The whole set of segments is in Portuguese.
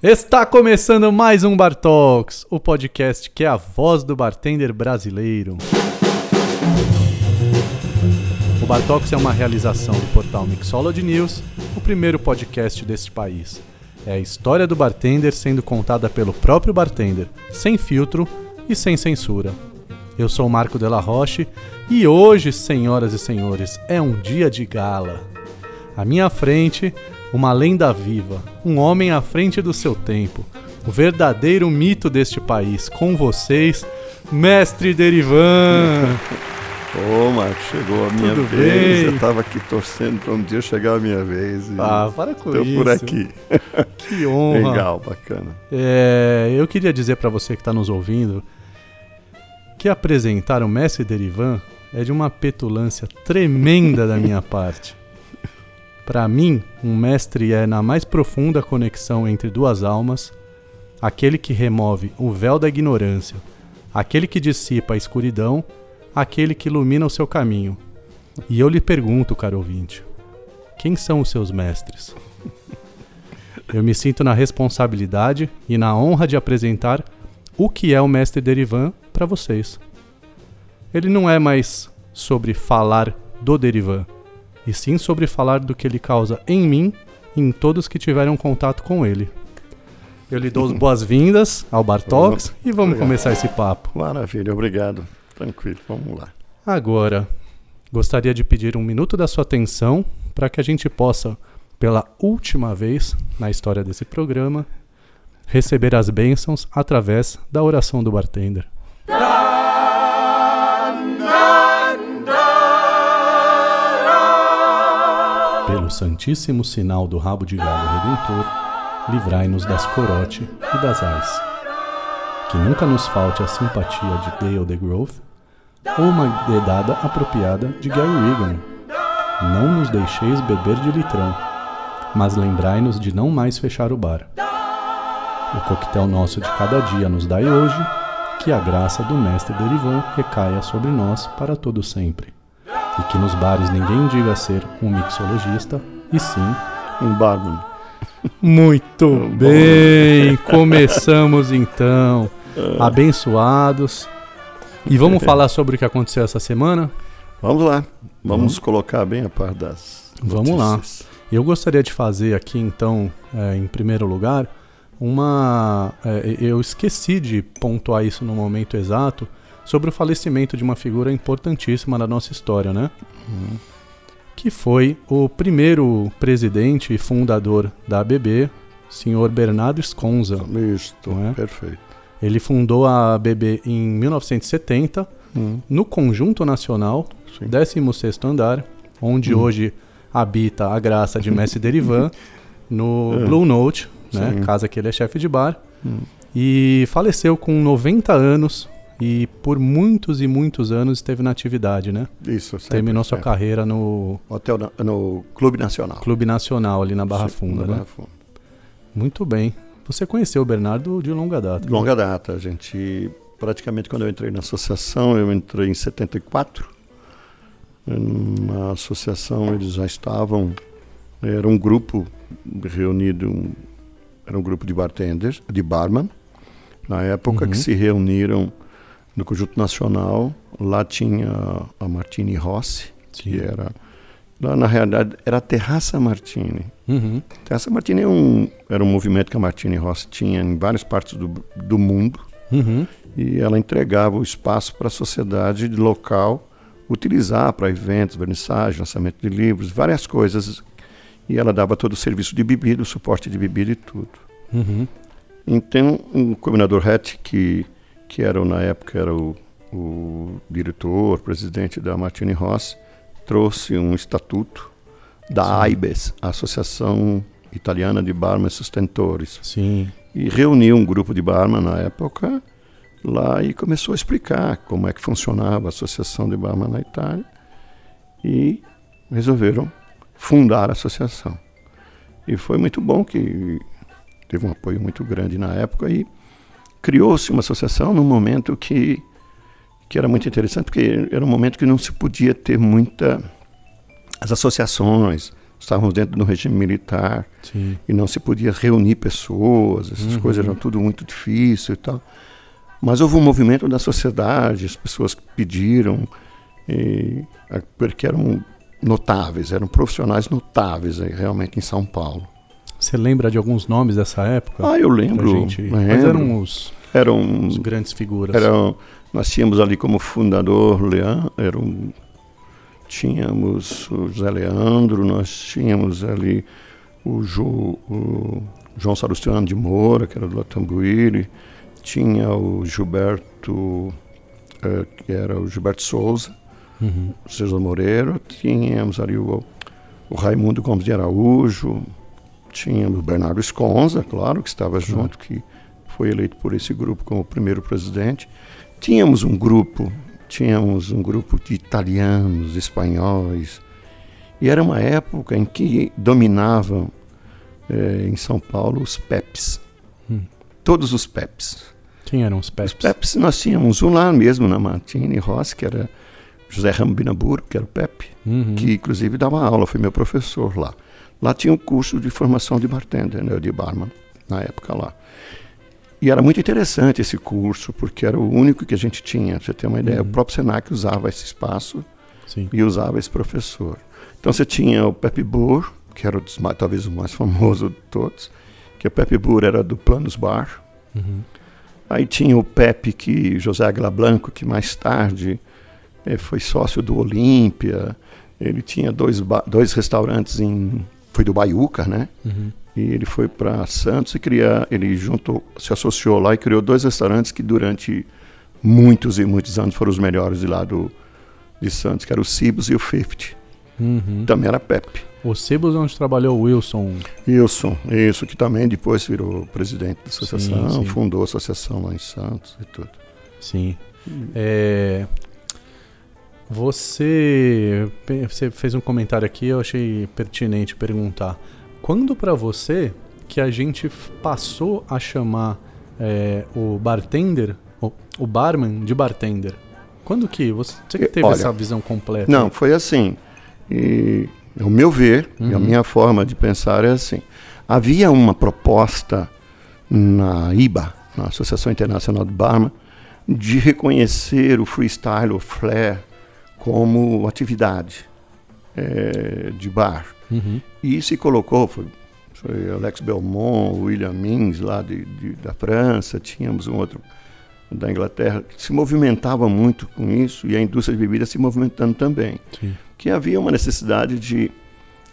Está começando mais um Bar Talks, o podcast que é a voz do bartender brasileiro. O Bar Talks é uma realização do portal Mixology News, o primeiro podcast deste país. É a história do bartender sendo contada pelo próprio bartender, sem filtro e sem censura. Eu sou Marco Della Roche e hoje, senhoras e senhores, é um dia de gala. À minha frente, uma lenda viva, um homem à frente do seu tempo, o verdadeiro mito deste país. Com vocês, Mestre Derivan. Ô, Marco, chegou a minha Tudo vez. bem? Eu tava aqui torcendo para um dia chegar a minha vez. e Ah, para com tô isso. por aqui. Que honra. Legal, bacana. É, eu queria dizer para você que está nos ouvindo que apresentar o Mestre Derivan é de uma petulância tremenda da minha parte. Para mim, um mestre é na mais profunda conexão entre duas almas, aquele que remove o véu da ignorância, aquele que dissipa a escuridão, aquele que ilumina o seu caminho. E eu lhe pergunto, caro ouvinte, quem são os seus mestres? Eu me sinto na responsabilidade e na honra de apresentar o que é o Mestre Derivan para vocês. Ele não é mais sobre falar do Derivan, e sim sobre falar do que ele causa em mim e em todos que tiveram contato com ele. Eu lhe dou as boas-vindas ao Bar Talks e vamos Obrigado. começar esse papo. Maravilha, obrigado. Tranquilo, vamos lá. Agora, gostaria de pedir um minuto da sua atenção para que a gente possa, pela última vez na história desse programa, receber as bênçãos através da oração do bartender. Pelo santíssimo sinal do rabo de galo redentor, livrai-nos das corote e das ais. Que nunca nos falte a simpatia de Dale DeGrove ou uma dedada apropriada de Gary Regan. Não nos deixeis beber de litrão, mas lembrai-nos de não mais fechar o bar. O coquetel nosso de cada dia nos dai hoje, que a graça do mestre Derivan recaia sobre nós para todo sempre. E que nos bares ninguém diga ser um mixologista, e sim Um barman. muito bem, começamos então. Abençoados. E vamos falar sobre o que aconteceu essa semana? Vamos lá. Vamos colocar bem a par das. Vamos lá. notícias. Eu gostaria de fazer aqui então, é, em primeiro lugar, uma. é, eu esqueci de pontuar isso no momento exato sobre o falecimento de uma figura importantíssima na nossa história, né? Que foi o primeiro presidente e fundador da ABB, senhor Bernardo Sconza. Isto, é? perfeito. Ele fundou a ABB em 1970 Hum, no Conjunto Nacional, sim. 16º andar, onde Hum. hoje habita a graça de Mestre Derivan, no É. Blue Note, né, casa que ele é chefe de bar, Hum. e faleceu com 90 anos e por muitos e muitos anos esteve na atividade, né? Isso, sempre, Terminou sua sempre. carreira no Hotel na- no Clube Nacional. Clube Nacional ali na Barra Sim, Funda, na né? Barra Funda. Muito bem. Você conheceu o Bernardo de longa data. De longa data, a gente praticamente quando eu entrei na associação, eu entrei em 74. Na associação eles já estavam, era um grupo reunido, um- era um grupo de bartenders, de barman, na época Uhum. que se reuniram no Conjunto Nacional, lá tinha a Martini Rossi, Sim. que era, lá na realidade era a Terraça Martini. Uhum. Terraça Martini é um, era um movimento que a Martini Rossi tinha em várias partes do, do mundo, Uhum. e ela entregava o espaço para a sociedade de local utilizar para eventos, vernissagem, lançamento de livros, várias coisas. E ela dava todo o serviço de bebida, o suporte de bebida e tudo. Uhum. Então, o combinador Hatch, que, que era, na época era o, o diretor, presidente da Martini Ross, trouxe um estatuto da Sim. AIBES, Associação Italiana de Barman Sustentores, Sim. e reuniu um grupo de barman na época lá e começou a explicar como é que funcionava a associação de barman na Itália e resolveram fundar a associação. E foi muito bom que teve um apoio muito grande na época e criou-se uma associação num momento que que era muito interessante porque era um momento que não se podia ter muita as associações estávamos dentro do regime militar Sim. e não se podia reunir pessoas, essas Uhum. coisas eram tudo muito difícil e tal. Mas houve um movimento da sociedade, as pessoas pediram, e, porque eram notáveis, eram profissionais notáveis aí, realmente em São Paulo. Você lembra de alguns nomes dessa época? Ah, eu lembro. gente... Mas lembro. eram os, Eram- os grandes figuras. eram- nós tínhamos ali como fundador Leão, era um- tínhamos o José Leandro, nós tínhamos ali o, Ju- o João Salustiano de Moura, que era do Latambuíri, tinha o Gilberto, eh, que era o Gilberto Souza, Uhum. César Moreira, tínhamos ali o, o Raimundo Gomes de Araújo, tínhamos o Bernardo Esconza, claro, que estava junto, que foi eleito por esse grupo como primeiro presidente. Tínhamos um grupo, tínhamos um grupo de italianos, espanhóis, e era uma época em que dominavam eh, em São Paulo os PEPs, Hum. todos os PEPs. Quem eram os Os Peps? PEPs, nós tínhamos um lá mesmo na Martini Rossi, que era José Rambinaburo, que era o PEP, Uhum. que inclusive dava aula, foi meu professor lá. Lá tinha um curso de formação de bartender, né, de barman, na época lá. E era muito interessante esse curso, porque era o único que a gente tinha, pra você ter uma ideia. Uhum. O próprio Senac usava esse espaço Sim. e usava esse professor. Então você tinha o Pepe Burr, que era o talvez o mais famoso de todos, que o Pepe Burr era do Planos Bar, Uhum. Aí tinha o Pepe, que, José Águila Blanco, que mais tarde eh, foi sócio do Olímpia. Ele tinha dois, dois restaurantes em. Foi do Baiuca, né? Uhum. E ele foi para Santos e cria, ele juntou, se associou lá e criou dois restaurantes que durante muitos e muitos anos foram os melhores de lá do, de Santos, que era o Cibos e o Fifty. Uhum. Também era Pepe. O Cibos é onde trabalhou o Wilson. Wilson, isso, que também depois virou presidente da associação, sim. fundou a associação lá em Santos e tudo. Sim. É, Você, você fez um comentário aqui, eu achei pertinente perguntar. Quando pra você que a gente passou a chamar é, o bartender, o, o barman de bartender? Quando que você, você que teve Olha, essa visão completa? Não, foi assim. E, ao meu ver, e a Uhum. minha forma de pensar é assim. Havia uma proposta na IBA, na Associação Internacional de Barman, de reconhecer o freestyle, o flair, como atividade eh, de bar. Uhum. E se colocou, foi, foi Alex Belmont, William Mins, lá de, de- da França, tínhamos um outro da Inglaterra, que se movimentava muito com isso, e a indústria de bebidas se movimentando também. Sim. Que havia uma necessidade de,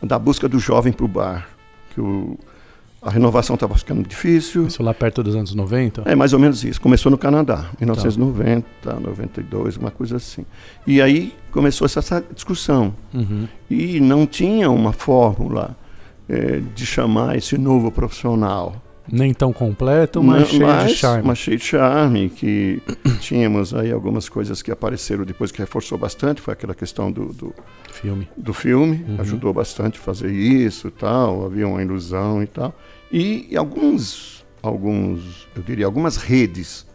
da busca do jovem para o bar, que o, a renovação estava ficando difícil. Isso lá perto dos anos 90? É mais ou menos isso. Começou no Canadá, 1990, 92, uma coisa assim. E aí começou essa, essa discussão. Uhum. E não tinha uma fórmula eh, de chamar esse novo profissional. Nem tão completo, mas Não, cheio mas, de charme. mas cheio de charme, que tínhamos aí algumas coisas que apareceram depois que reforçou bastante, foi aquela questão do, do, Filme. do filme, Uhum. ajudou bastante a fazer isso tal, havia uma ilusão e tal. E, e alguns, alguns, eu diria, algumas redes,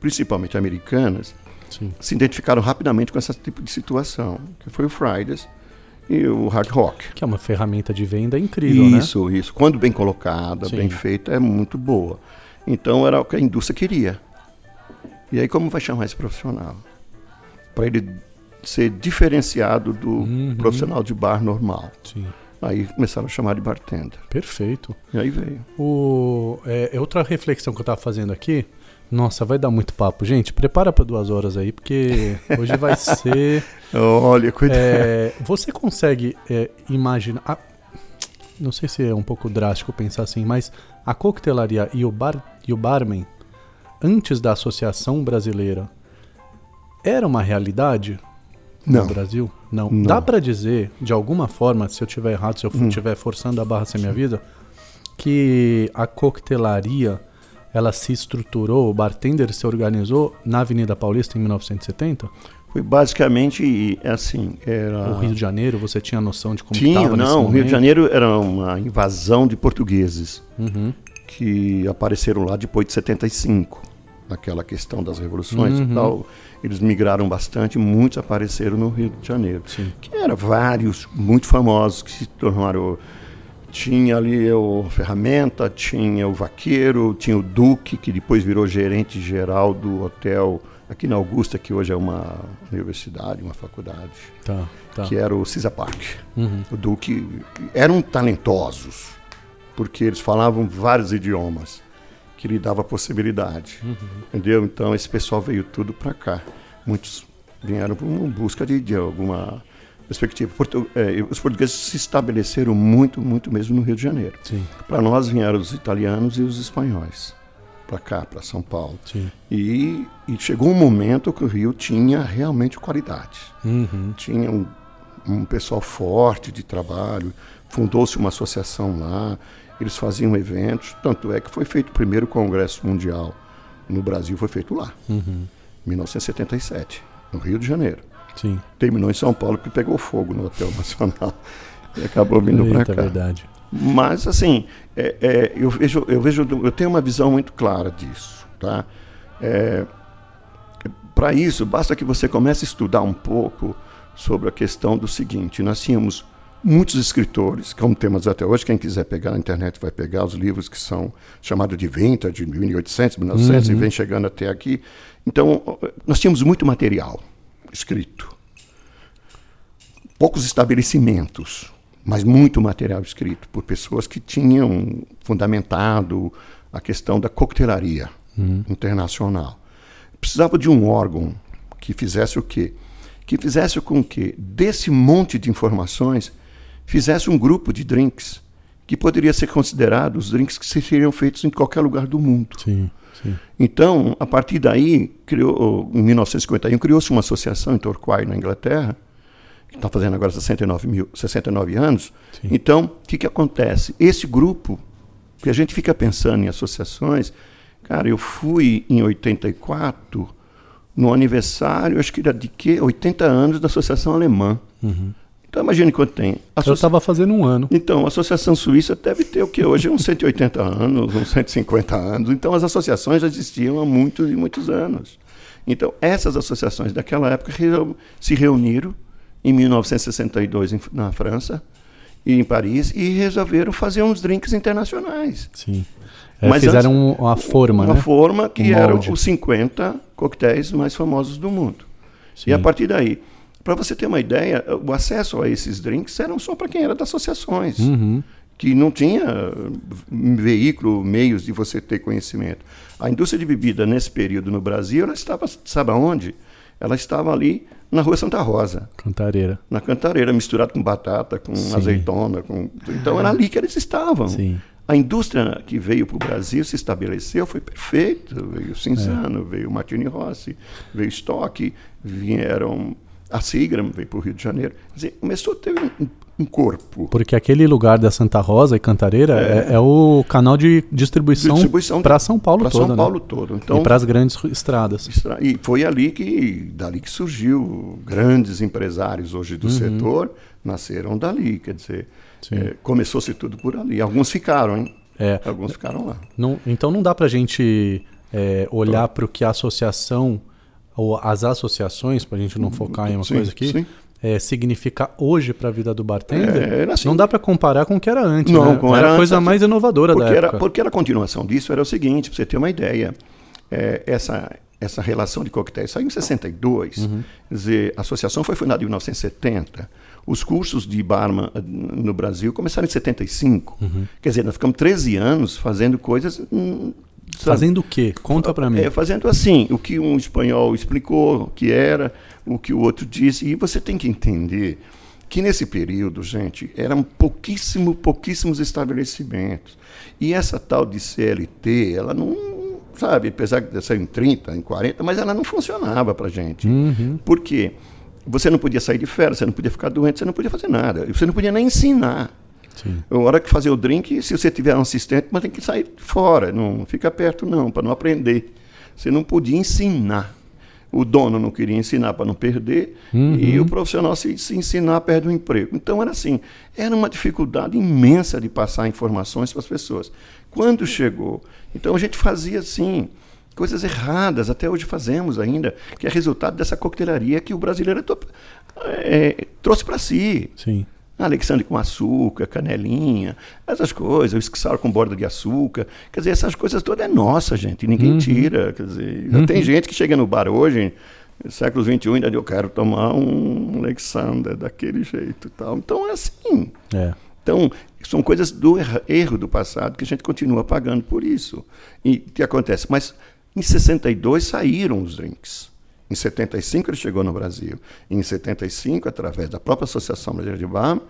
principalmente americanas, Sim. se identificaram rapidamente com esse tipo de situação, que foi o Fridays e o Hard Rock. Que é uma ferramenta de venda incrível, né? isso, isso. Quando bem colocada, Sim. bem feita, é muito boa. Então era o que a indústria queria. E aí como vai chamar esse profissional? Para ele ser diferenciado do Uhum. profissional de bar normal. Sim. Aí começaram a chamar de bartender. Perfeito. E aí veio. O, é, é outra reflexão que eu tava fazendo aqui. Nossa, vai dar muito papo. Gente, prepara para duas horas aí, porque hoje vai ser. Olha, cuidado. É, você consegue é, imaginar. ah, não sei se é um pouco drástico pensar assim, mas a coquetelaria e o, bar, e o barman, antes da Associação Brasileira, era uma realidade Não. no Brasil? Não. Não. Dá pra dizer, de alguma forma, se eu tiver errado, se eu Hum. estiver forçando a barra sem minha vida, que a coquetelaria ela se estruturou, o bartender se organizou na Avenida Paulista em 1970? Foi basicamente assim. Era... O Rio de Janeiro, você tinha noção de como Tinha, estava não. O? Rio de Janeiro era uma invasão de portugueses Uhum. que apareceram lá depois de 75. naquela questão das revoluções uhum. e tal, eles migraram bastante, muitos apareceram no Rio de Janeiro. Sim. Que eram vários muito famosos que se tornaram. Tinha ali o Ferramenta, tinha o Vaqueiro, tinha o Duque, que depois virou gerente geral do hotel aqui na Augusta, que hoje é uma universidade, uma faculdade, tá, tá. que era o Cisa Park. Uhum. O Duque eram talentosos, porque eles falavam vários idiomas que lhe dava possibilidade. Uhum. Entendeu? Então esse pessoal veio tudo para cá. Muitos vieram uma busca de, de alguma perspectiva. Portu é, os portugueses se estabeleceram muito, muito mesmo no Rio de Janeiro. Para nós vieram os italianos e os espanhóis para cá, para São Paulo. E, e, chegou um momento que o Rio tinha realmente qualidade. Uhum. Tinha um, um pessoal forte de trabalho, fundou-se uma associação lá, eles faziam eventos, tanto é que foi feito o primeiro Congresso Mundial no Brasil, foi feito lá, uhum. 1977, no Rio de Janeiro. Sim. Terminou em São Paulo porque pegou fogo no Hotel Nacional e acabou vindo para cá. verdade. Mas assim, é, é, eu vejo, eu vejo, eu tenho uma visão muito clara disso, tá? É, para isso, basta que você comece a estudar um pouco sobre a questão do seguinte: nós tínhamos muitos escritores, como temos até hoje, quem quiser pegar na internet vai pegar os livros que são chamados de vintage, de 1800, 1900, uhum. e vem chegando até aqui. Então, nós tínhamos muito material escrito. Poucos estabelecimentos, mas muito material escrito por pessoas que tinham fundamentado a questão da coquetelaria uhum. internacional. Precisava de um órgão que fizesse o quê? Que fizesse com que, desse monte de informações, fizesse um grupo de drinks que poderia ser considerado os drinks que seriam feitos em qualquer lugar do mundo. Sim, sim. Então, a partir daí, criou, em 1951, criou-se uma associação em Torquay, na Inglaterra, que está fazendo agora 69, mil, 69 anos. Sim. Então, o que, que acontece? Esse grupo, que a gente fica pensando em associações, cara, eu fui em 84 no aniversário, acho que era de quê? 80 anos da Associação Alemã. Uhum. Então imagine quanto tem. Associ... Eu estava fazendo um ano. Então, a Associação Suíça deve ter o que hoje? Uns 180 anos, uns 150 anos. Então as associações já existiam há muitos e muitos anos. Então, essas associações daquela época se reuniram em 1962 na França e em Paris e resolveram fazer uns drinks internacionais. Sim. É, Mas fizeram antes, uma forma, uma né? forma que um eram os 50 coquetéis mais famosos do mundo. Sim. E a partir daí, para você ter uma ideia, o acesso a esses drinks eram só para quem era das associações, uhum. que não tinha veículo, meios de você ter conhecimento. A indústria de bebida nesse período no Brasil, ela estava, sabe aonde? Ela estava ali na Rua Santa Rosa. Cantareira. Na Cantareira, misturado com batata, com Sim. azeitona. Com... Então era ali que eles estavam. Sim. A indústria que veio para o Brasil se estabeleceu, foi perfeito. Veio Cinzano, é. veio Martini Rossi, veio Stock, vieram a Seagram veio para o Rio de Janeiro. Quer dizer, começou a ter um, um, corpo. Porque aquele lugar da Santa Rosa e Cantareira é, é, é o canal de distribuição, distribuição para São Paulo todo. São né? Paulo todo. Então, e para as grandes estradas. E foi ali que, dali que surgiu grandes empresários hoje do uhum. setor, nasceram dali. Quer dizer, é, começou-se tudo por ali. Alguns ficaram, hein? É. Alguns ficaram lá. Não, então não dá para a gente é, olhar para o que a associação as associações, para a gente não focar em uma sim, coisa aqui, é, significa hoje para a vida do bartender, é, assim, não dá para comparar com o que era antes. Não, né? era a coisa antes, mais inovadora da era, época. Porque a continuação disso era o seguinte, para você ter uma ideia, é, essa, essa relação de coquetéis saiu em 62, uhum. quer dizer, a associação foi fundada em 1970, os cursos de barman eh, no Brasil começaram em 75, uhum. quer dizer, nós ficamos 13 anos fazendo coisas hum, Sabe? Fazendo o quê? Conta para mim. É, fazendo assim, o que um espanhol explicou que era, o que o outro disse. E você tem que entender que nesse período, gente, eram pouquíssimo, pouquíssimos estabelecimentos. E essa tal de CLT, ela não, sabe, apesar de ser em 30, em 40, mas ela não funcionava para gente. Uhum. Por quê? Você não podia sair de férias, você não podia ficar doente, você não podia fazer nada. Você não podia nem ensinar. Sim. A hora que fazer o drink, se você tiver um assistente, mas tem que sair fora, não fica perto não, para não aprender. Você não podia ensinar. O dono não queria ensinar para não perder uhum. e o profissional se, se ensinar perde o emprego. Então era assim, era uma dificuldade imensa de passar informações para as pessoas. Quando chegou, então a gente fazia assim, coisas erradas, até hoje fazemos ainda, que é resultado dessa coquetelaria que o brasileiro é, trouxe para si. Sim. Alexandre com açúcar, canelinha, essas coisas, o esquissar com borda de açúcar. Quer dizer, essas coisas todas é nossa, gente, ninguém uhum. tira. Quer dizer, uhum. tem gente que chega no bar hoje, século XXI, ainda eu quero tomar um Alexander daquele jeito e tal. Então é assim. É. Então, são coisas do erro do passado que a gente continua pagando por isso. E o que acontece? Mas em 62 saíram os drinks. Em 75 ele chegou no Brasil. Em 75, através da própria Associação Brasileira de Bar,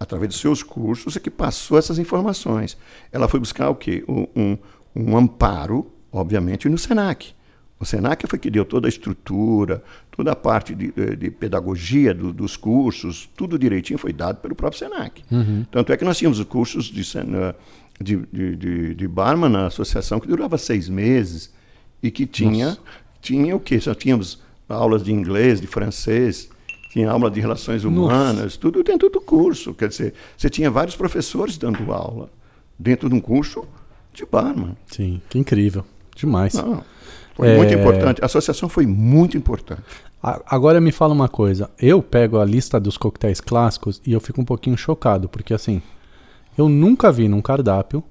através dos seus cursos, é que passou essas informações. Ela foi buscar o quê? Um, um, um amparo, obviamente, no SENAC. O SENAC foi que deu toda a estrutura, toda a parte de, de pedagogia do, dos cursos, tudo direitinho foi dado pelo próprio SENAC. Uhum. Tanto é que nós tínhamos os cursos de, de, de, de, de barman na associação que durava seis meses e que tinha, tinha o quê? Já tínhamos aulas de inglês, de francês, tinha aula de relações humanas, Nossa. tudo dentro do curso. Quer dizer, você tinha vários professores dando aula dentro de um curso de barman. Sim, que incrível. Demais. Não, foi é... muito importante. A associação foi muito importante. Agora me fala uma coisa. Eu pego a lista dos coquetéis clássicos e eu fico um pouquinho chocado, porque assim, eu nunca vi num cardápio,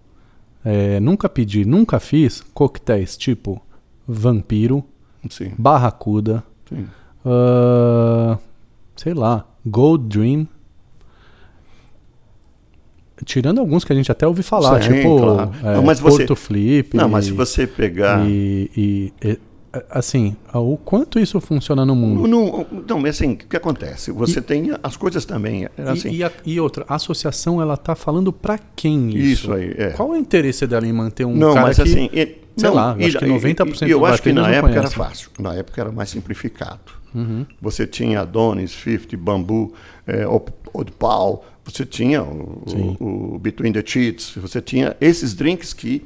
é, nunca pedi, nunca fiz coquetéis tipo Vampiro, Sim. Barracuda, Sim. Uh, sei lá, Gold Dream. Tirando alguns que a gente até ouviu falar, Sim, tipo claro. é, não, mas Porto você, Flip. Não, mas se você pegar. E, e, e, assim, o quanto isso funciona no mundo? Não, não mas assim, o que acontece? Você e, tem as coisas também. Assim, e, a, e, outra, a associação ela tá falando para quem isso? Isso aí, é. Qual é o interesse dela em manter um não, cara mas, que... Assim, Sei não, lá, e, acho que 90% e, Eu acho que na época conhecem. era fácil. Na época era mais simplificado. Uhum. Você tinha Adonis, Fifty, Bambu, é, Old Pal, você tinha o, o, o, Between the Cheats, você tinha esses drinks que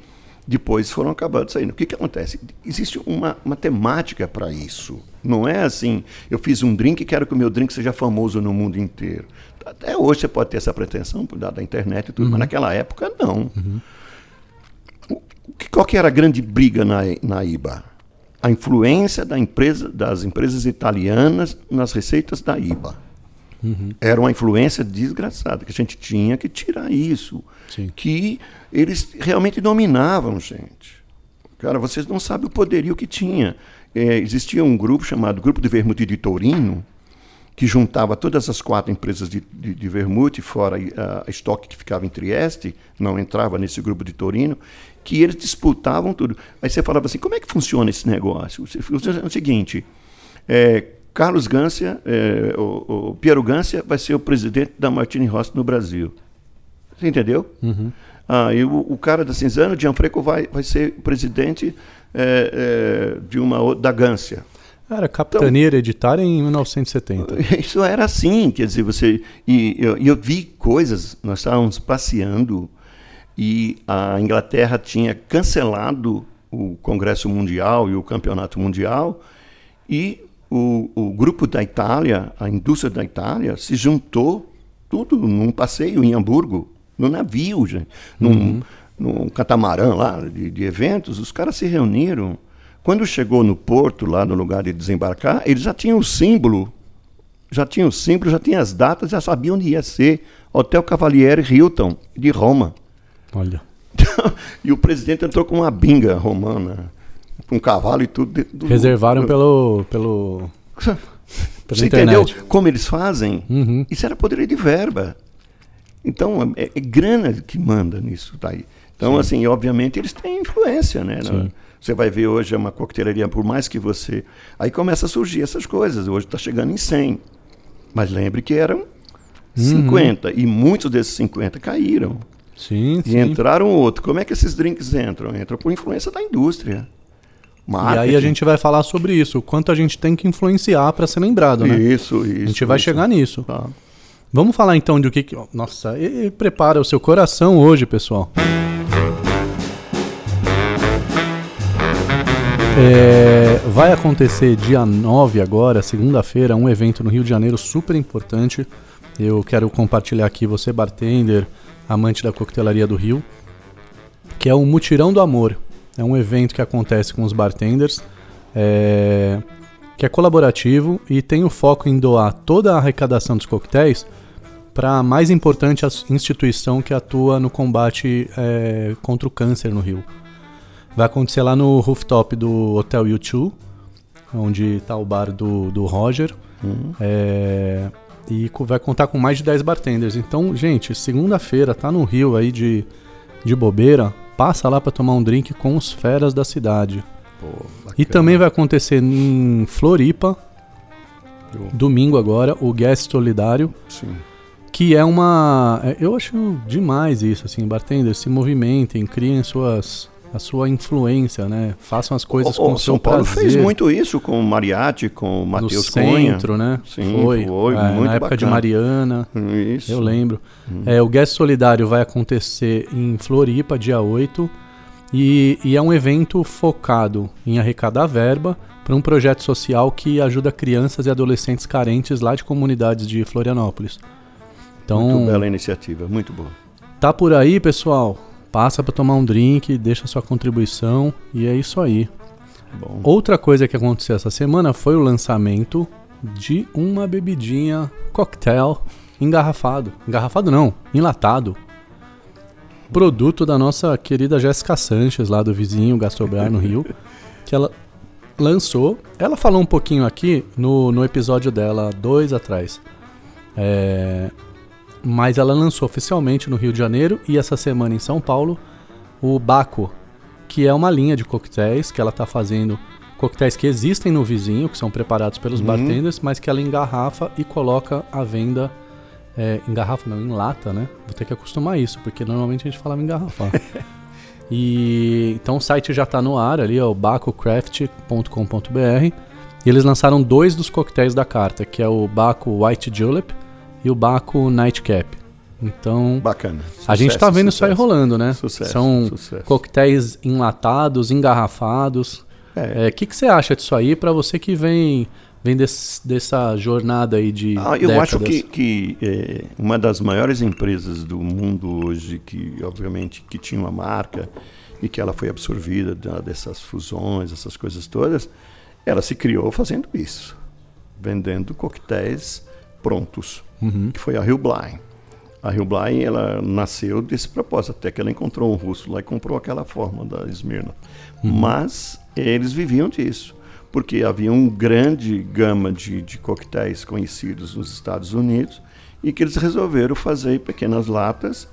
depois foram acabando saindo. O que, que acontece? Existe uma, uma temática para isso. Não é assim, eu fiz um drink e quero que o meu drink seja famoso no mundo inteiro. Até hoje você pode ter essa pretensão, por da internet e tudo, uhum. mas naquela época não. Uhum. Qual que era a grande briga na, na IBA? A influência da empresa, das empresas italianas nas receitas da IBA. Uhum. Era uma influência desgraçada, que a gente tinha que tirar isso. Sim. Que eles realmente dominavam, gente. Cara, vocês não sabem o poderio que tinha. É, existia um grupo chamado Grupo de Vermute de Torino, que juntava todas as quatro empresas de, de, de vermute, fora a, a estoque que ficava em Trieste, não entrava nesse grupo de Torino, que eles disputavam tudo. Aí você falava assim, como é que funciona esse negócio? Funciona o seguinte, é, Carlos Gância, é, o, o, Piero Gância vai ser o presidente da Martini Rossi no Brasil. Você entendeu? Uhum. Ah, e o, o, cara da Cinzano, Gianfreco, vai, vai ser presidente é, é, de uma da Gância. Era capitania então, hereditária em 1970. Isso era assim, quer dizer, você. E eu, eu vi coisas, nós estávamos passeando e a Inglaterra tinha cancelado o Congresso Mundial e o Campeonato Mundial, e o, o grupo da Itália, a indústria da Itália, se juntou tudo num passeio em Hamburgo, no navio, gente, num, uhum. num catamarã lá de, de eventos, os caras se reuniram. Quando chegou no porto, lá no lugar de desembarcar, eles já tinham o símbolo, já tinham o símbolo, já tinham as datas, já sabiam onde ia ser. Hotel Cavaliere Hilton, de Roma. Olha. e o presidente entrou com uma binga romana, um cavalo e tudo. Do, Reservaram do, pelo. pelo... Você entendeu como eles fazem? Uhum. Isso era poder de verba. Então, é, é, grana que manda nisso daí. Então, Sim. assim, obviamente eles têm influência, né? Sim. Você vai ver hoje é uma coquetelaria, por mais que você. Aí começa a surgir essas coisas. Hoje está chegando em 100. Mas lembre que eram 50. Uhum. E muitos desses 50 caíram. Sim, e sim. entraram outro. Como é que esses drinks entram? Entram por influência da indústria. Marketing. E aí a gente vai falar sobre isso, o quanto a gente tem que influenciar para ser lembrado, né? Isso, isso. A gente vai isso. chegar nisso. Tá. Vamos falar então de o que. que... Nossa, e, e prepara o seu coração hoje, pessoal. É, vai acontecer dia 9 agora, segunda-feira, um evento no Rio de Janeiro super importante. Eu quero compartilhar aqui, você bartender, amante da coquetelaria do Rio, que é o Mutirão do Amor. É um evento que acontece com os bartenders, é, que é colaborativo e tem o foco em doar toda a arrecadação dos coquetéis para a mais importante instituição que atua no combate é, contra o câncer no Rio. Vai acontecer lá no rooftop do Hotel U2, onde está o bar do, do Roger. Uhum. É, e vai contar com mais de 10 bartenders. Então, gente, segunda-feira tá no Rio aí de, de bobeira, passa lá para tomar um drink com os feras da cidade. Pô, e também vai acontecer em Floripa, domingo agora, o Guest Solidário. Sim. Que é uma. É, eu acho demais isso, assim, bartenders se movimentem, criem suas a sua influência, né? Façam as coisas o, com o São Paulo prazer. fez muito isso com o Mariatti, com o Matheus Cunha. centro, né? Sim, foi. foi é, muito na época bacana. de Mariana. Isso. Eu lembro. Hum. É, o Guest Solidário vai acontecer em Floripa, dia 8. E, e é um evento focado em arrecadar verba para um projeto social que ajuda crianças e adolescentes carentes lá de comunidades de Florianópolis. Então, muito bela iniciativa, muito boa. Tá por aí, pessoal? Passa para tomar um drink, deixa sua contribuição e é isso aí. Bom. Outra coisa que aconteceu essa semana foi o lançamento de uma bebidinha cocktail engarrafado. Engarrafado não, enlatado. Produto da nossa querida Jéssica Sanches, lá do vizinho Gastrobrar no Rio, que ela lançou. Ela falou um pouquinho aqui no, no episódio dela, dois atrás. É, mas ela lançou oficialmente no Rio de Janeiro e essa semana em São Paulo o Baco, que é uma linha de coquetéis que ela está fazendo coquetéis que existem no vizinho, que são preparados pelos uhum. bartenders, mas que ela engarrafa e coloca à venda é, engarrafa não, em lata, né? Vou ter que acostumar isso, porque normalmente a gente falava engarrafar. e então o site já está no ar ali, é o bacocraft.com.br. E eles lançaram dois dos coquetéis da carta, que é o Baco White Julep e o Baco Nightcap. Então, bacana. Sucesso, a gente tá vendo sucesso. isso aí rolando, né? Sucesso, São sucesso. coquetéis enlatados, engarrafados. O é. é, que, que você acha disso aí para você que vem vem desse, dessa jornada aí de ah, eu décadas. acho que, que é, uma das maiores empresas do mundo hoje que obviamente que tinha uma marca e que ela foi absorvida dessas fusões essas coisas todas ela se criou fazendo isso vendendo coquetéis prontos uhum. que foi a Rio Blind. A Rio Blind, ela nasceu desse propósito, até que ela encontrou um russo lá e comprou aquela forma da Esmirna. Uhum. Mas eles viviam disso, porque havia uma grande gama de, de coquetéis conhecidos nos Estados Unidos e que eles resolveram fazer pequenas latas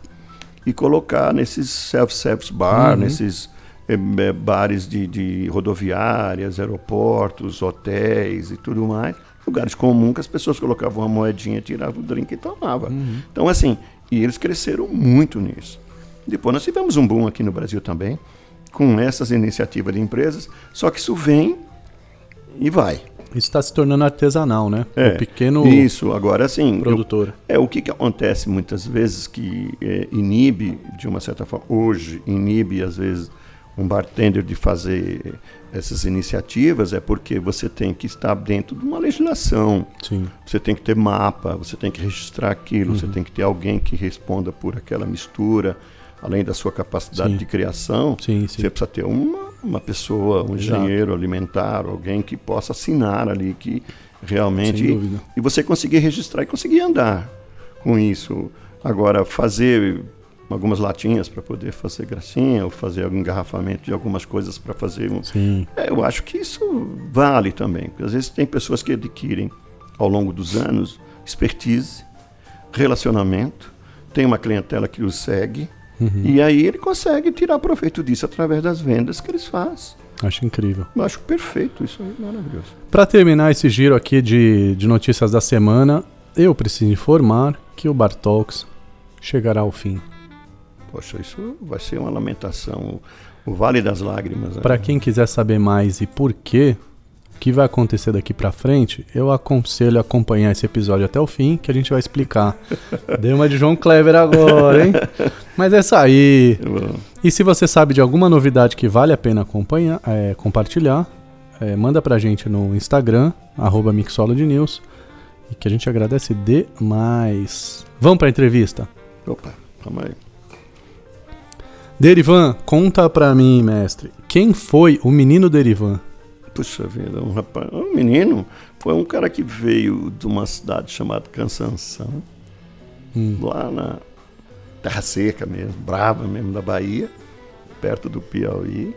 e colocar nesses self-service bar, uhum. nesses é, bares de, de rodoviárias, aeroportos, hotéis e tudo mais lugares comuns que as pessoas colocavam uma moedinha, tiravam o drink e tomavam. Uhum. Então, assim, e eles cresceram muito nisso. Depois nós tivemos um boom aqui no Brasil também, com essas iniciativas de empresas, só que isso vem e vai. Isso está se tornando artesanal, né? É, o pequeno isso, agora sim. Produtor. Eu, é o que, que acontece muitas vezes que é, inibe, de uma certa forma, hoje, inibe às vezes um bartender de fazer essas iniciativas é porque você tem que estar dentro de uma legislação. Sim. Você tem que ter mapa, você tem que registrar aquilo, uhum. você tem que ter alguém que responda por aquela mistura, além da sua capacidade sim. de criação. Sim, você precisa ter uma, uma pessoa, um Exato. engenheiro alimentar, alguém que possa assinar ali que realmente e, e você conseguir registrar e conseguir andar com isso. Agora fazer algumas latinhas para poder fazer gracinha ou fazer algum engarrafamento de algumas coisas para fazer um. Sim. É, eu acho que isso vale também. Porque às vezes tem pessoas que adquirem ao longo dos anos expertise, relacionamento, tem uma clientela que os segue uhum. e aí ele consegue tirar proveito disso através das vendas que eles fazem. Acho incrível. Eu acho perfeito, isso aí, maravilhoso. Para terminar esse giro aqui de, de notícias da semana, eu preciso informar que o Bartalks chegará ao fim. Poxa, isso vai ser uma lamentação, o Vale das Lágrimas. Né? Para quem quiser saber mais e por quê, o que vai acontecer daqui para frente, eu aconselho a acompanhar esse episódio até o fim, que a gente vai explicar. Dei uma de João Kleber agora, hein? Mas é isso aí. E se você sabe de alguma novidade que vale a pena acompanhar, é, compartilhar, é, manda pra gente no Instagram, arroba e que a gente agradece demais. Vamos pra entrevista? Opa, vamos aí. Derivan, conta pra mim, mestre. Quem foi o menino Derivan? Puxa vida, um rapaz, um menino, foi um cara que veio de uma cidade chamada Cansanção, Hum. lá na Terra Seca mesmo, brava mesmo, da Bahia, perto do Piauí.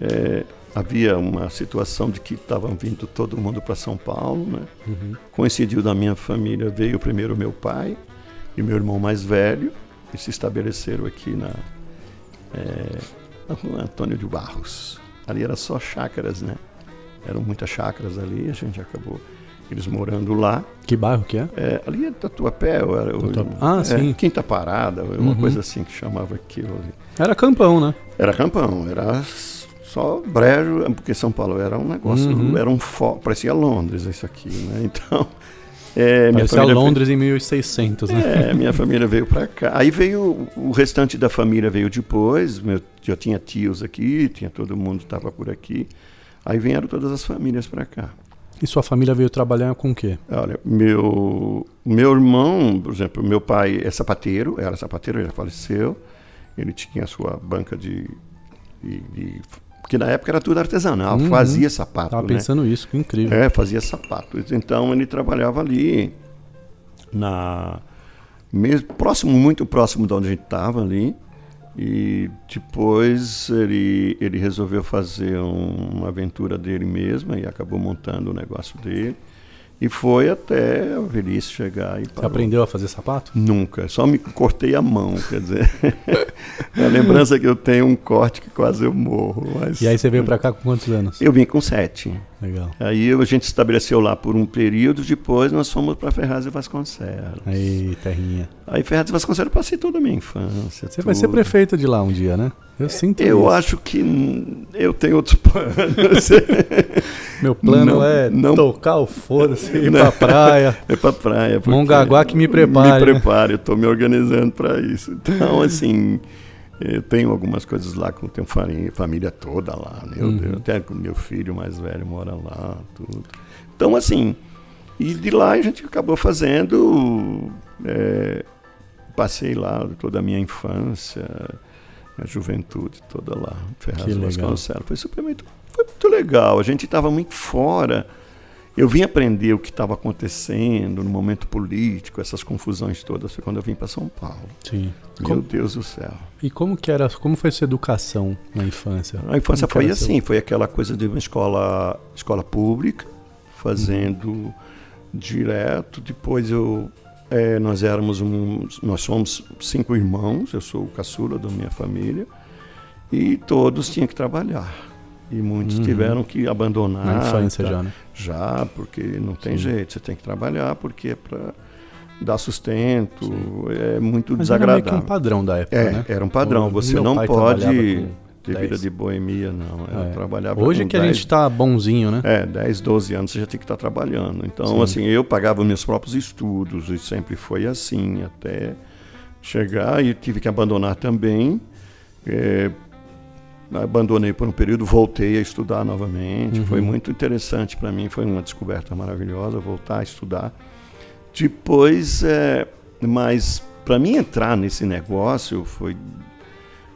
É, havia uma situação de que estavam vindo todo mundo para São Paulo, né? Uhum. Coincidiu da minha família, veio primeiro meu pai e meu irmão mais velho, e se estabeleceram aqui na, é, na rua Antônio de Barros. Ali era só chácaras, né? Eram muitas chácaras ali, a gente acabou eles morando lá. Que bairro que é? É, ali é Tatuapé, era, o- Tatuapé. Ah, é, sim. Quinta Parada, uma Uhum. coisa assim que chamava aquilo ali. Era campão, né? Era campão, era só brejo, porque São Paulo era um negócio, Uhum. era um fo... parecia Londres isso aqui, né? Então, é, minha Parecia família veio- Londres em 1600, né? é, minha família veio para cá. Aí veio o restante da família veio depois. Meu, já tinha tios aqui, tinha todo mundo estava por aqui. Aí vieram todas as famílias para cá. E sua família veio trabalhar com o quê? Olha, meu meu irmão, por exemplo, meu pai é sapateiro, era sapateiro, ele já faleceu. Ele tinha a sua banca de, de, de- porque na época era tudo artesanal, Uhum. fazia sapato, Tava né? pensando isso, que incrível. É, fazia sapatos. Então ele trabalhava ali na mesmo próximo, muito próximo de onde a gente estava ali. E depois ele, ele resolveu fazer um- uma aventura dele mesmo e acabou montando o negócio dele. E foi até a velhice chegar e Você aprendeu a fazer sapato? Nunca, só me cortei a mão, quer dizer. a lembrança que eu tenho é um corte que quase eu morro. Mas E aí você veio pra cá com quantos anos? Eu vim com sete. Legal. Aí a gente se estabeleceu lá por um período, depois nós fomos para Ferraz e Vasconcelos. Aí, terrinha. Aí Ferraz e Vasconcelos eu passei toda a minha infância. Você vai ser tudo. prefeito de lá um dia, né? Eu sinto Eu isso. acho que eu tenho outros planos. Meu plano Não, é não- tocar o foda-se, ir Não. pra praia. é pra praia. Mongaguá que me prepare, Me né? prepare, eu tô me organizando para isso. Então, assim, eu tenho algumas coisas lá, que eu tenho família toda lá, meu Uhum. Deus. Até meu filho mais velho mora lá, tudo. Então, assim, e de lá a gente acabou fazendo. é, passei lá toda a minha infância, minha juventude toda lá, Ferraz. Vasconcelos. Foi super muito, foi muito legal. A gente estava muito fora. Eu vim aprender o que estava acontecendo no momento político, essas confusões todas, foi quando eu vim para São Paulo. Sim. Meu Como- Deus do céu. E como que era, como foi sua educação na infância? A infância Como foi era seu- assim, foi aquela coisa de uma escola, escola pública, fazendo direto. Depois eu, eh, nós éramos um, nós somos cinco irmãos, eu sou o caçula da minha família, e todos tinham que trabalhar. E muitos Uhum. tiveram que abandonar. Na infância tá? já, né? Já, porque não tem Sim. jeito, você tem que trabalhar, porque é para dar sustento, é muito Mas era desagradável. um padrão da época, É, né? era um padrão. O Você não pode ter 10. vida de boemia, não. Eu É. trabalhava Hoje que a 10, gente tá bonzinho, né? É, 10, 12 anos você já tem que estar trabalhando. Então, Sim. assim, eu pagava meus próprios estudos e sempre foi assim, até chegar e tive que abandonar também. É, abandonei por um período, voltei a estudar novamente. Uhum. Foi muito interessante para mim, foi uma descoberta maravilhosa voltar a estudar. Depois, é, mas para mim entrar nesse negócio foi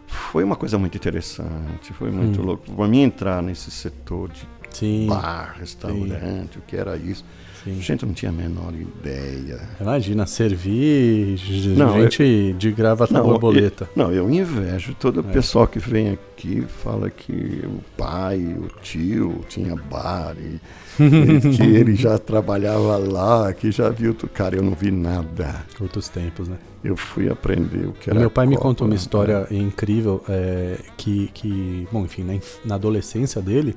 foi uma coisa muito interessante, foi muito Hum. louco. Para mim entrar nesse setor de Sim, bar, restaurante, o que era isso. sim. Gente, eu não tinha a menor ideia. Imagina, servir Não, gente de gravata borboleta. eu, não, eu invejo todo o É. pessoal que vem aqui fala que o pai, o tio tinha bar e, e que ele já trabalhava lá, que já viu. tu- Cara, eu não vi nada. Outros tempos, né? Eu fui aprender o que era. meu pai me Copa, contou uma né? história incrível é, que, que, bom, enfim, na, na adolescência dele,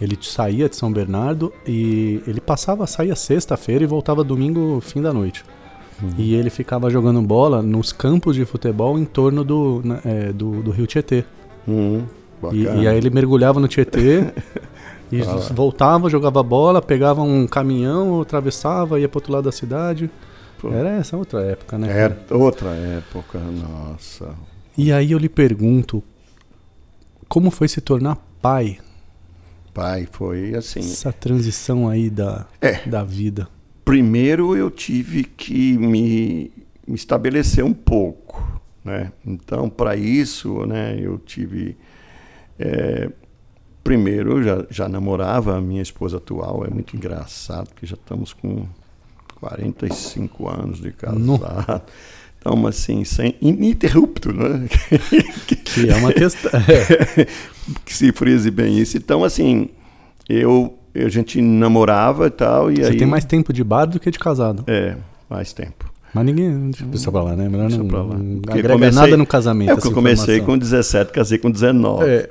ele saía de São Bernardo e ele passava, saía sexta-feira e voltava domingo, fim da noite. Uhum. E ele ficava jogando bola nos campos de futebol em torno do, é, do, do rio Tietê. Hum, E, e aí ele mergulhava no Tietê e Ah voltava, jogava bola, pegava um caminhão, atravessava, ia pro outro lado da cidade. Pô, Era essa outra época, né? é cara? outra época, nossa. E aí eu lhe pergunto, como foi se tornar pai? Pai, foi assim. Essa transição aí da, É. da vida. Primeiro eu tive que me, me estabelecer um pouco, Né? Então, para isso, né, eu tive. É, primeiro, eu já, já namorava a minha esposa atual, é muito engraçado, porque já estamos com 45 anos de casado. Então, assim, sem ininterrupto, né? que é uma questão. Que se frise bem isso. Então, assim, eu, a gente namorava e tal. E Você aí, tem mais tempo de bar do que de casado. É, mais tempo. Mas ninguém. Deixa pra lá, né? Melhor não, pra lá. não agrega comecei- nada no casamento. É porque eu essa comecei informação. com 17, casei com 19. É.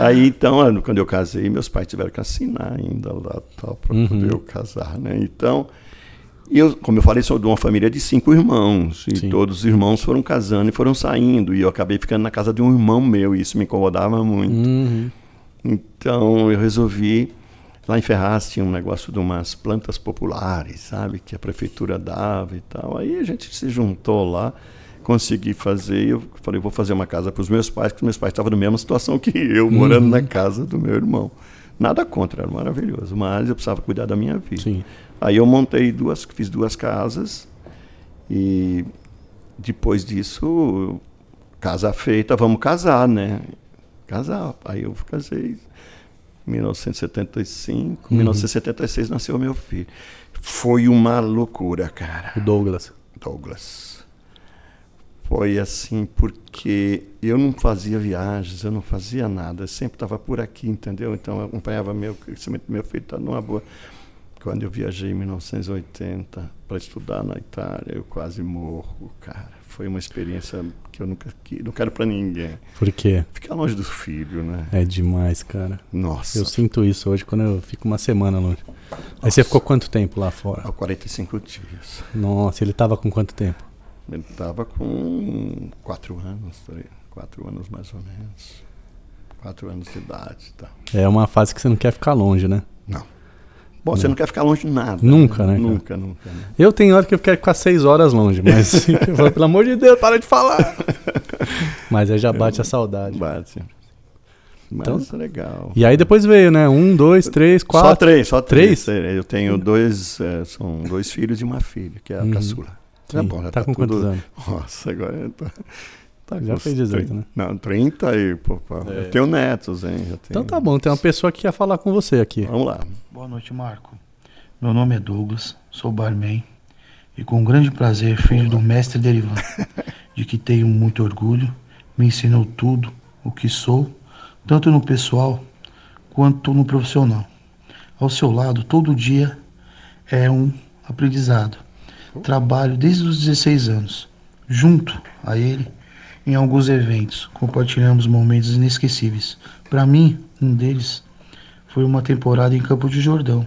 Aí então, ah, quando eu casei, meus pais tiveram que assinar ainda lá tal para Uhum. poder eu casar, né? Então, eu, como eu falei, sou de uma família de cinco irmãos e Sim. todos os irmãos foram casando e foram saindo e eu acabei ficando na casa de um irmão meu e isso me incomodava muito. Uhum. Então eu resolvi lá em Ferraz tinha um negócio de umas plantas populares, sabe, que a prefeitura dava e tal. Aí a gente se juntou lá, consegui fazer. e Eu falei vou fazer uma casa para os meus pais, porque os meus pais estavam na mesma situação que eu, morando Uhum. na casa do meu irmão. Nada contra, era maravilhoso, mas eu precisava cuidar da minha vida. Sim. Aí eu montei duas, fiz duas casas e depois disso, casa feita, vamos casar, né? Casar. Aí eu casei em 1975, em 1976 nasceu meu filho. Foi uma loucura, cara. O Douglas. Douglas. Foi assim, porque eu não fazia viagens, eu não fazia nada, eu sempre estava por aqui, entendeu? Então eu acompanhava meu crescimento, meu filho está numa boa. Quando eu viajei em 1980 para estudar na Itália, eu quase morro, cara. Foi uma experiência que eu nunca que, não quero para ninguém. Por quê? Ficar longe do filho, né? É demais, cara. Nossa. Eu sinto isso hoje quando eu fico uma semana longe. Aí você ficou quanto tempo lá fora? Há 45 dias. Nossa, ele tava com quanto tempo? Ele estava com quatro anos, quatro anos mais ou menos. Quatro anos de idade. Tá. É uma fase que você não quer ficar longe, né? Não. Bom, você não quer ficar longe de nada. Nunca, né, cara? Nunca, nunca. né? Eu tenho hora que eu quero ficar seis horas longe, mas eu falo, pelo amor de Deus, para de falar. Mas aí já bate a saudade. Bate. Mas Então- é legal. E aí depois veio, né? Um, dois, três, quatro. Só três, só Três? três. Eu tenho dois, é, são dois filhos e uma filha, que é a Uhum. caçula. Sim. bom, tá, com quantos anos? Nossa, agora eu tô, tá Já fez uns 18, 30. né? Não, 30 e, pô, pô, É. eu tenho netos, hein? já Então tenho- tá bom, tem uma pessoa que quer falar com você aqui. Vamos lá. Boa noite, Marco. Meu nome é Douglas, sou barman e com grande prazer, filho do mestre Derivan, de que tenho muito orgulho, me ensinou tudo o que sou, tanto no pessoal quanto no profissional. Ao seu lado, todo dia é um aprendizado. Trabalho desde os 16 anos, junto a ele em alguns eventos, compartilhamos momentos inesquecíveis. Para mim, um deles foi uma temporada em Campo de Jordão,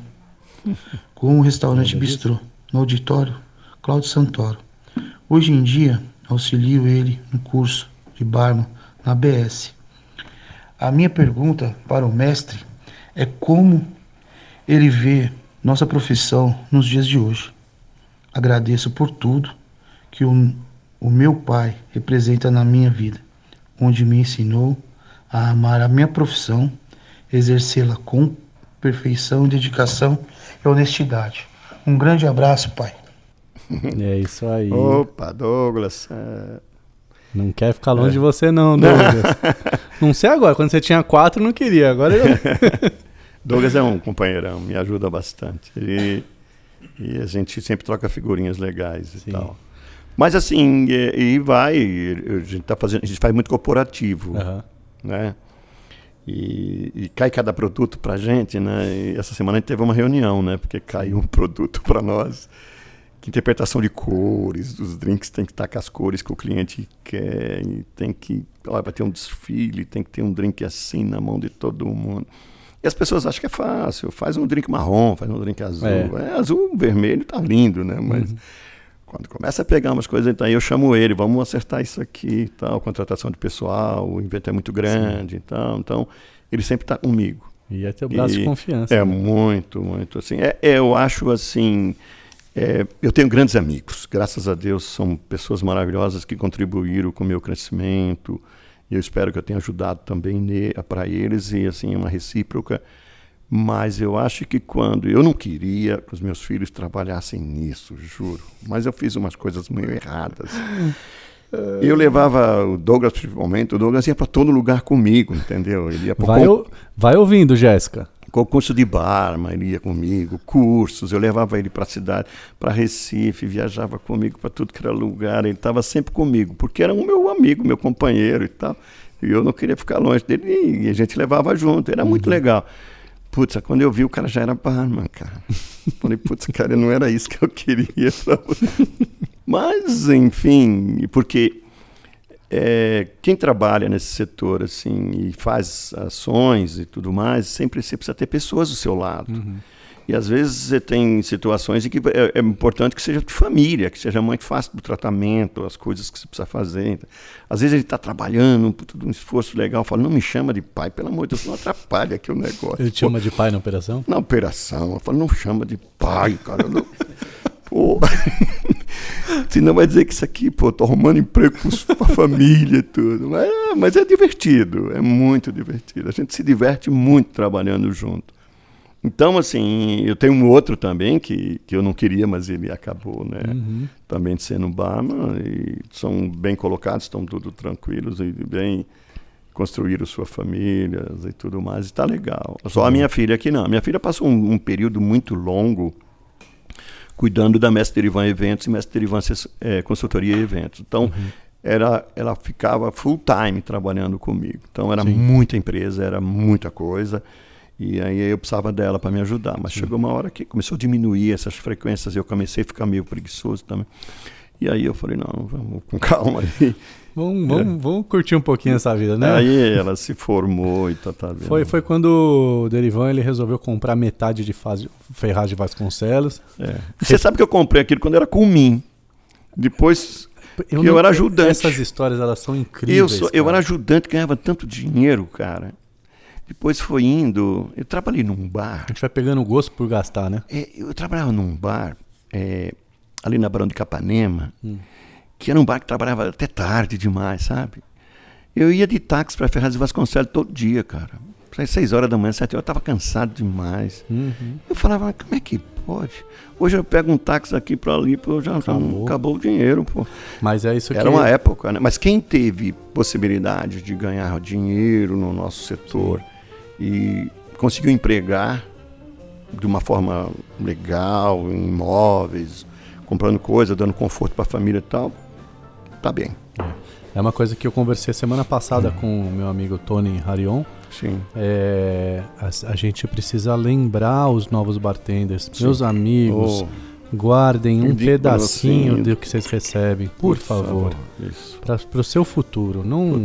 com um restaurante bistrô, no auditório Cláudio Santoro. Hoje em dia, auxilio ele no curso de barman na BS. A minha pergunta para o mestre é como ele vê nossa profissão nos dias de hoje. Agradeço por tudo que o, o meu pai representa na minha vida, onde me ensinou a amar a minha profissão, exercê-la com perfeição, dedicação e honestidade. Um grande abraço, pai. É isso aí. Opa, Douglas. é, Não quer ficar longe de você, não, Douglas. não sei agora, quando você tinha quatro, não queria. Agora eu. Douglas é um companheirão, me ajuda bastante. Ele, e a gente sempre troca figurinhas legais e Sim. tal. Mas assim, e, e vai, a gente tá fazendo, a gente faz muito corporativo, Aham. né? E, e cai cada produto pra gente, né? E essa semana a gente teve uma reunião, né? Porque caiu um produto para nós. Que interpretação de cores, dos drinks tem que estar com as cores que o cliente quer, e tem que, ó, vai ter um desfile, tem que ter um drink assim na mão de todo mundo. E as pessoas acham que é fácil, faz um drink marrom, faz um drink azul. É. É, azul, vermelho tá lindo, né? Mas quando começa a pegar umas coisas, então aí eu chamo ele, vamos acertar isso aqui e tal, contratação de pessoal, o evento é muito grande e tal. Então, ele sempre está comigo. E é teu braço de E confiança. É né? muito, muito assim. É, é, eu acho assim. é, eu tenho grandes amigos, graças a Deus, são pessoas maravilhosas que contribuíram com o meu crescimento. E eu espero que eu tenha ajudado também para eles e assim uma recíproca. Mas eu acho que quando eu não queria que os meus filhos trabalhassem nisso, juro. Mas eu fiz umas coisas meio erradas. Eu levava o Douglas, principalmente, o Douglas ia para todo lugar comigo, entendeu? Ele ia Vai, o- vai ouvindo, Jéssica. concurso de barman, ele ia comigo, cursos, eu levava ele para a cidade, para Recife, viajava comigo para tudo que era lugar, ele estava sempre comigo, porque era um meu amigo, meu companheiro e tal. E eu não queria ficar longe dele e a gente levava junto, era muito legal. Putz, quando eu vi o cara já era barman, cara. Falei, putz, cara, não era isso que eu queria. Mas, enfim, porque é, quem trabalha nesse setor assim e faz ações e tudo mais, sempre você precisa ter pessoas do seu lado. E às vezes você tem situações em que é, é importante que seja de família, que seja muito fácil do tratamento, as coisas que você precisa fazer. Às vezes ele está trabalhando, tudo um esforço legal, fala, não me chama de pai, pelo amor de Deus, não atrapalha aqui o negócio. Ele te Pô, chama de pai na operação? na operação. Eu falo, não chama de pai, cara. Não... Pô. Senão vai dizer que isso aqui, pô, tô arrumando emprego com a família e tudo. Mas, mas é divertido, é muito divertido. A gente se diverte muito trabalhando junto. Então, assim, eu tenho um outro também que, que eu não queria, mas ele acabou, né? Também sendo barman. E são bem colocados, estão tudo tranquilos e bem construíram suas famílias e tudo mais, e tá legal. Só a minha filha que não. A minha filha passou um, um período muito longo cuidando da Mestre Derivan Eventos e Mestre Derivan eh, Consultoria e Eventos. Então, era, ela ficava full time trabalhando comigo. Então, era Sim. muita empresa, era muita coisa. E aí eu precisava dela para me ajudar. Mas chegou uma hora que começou a diminuir essas frequências. Eu comecei a ficar meio preguiçoso também. E aí eu falei, não, vamos com calma aí. Vamos, vamos, vamos curtir um pouquinho essa vida, né? Aí ela se formou e tá, tá vendo. Foi, foi quando o Derivan ele resolveu comprar metade de faz... Ferraz de Vasconcelos. É. Você sabe que eu comprei aquilo quando era com mim. Depois Eu, Eu era ajudante. Essas histórias elas são incríveis. eu, sou, eu era ajudante, ganhava tanto dinheiro, cara. Depois foi indo. Eu trabalhei num bar. A gente vai pegando gosto por gastar, né? É, eu trabalhava num bar é, ali na Barão de Capanema, que era um bar que trabalhava até tarde demais, sabe? Eu ia de táxi para Ferraz de Vasconcelos todo dia, cara. Às seis horas da manhã, sete horas, eu estava cansado demais. Uhum. Eu falava, como é que pode? Hoje eu pego um táxi aqui para ali, pô, já já Acabou. acabou o dinheiro, pô. Mas é isso Era que uma época, né? Mas quem teve possibilidade de ganhar dinheiro no nosso setor e conseguiu empregar de uma forma legal, em imóveis, comprando coisa, dando conforto para a família e tal, tá bem. é uma coisa que eu conversei semana passada com o meu amigo Tony Harion. Sim. É, a, a gente precisa lembrar os novos bartenders, meus amigos, Oh, guardem um pedacinho assim, do que vocês recebem, por favor, Isso. para o seu futuro. Não,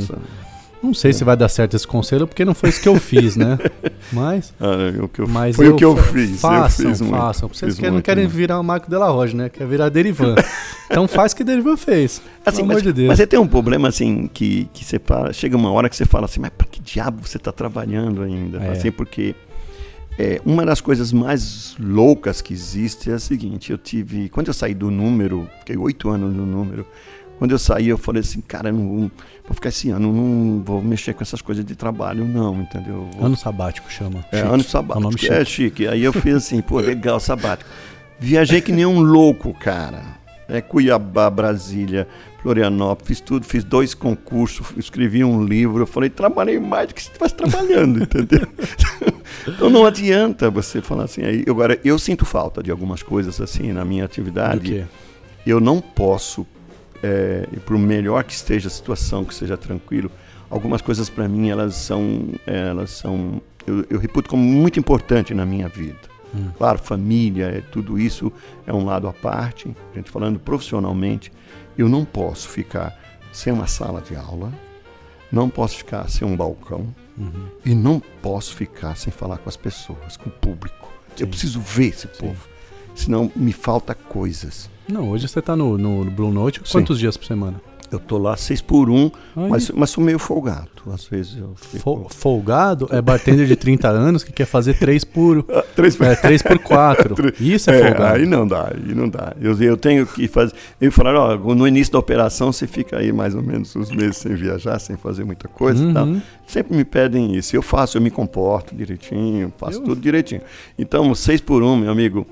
não sei se vai dar certo esse conselho, porque não foi isso que eu fiz, né? Mas, ah, o que eu- mas foi eu o que eu fiz. Façam, eu fiz muito, façam. Vocês fiz que não muito, querem muito. virar o Marco de la Roche, né? Quer virar Derivan. então faz o que Derivan fez. Assim, pelo mas, amor de Deus. mas você tem um problema assim que, que você fala, chega uma hora que você fala assim, mas para que diabo você está trabalhando ainda? É. Assim, porque é, uma das coisas mais loucas que existe é a seguinte, eu tive, quando eu saí do número, fiquei oito anos no número, quando eu saí eu falei assim, cara, não vou, ficar esse ano, não vou mexer com essas coisas de trabalho não, entendeu? Vou- Ano sabático chama. é, Chique. ano É sabático. nome chique. É chique. Aí eu fiz assim, pô, legal, sabático. Viajei que nem um louco, cara. É Cuiabá, Brasília, Florianópolis, fiz tudo, fiz dois concursos, escrevi um livro. Eu falei, trabalhei mais do que se estivesse trabalhando, entendeu? então não adianta você falar assim. Aí, agora, eu sinto falta de algumas coisas assim na minha atividade quê? eu não posso, é, e por melhor que esteja a situação, que seja tranquilo, algumas coisas para mim elas são, elas são, eu, eu reputo como muito importante na minha vida. Hum. Claro, família, é, tudo isso é um lado à parte. A gente falando profissionalmente, eu não posso ficar sem uma sala de aula, não posso ficar sem um balcão Uhum. e não posso ficar sem falar com as pessoas, com o público. Sim. Eu preciso ver esse povo, senão me falta coisas. Não, hoje você tá no, no Blue Note Sim. quantos dias por semana? Eu tô lá seis por um, Aí, mas, mas sou meio folgado. Às vezes eu fico... fo- folgado é bartender de 30 anos que quer fazer 3 por, Ah, Três é, 3 por 4. Isso é, É, folgado. aí não dá, aí não dá. Eu, eu tenho que fazer. Eu falaram, ó, no início da operação você fica aí mais ou menos uns meses sem viajar, sem fazer muita coisa e tal. Uhum. Sempre me pedem isso. Eu faço, eu me comporto direitinho, faço Eu- tudo direitinho. Então, seis por um, meu amigo,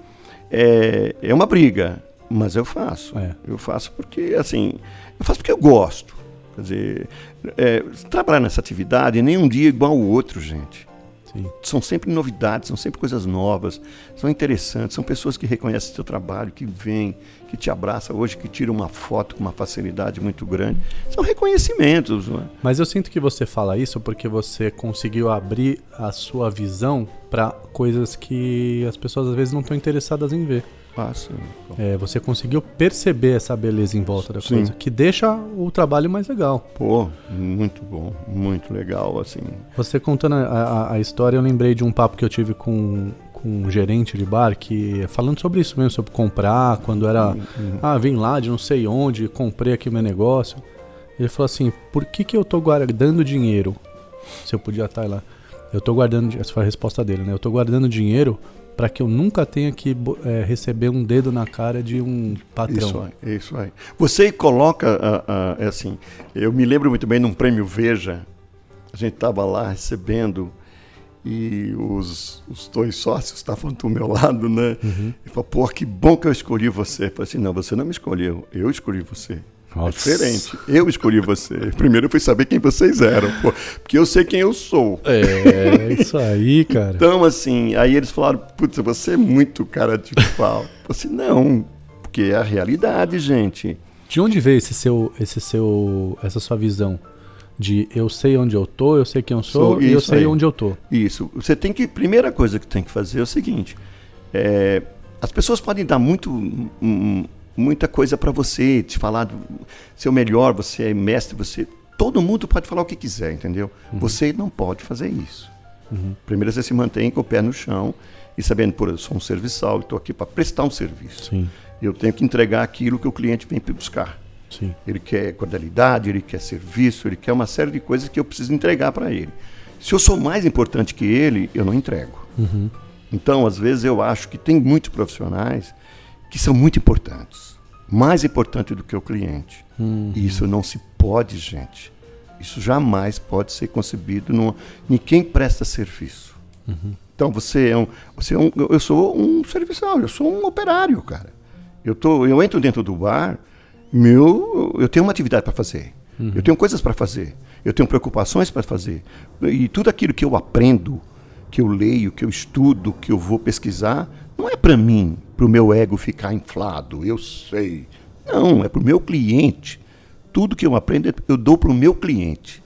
é, é uma briga. Mas eu faço. É. Eu faço porque, assim, eu faço porque eu gosto. Quer dizer, é, trabalhar nessa atividade nenhum dia é igual ao outro, gente. Sim. São sempre novidades, são sempre coisas novas, são interessantes, são pessoas que reconhecem seu trabalho, que vêm, que te abraçam hoje, que tiram uma foto com uma facilidade muito grande. São reconhecimentos. É? Mas eu sinto que você fala isso porque você conseguiu abrir a sua visão para coisas que as pessoas às vezes não estão interessadas em ver. Ah, sim. É, você conseguiu perceber essa beleza em volta da Sim. coisa, que deixa o trabalho mais legal. Pô, muito bom, muito legal, assim. Você contando a, a- a história, eu lembrei de um papo que eu tive com, com um gerente de bar, que falando sobre isso mesmo, sobre comprar, quando era, ah, vim lá de não sei onde, comprei aqui o meu negócio. Ele falou assim, por que, que eu tô guardando dinheiro? Se eu podia estar lá. Eu tô guardando, essa foi a resposta dele, né? Eu tô guardando dinheiro para que eu nunca tenha que eh, receber um dedo na cara de um patrão. Isso aí, isso aí. Você coloca, ah, é assim, eu me lembro muito bem num prêmio Veja, a gente estava lá recebendo e os, os dois sócios estavam do meu lado, né? Uhum. E falou, pô, que bom que eu escolhi você. Eu falei assim, não, você não me escolheu, eu escolhi você. É Nossa. diferente, eu escolhi você. Primeiro eu fui saber quem vocês eram, pô, porque eu sei quem eu sou. É, isso aí, cara. Então, assim, aí eles falaram, putz, você é muito cara de pau. Eu assim, não, porque é a realidade, gente. De onde veio esse seu, esse seu, essa sua visão de eu sei onde eu tô, eu sei quem eu sou Sou e eu sei aí. onde eu tô. Isso. Você tem que. Primeira coisa que tem que fazer é o seguinte: é, as pessoas podem dar muito, hum, muita coisa para você, te falar do seu melhor, você é mestre, você. Todo mundo pode falar o que quiser, entendeu? Você não pode fazer isso. Primeiro você se mantém com o pé no chão e sabendo, por eu sou um serviçal, estou aqui para prestar um serviço. Sim, Eu tenho que entregar aquilo que o cliente vem buscar. sim. Ele quer cordialidade, ele quer serviço, ele quer uma série de coisas que eu preciso entregar para ele. Se eu sou mais importante que ele, eu não entrego. Uhum. Então, às vezes, eu acho que tem muitos profissionais que são muito importantes. Mais importante do que o cliente. Uhum. E isso não se pode, gente. Isso jamais pode ser concebido numa, em quem presta serviço. Uhum. Então, você é um, você é um. Eu sou um serviçal, eu sou um operário, cara. Eu, tô, eu entro dentro do bar, meu, eu tenho uma atividade para fazer. Eu tenho coisas para fazer. Eu tenho preocupações para fazer. E tudo aquilo que eu aprendo, que eu leio, que eu estudo, que eu vou pesquisar, não é para mim, para o meu ego ficar inflado. Eu sei. Não, é para o meu cliente. Tudo que eu aprendo, eu dou para o meu cliente.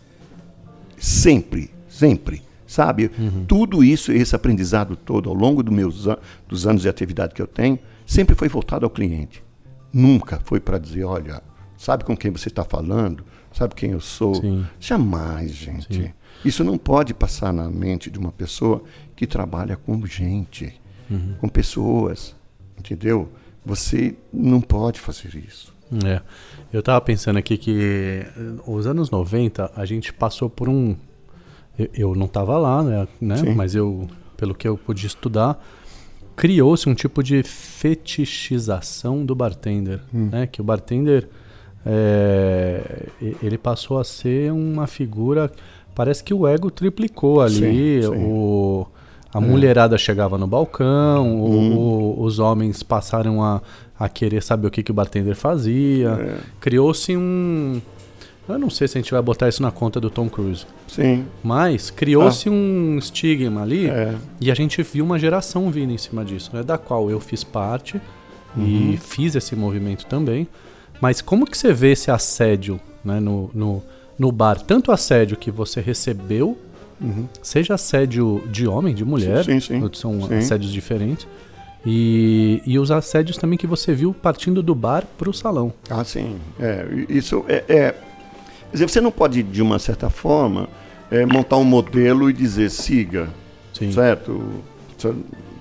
Sempre, sempre. Sabe? Tudo isso, esse aprendizado todo, ao longo do meus, an- dos anos de atividade que eu tenho, sempre foi voltado ao cliente. Nunca foi para dizer, olha, sabe com quem você está falando? Sabe quem eu sou? Sim. Jamais, gente. Sim. Isso não pode passar na mente de uma pessoa que trabalha com gente, com pessoas, entendeu? Você não pode fazer isso. É. Eu tava pensando aqui que eh, os anos 90 a gente passou por um. Eu, eu não tava lá, né? né? Mas eu, pelo que eu pude estudar, criou-se um tipo de fetichização do bartender, Hum. né? Que o bartender é, ele passou a ser uma figura. Parece que o ego triplicou ali. Sim, sim. O, a mulherada chegava no balcão, o- Hum. o- os homens passaram a, a querer saber o que, que o bartender fazia. É, Criou-se um. Eu não sei se a gente vai botar isso na conta do Tom Cruise, sim, mas criou-se um estigma ali é, e a gente viu uma geração vindo em cima disso, né? Da qual eu fiz parte e fiz esse movimento também. Mas como que você vê esse assédio né, no, no, no bar? Tanto assédio que você recebeu, uhum. seja assédio de homem, de mulher, Sim, sim, são sim. assédios diferentes, e, e os assédios também que você viu partindo do bar para o salão. Ah, sim. É, isso é, é- Quer dizer, você não pode, de uma certa forma, é, montar um modelo e dizer siga, Sim. certo? Sa-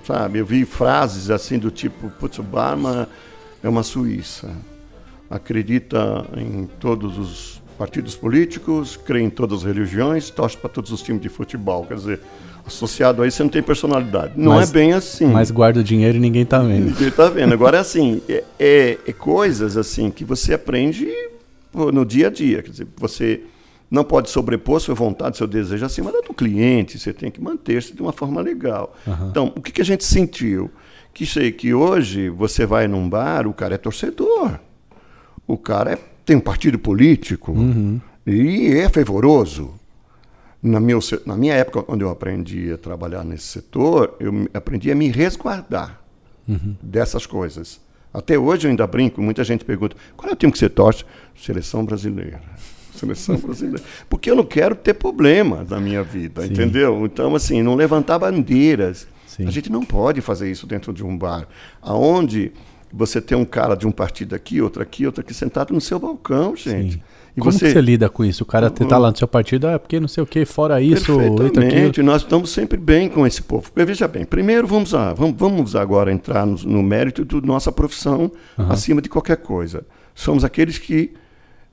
Sabe, eu vi frases assim do tipo, putz, o Barma é uma Suíça, acredita em todos os partidos políticos, crê em todas as religiões, torce para todos os times de futebol. Quer dizer, associado a isso você não tem personalidade. Não Mas- é bem assim. Mas guarda o dinheiro e ninguém tá vendo. Ninguém tá vendo. Agora, assim, é, é- é coisas assim que você aprende no dia a dia. Quer dizer, você não pode sobrepor sua vontade, seu desejo acima da do cliente. Você tem que manter-se de uma forma legal. Aham. Então, o que, que a gente sentiu? Que sei que hoje você vai num bar, o cara é torcedor. O cara é, tem um partido político Uhum. e é fervoroso. Na, se- na minha época, quando eu aprendi a trabalhar nesse setor, eu aprendi a me resguardar dessas coisas. Até hoje eu ainda brinco, muita gente pergunta, qual é o time que você torce? Seleção brasileira. Seleção brasileira. Porque eu não quero ter problema na minha vida, Sim. entendeu? Então, assim, não levantar bandeiras. Sim. A gente não pode fazer isso dentro de um bar. Aonde você tem um cara de um partido aqui, outro aqui, outro aqui, sentado no seu balcão, gente. Sim. E Como você... que você lida com isso? O cara tá lá no seu partido, é porque não sei o que, fora isso. Perfeitamente, nós estamos sempre bem com esse povo. Porque, veja bem, primeiro vamos, a, vamos, vamos agora entrar no, no mérito da nossa profissão Aham. acima de qualquer coisa. Somos aqueles que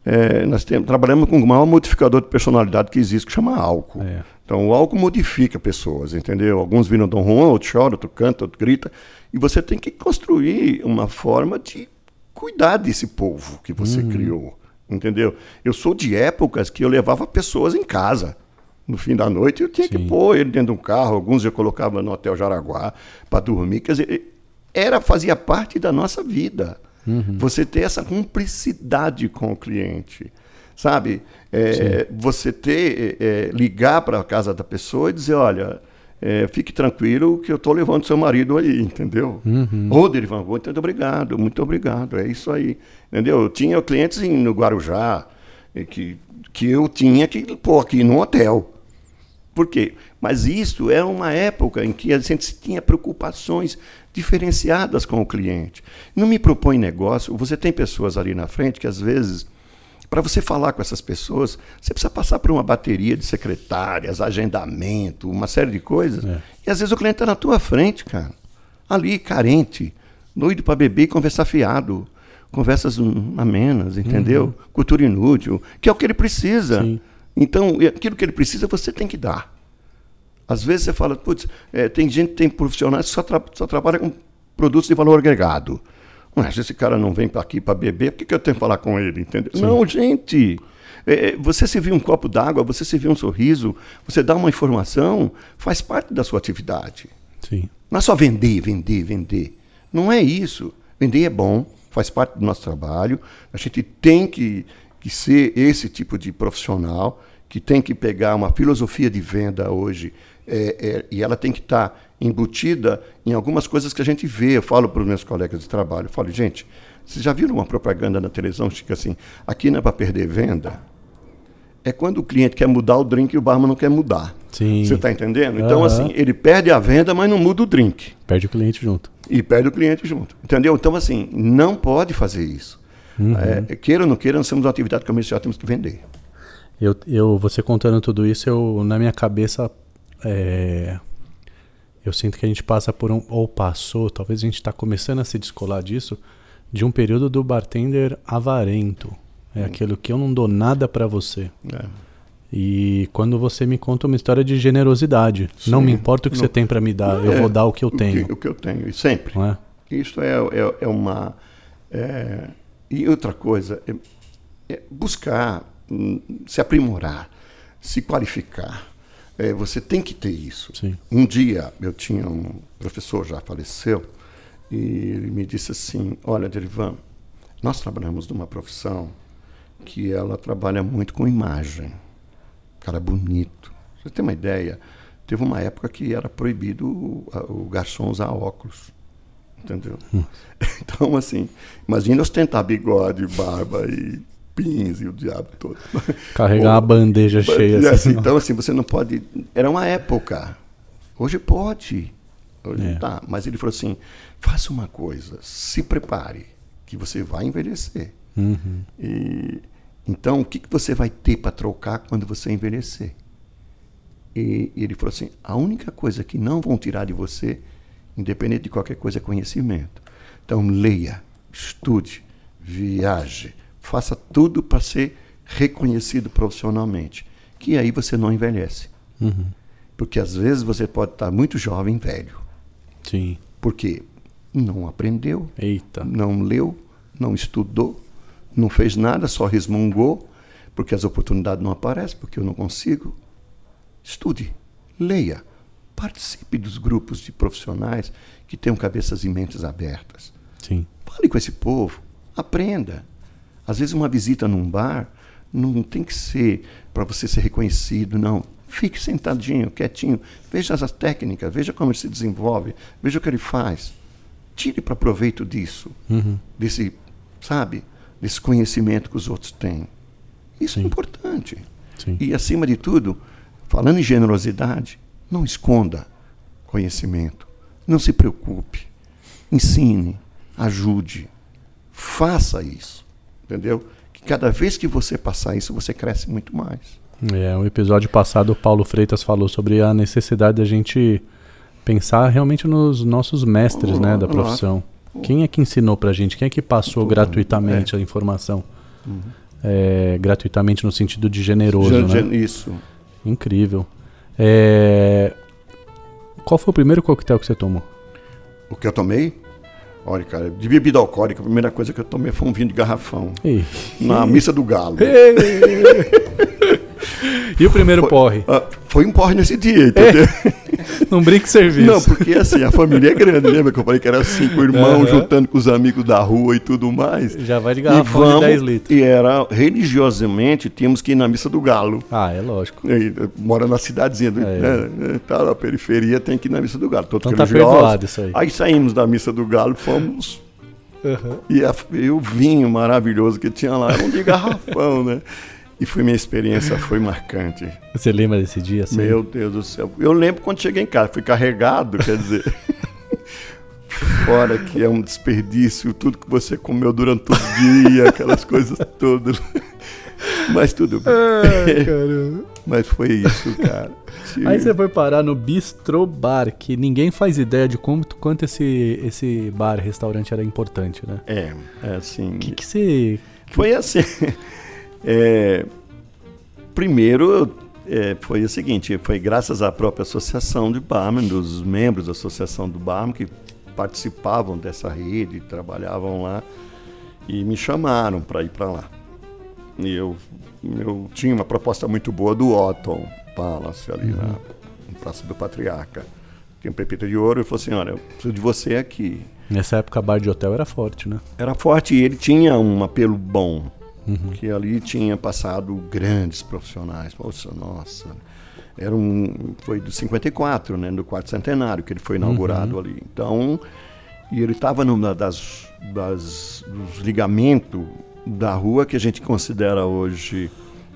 eh, nós temos, trabalhamos com o maior modificador de personalidade que existe, que chama álcool. É. Então o álcool modifica pessoas, entendeu? Alguns viram Dom Juan, outro chora, outro canta, outro grita. E você tem que construir uma forma de cuidar desse povo que você Uhum. criou, entendeu? Eu sou de épocas que eu levava pessoas em casa. No fim da noite eu tinha que Sim. pôr ele dentro de um carro, alguns eu colocava no Hotel Jaraguá para dormir. Quer dizer, era, fazia parte da nossa vida. Uhum. Você ter essa cumplicidade com o cliente. Sabe? É, você ter, é, é, ligar para a casa da pessoa e dizer, olha, é, fique tranquilo que eu estou levando seu marido aí, entendeu? Uhum. Ô, Derivan, muito obrigado, muito obrigado, é isso aí. Entendeu? Eu tinha clientes em- no Guarujá eh, que, que eu tinha que pôr aqui no hotel. Por quê? Mas isso é uma época em que a gente tinha preocupações diferenciadas com o cliente. Não me propõe negócio. Você tem pessoas ali na frente que, às vezes, para você falar com essas pessoas, você precisa passar por uma bateria de secretárias, agendamento, uma série de coisas. É. E às vezes o cliente está na tua frente, cara. Ali, carente, doido para beber e conversar fiado. Conversas hum, amenas, entendeu? Cultura inútil, que é o que ele precisa. Sim. Então, aquilo que ele precisa, você tem que dar. Às vezes você fala, putz, é, tem gente, tem profissionais que só, tra só trabalha com produtos de valor agregado. Mas se esse cara não vem para aqui para beber, por que, que eu tenho que falar com ele? Entendeu? Não, gente. é, você servir um copo d'água, você servir um sorriso, você dar uma informação, faz parte da sua atividade. Sim. Não é só vender, vender, vender. Não é isso. Vender é bom, faz parte do nosso trabalho. A gente tem que, que ser esse tipo de profissional que tem que pegar uma filosofia de venda hoje é, é, e ela tem que estar embutida em algumas coisas que a gente vê. Eu falo para os meus colegas de trabalho, eu falo, gente, vocês já viram uma propaganda na televisão que fica assim, aqui não é para perder venda? É quando o cliente quer mudar o drink e o barman não quer mudar. Sim. Você está entendendo? Então, Aham. assim, ele perde a venda, mas não muda o drink. Perde o cliente junto. E perde o cliente junto. Entendeu? Então, assim, não pode fazer isso. Uhum. É, queira ou não queira, nós somos uma atividade comercial, temos que vender. Eu, eu, você contando tudo isso, eu, na minha cabeça, é, eu sinto que a gente passa por um, ou passou, talvez a gente está começando a se descolar disso, de um período do bartender avarento. É aquilo que eu não dou nada para você. É. E quando você me conta uma história de generosidade, não Sim. me importa o que Não- você tem para me dar, eu É, vou dar o que eu que- tenho. O que, eu tenho, e sempre. Não é? Isso é, é, é uma. é, e outra coisa, é, é buscar hum, se aprimorar, se qualificar. É, você tem que ter isso. Sim. Um dia eu tinha um professor, já faleceu, e ele me disse assim: Olha, Derivan, nós trabalhamos numa profissão que ela trabalha muito com imagem. Cara bonito. Pra Você tem uma ideia? Teve uma época que era proibido o, o garçom usar óculos. Entendeu? Então, assim, imagina ostentar bigode, barba e pins e o diabo todo. Carregar uma bandeja cheia assim. assim, então, assim, você não pode. Era uma época. Hoje pode. Hoje É. tá. Mas ele falou assim: faça uma coisa, se prepare, que você vai envelhecer. Uhum. E, então, o que, que você vai ter para trocar quando você envelhecer? E, e ele falou assim: a única coisa que não vão tirar de você, independente de qualquer coisa, é conhecimento. Então, leia, estude, viaje, faça tudo para ser reconhecido profissionalmente, que aí você não envelhece. Uhum. Porque às vezes você pode estar muito jovem, velho, Sim. porque não aprendeu, Eita. não leu, não estudou, não fez nada, só resmungou, porque as oportunidades não aparecem, porque eu não consigo. Estude, leia, participe dos grupos de profissionais que tenham cabeças e mentes abertas. Sim. Fale com esse povo, aprenda. Às vezes uma visita num bar não tem que ser para você ser reconhecido, não. Fique sentadinho, quietinho, veja as técnicas, veja como ele se desenvolve, veja o que ele faz. Tire para proveito disso, Uhum. desse, sabe, desse conhecimento que os outros têm. Isso é Sim. importante. Sim. E acima de tudo, falando em generosidade, não esconda conhecimento. Não se preocupe. Ensine, ajude. Faça isso. Entendeu? Que cada vez que você passar isso, você cresce muito mais. É, o episódio passado o Paulo Freitas falou sobre a necessidade da gente pensar realmente nos nossos mestres, né, da Olá. profissão. Quem é que ensinou pra gente? Quem é que passou gratuitamente a informação? É, gratuitamente no sentido de generoso, Já- né? Isso. Incrível. É, Qual foi o primeiro coquetel que você tomou? O que eu tomei? Olha, cara, de bebida alcoólica, a primeira coisa que eu tomei foi um vinho de garrafão. Ih. Na missa do galo. e o primeiro porre? Ah, foi um porre nesse dia, entendeu? Não brinque serviço. Não, porque assim, a família é grande, lembra que eu falei que era cinco irmãos Aham. juntando com os amigos da rua e tudo mais. Já vai de garrafão vamos, de 10 litros. e era religiosamente, tínhamos que ir na missa do galo. Ah, é lógico. E, eh, mora na cidadezinha, do, É. né? Tá na periferia, tem que ir na missa do galo. Todos Então tá perdoado isso aí. Aí saímos da missa do galo, fomos. E, a- e o vinho maravilhoso que tinha lá era um de garrafão, né? E foi minha experiência, foi marcante. Você lembra desse dia? Assim? Meu Deus do céu. Eu lembro quando cheguei em casa, fui carregado, quer dizer. Fora que é um desperdício, tudo que você comeu durante o dia, aquelas coisas todas. Mas tudo bem. Ai. Mas foi isso, cara. Se- Aí você foi parar no Bistro Bar, que ninguém faz ideia de como, quanto esse, esse bar, restaurante era importante, né? É, é assim. O que, que você. Foi assim. É, primeiro, é, foi o seguinte: foi graças à própria associação de barman, dos membros da associação do barman, que participavam dessa rede, trabalhavam lá, e me chamaram para ir para lá. E eu, eu tinha uma proposta muito boa do Otton Palace, ali na, na Praça do Patriarca. Tem um Pepita de Ouro, e falou assim: olha, eu preciso de você aqui. Nessa época, bar de hotel era forte, né? Era forte e ele tinha um apelo bom. Que ali tinha passado grandes profissionais. Poxa, nossa. Era um, foi do 54, né? Do quarto centenário, que ele foi inaugurado ali. Então, e ele estava numa das, das dos ligamentos da rua que a gente considera hoje.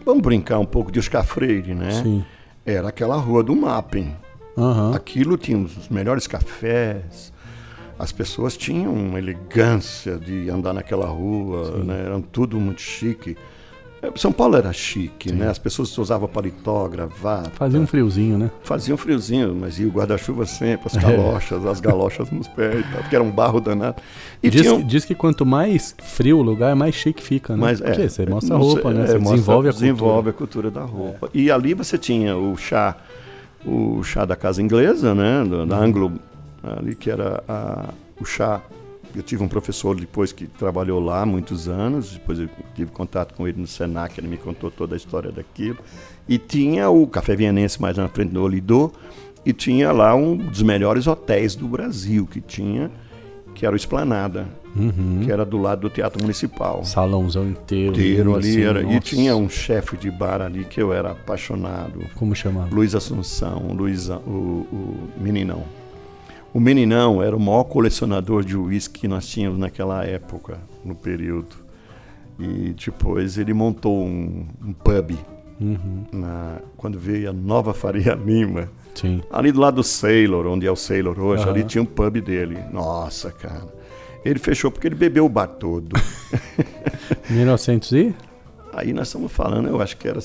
Vamos brincar um pouco de Oscar Freire, né? Sim. Era aquela rua do mapping. Aham. Aquilo tinha os melhores cafés. As pessoas tinham uma elegância de andar naquela rua, né? Eram tudo muito chique. É, São Paulo era chique, né? As pessoas usavam paletó, gravata. Fazia um friozinho, né? Faziam friozinho, mas ia o guarda-chuva sempre, as É. galochas, as galochas nos pés, e tal, porque era um barro danado. E diz, tinham- que, diz que quanto mais frio o lugar, mais chique fica, né? mas, Porque é, você mostra a roupa, né? é, Você mostra- desenvolve a desenvolve cultura. a cultura da roupa. E ali você tinha o chá, o chá da casa inglesa, né? do- Da Anglo, ali que era a- o chá. Eu tive um professor depois que trabalhou lá muitos anos, depois eu tive contato com ele no Senac, ele me contou toda a história daquilo. E tinha o Café Vienense mais na frente do Olidô, e tinha lá um dos melhores hotéis do Brasil, que tinha, que era o Esplanada, Uhum. que era do lado do Teatro Municipal Salãozão inteiro. inteiro ali. assim, era, e tinha um chefe de bar ali que eu era apaixonado. Como chamava? Luiz Assunção, Luiz, o, o Meninão. O Meninão era o maior colecionador de uísque que nós tínhamos naquela época, no período. E depois ele montou um, um pub Uhum. na, quando veio a nova Faria Lima. Sim. Ali do lado do Sailor, onde é o Sailor hoje, Aham. ali tinha um pub dele. Nossa, cara. Ele fechou porque ele bebeu o bar todo. 1900 e? Aí nós estamos falando, eu acho que era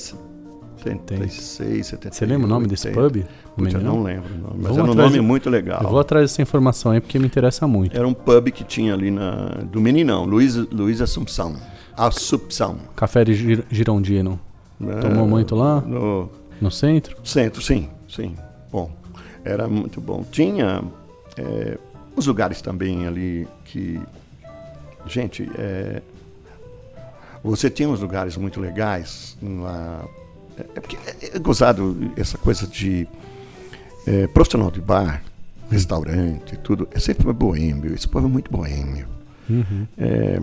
76, 78. Você lembra o nome desse pub? Putz, eu não lembro o nome, mas Vamos era um nome de- muito legal. Eu vou atrás dessa informação aí porque me interessa muito. Era um pub que tinha ali na, do Meninão, Luiz, Luiz Assumpção. Assumpção. Café de Gir- Girondino. né? Tomou muito lá? No No centro? centro, sim, sim. Bom, era muito bom. Tinha é, os lugares também ali que... Gente, é, você tinha uns lugares muito legais lá. É, é porque é, é gozado essa coisa de é, profissional de bar, restaurante, tudo, é sempre boêmio. Esse povo é muito boêmio. Uhum. É,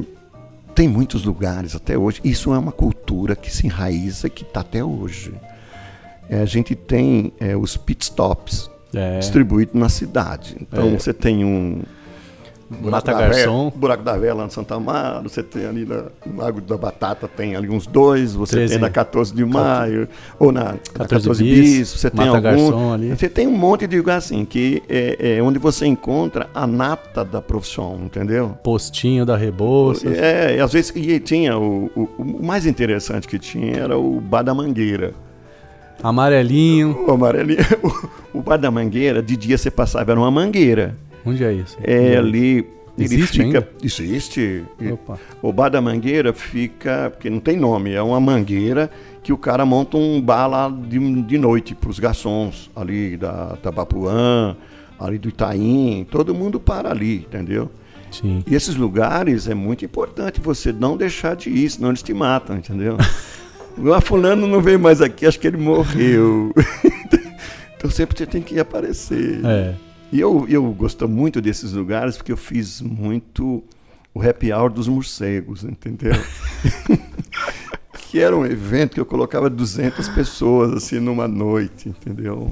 tem muitos lugares até hoje. Isso é uma cultura que se enraiza, que está até hoje. É, a gente tem é, os pit stops É. distribuídos na cidade. Então É. você tem um Mata Garçom. Vela, Buraco da Vela no Santa Amaro, você tem ali na, no Lago da Batata, tem ali uns dois, você 13. tem na 14 de maio, ou na, na 14 14 bis, bis, você tem Mata algum. Garçom ali. Você tem um monte de lugar assim, que é, é onde você encontra a nata da profissão, entendeu? Postinho da Rebouça. É, e às vezes e tinha o, o, o mais interessante que tinha era o Bar da Mangueira. Amarelinho. O amarelinho, o, o Bar da Mangueira, de dia você passava, era uma mangueira. Onde é isso? É ali. Ele Existe fica. ainda? Existe. Opa. O bar da mangueira fica. Porque não tem nome, é uma mangueira que o cara monta um bar lá de, de noite para os garçons, ali da Tabapuã, ali do Itaim. Todo mundo para ali, entendeu? Sim. E esses lugares é muito importante você não deixar de ir, senão eles te matam, entendeu? O fulano não veio mais aqui, acho que ele morreu. então sempre você tem que aparecer. É. E eu, eu gosto muito desses lugares porque eu fiz muito o happy hour dos morcegos, entendeu? que era um evento que eu colocava 200 pessoas assim numa noite, entendeu?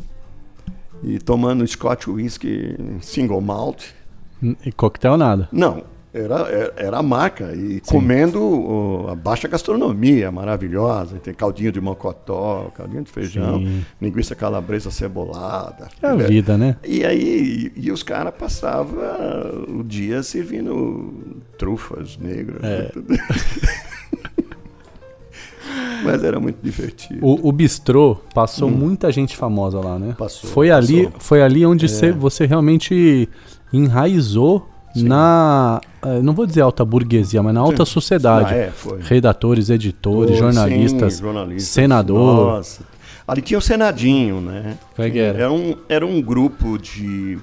E tomando Scotch Whisky single malt. E coquetel nada. Não, era, era, era a marca. E comendo ó, a baixa gastronomia maravilhosa. Tem caldinho de mocotó, caldinho de feijão, Sim. linguiça calabresa cebolada. É a né? vida, né? E aí, e, e os caras passavam o dia servindo trufas negras. É. né. Mas era muito divertido. O, o bistrô passou muita gente famosa lá, né? Hum. Passou, Foi ali, passou. É. foi ali onde você, você realmente enraizou Sim. na, eh, não vou dizer alta burguesia, mas na alta Sim. sociedade. Ah, é, foi. Redatores, editores, Foi, jornalistas, sim, jornalistas. senador. Nossa. Ali tinha o Senadinho, né? Como é era? Era um, era um grupo de,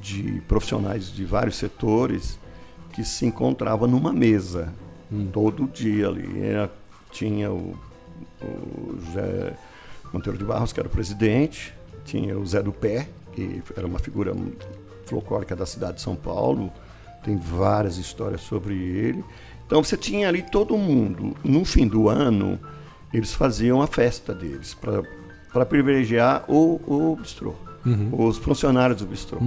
de profissionais de vários setores que se encontrava numa mesa Hum. todo dia ali. Era- tinha o, o José Monteiro de Barros, que era o presidente, tinha o Zé do Pé, que era uma figura folclórica da cidade de São Paulo, tem várias histórias sobre ele. Então você tinha ali todo mundo. No fim do ano, eles faziam a festa deles para privilegiar o, o bistrô, os funcionários do bistrô.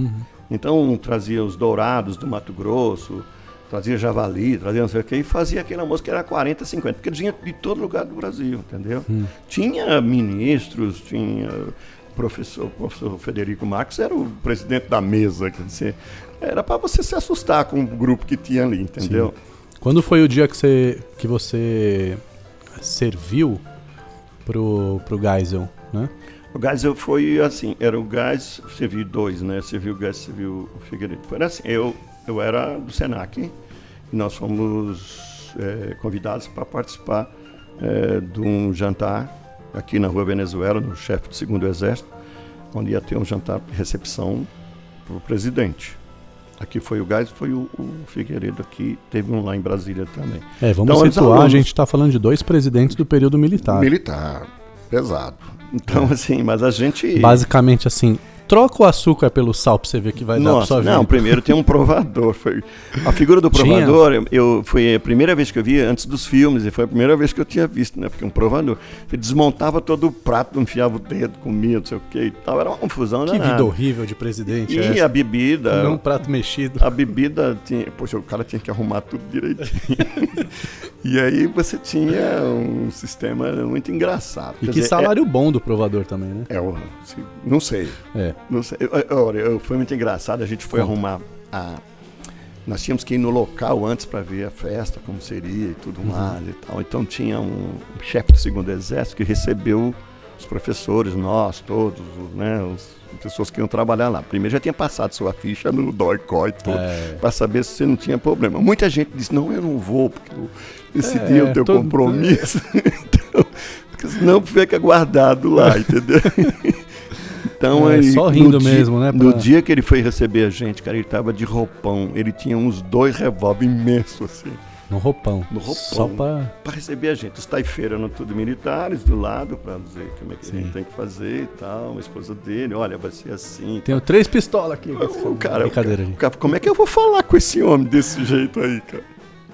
Então trazia os dourados do Mato Grosso, trazia javali, trazia não sei o quê, e fazia aquele almoço que era 40, 50, porque vinham de todo lugar do Brasil, entendeu? Tinha ministros, tinha professor, professor Federico Marques era o presidente da mesa, quer dizer, era para você se assustar com o grupo que tinha ali, entendeu? Quando foi o dia que você, que você serviu pro, pro Geisel, né? O Geisel foi assim, era o Gás, você viu dois, né? Você viu o Gás, você viu o Figueiredo. Foi assim, eu, eu era do Senac e nós fomos eh, convidados para participar eh, de um jantar aqui na Rua Venezuela, no chefe do segundo exército, onde ia ter um jantar de recepção para o presidente. Aqui foi o Gás, foi o, o Figueiredo aqui, teve um lá em Brasília também. É, vamos Então, situar, a alunos- gente tá falando de dois presidentes do período militar. Militar, pesado. Então, assim, mas a gente... Basicamente assim, troca o açúcar pelo sal pra você ver que vai dar pra Nossa, sua vida. não, primeiro tem um provador. Foi, a figura do provador, eu, eu- foi a primeira vez que eu vi antes dos filmes, e foi a primeira vez que eu tinha visto, né? Porque um provador, você desmontava todo o prato, enfiava o dedo, comia, não sei o que e tal. Era uma confusão, Que danada. vida horrível de presidente é E essa? a bebida, um prato mexido. a bebida tinha. Poxa, o cara tinha que arrumar tudo direitinho. e aí você tinha um sistema muito engraçado. E Quer que dizer, salário bom do provador também, né? É, é não sei. É. Não sei. Eu- Olha, eu- foi muito engraçado. A gente foi Conta. arrumar a. Nós tínhamos que ir no local antes para ver a festa, como seria e tudo mais e tal. Então tinha um chefe do segundo exército que recebeu os professores, nós todos, os, né, as pessoas que iam trabalhar lá. Primeiro já tinha passado sua ficha no DOI-COI todo, É. para saber se você não tinha problema. Muita gente disse, não, eu não vou, porque eu- esse É, dia eu tenho todo- compromisso. então, porque senão fica guardado lá, entendeu? Então, É, aí, só no rindo dia- mesmo, né, No pra- dia que ele foi receber a gente, cara, ele tava de roupão. Ele tinha uns dois revólver imensos, assim. No roupão. No roupão. Só pra... Para receber a gente. Os taifeiros eram tudo militares do lado, para dizer como é que a Sim. gente tem que fazer e tal. A esposa dele, olha, vai ser assim. Tenho três pistolas aqui. O cara, Brincadeira, o cara, como é que eu vou falar com esse homem desse jeito aí, cara?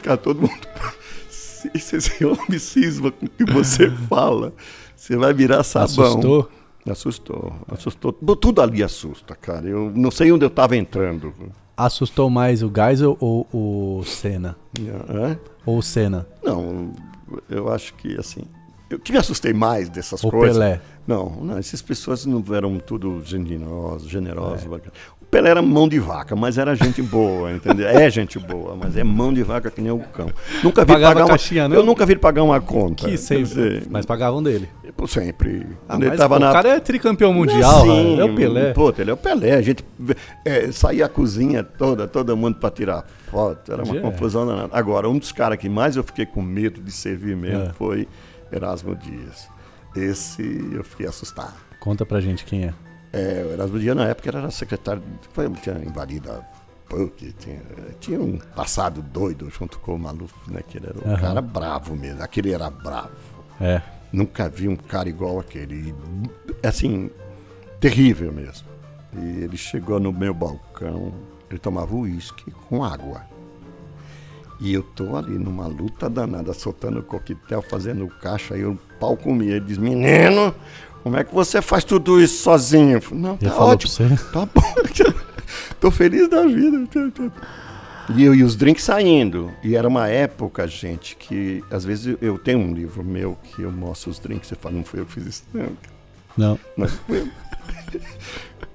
Cara, todo mundo. Se esse homem cisma com o que você fala, você vai virar sabão. Assustou? Assustou, assustou. Tudo ali assusta, cara. Eu não sei onde eu tava entrando. Assustou mais o Geisel ou o Senna? Hã? Ou o Senna? Não, eu acho que assim. Eu que me assustei mais dessas O coisas. Pelé? Não, não, essas pessoas não eram tudo generosas, generosas. É. O Pelé era mão de vaca, mas era gente boa, entendeu? É gente boa, mas é mão de vaca que nem o cão. Nunca vi Pagava pagar uma, caixinha, não? Eu nunca vi ele pagar uma conta. Que sempre. dizer, Mas pagavam dele. por sempre. Ah, ele mas, tava pô, na O cara é tricampeão mundial, Sim, né? é o Pelé. Pô, ele é o Pelé. A gente é, saía a cozinha toda, todo mundo para tirar foto. Era uma É. confusão danada. Agora, um dos caras que mais eu fiquei com medo de servir mesmo É. foi Erasmo Dias. Esse eu fiquei assustado. Conta pra gente quem é. É, o Erasmo Dias, na época, era secretário. Foi, tinha invadido a PUC, tinha, tinha um passado doido junto com o Maluf, né? Que ele era um Aham. cara bravo mesmo. Aquele era bravo. É. Nunca vi um cara igual aquele. Assim, terrível mesmo. E ele chegou no meu balcão, ele tomava uísque com água. E eu tô ali numa luta danada, soltando coquetel, fazendo caixa, aí o pau comia. Ele diz, menino, como é que você faz tudo isso sozinho? Falei, não, tá ótimo. Tá bom. Tô feliz da vida. E, eu, e os drinks saindo. E era uma época, gente, que às vezes eu, eu tenho um livro meu que eu mostro os drinks. Você fala, não foi eu que fiz isso, não. Não. Não foi eu.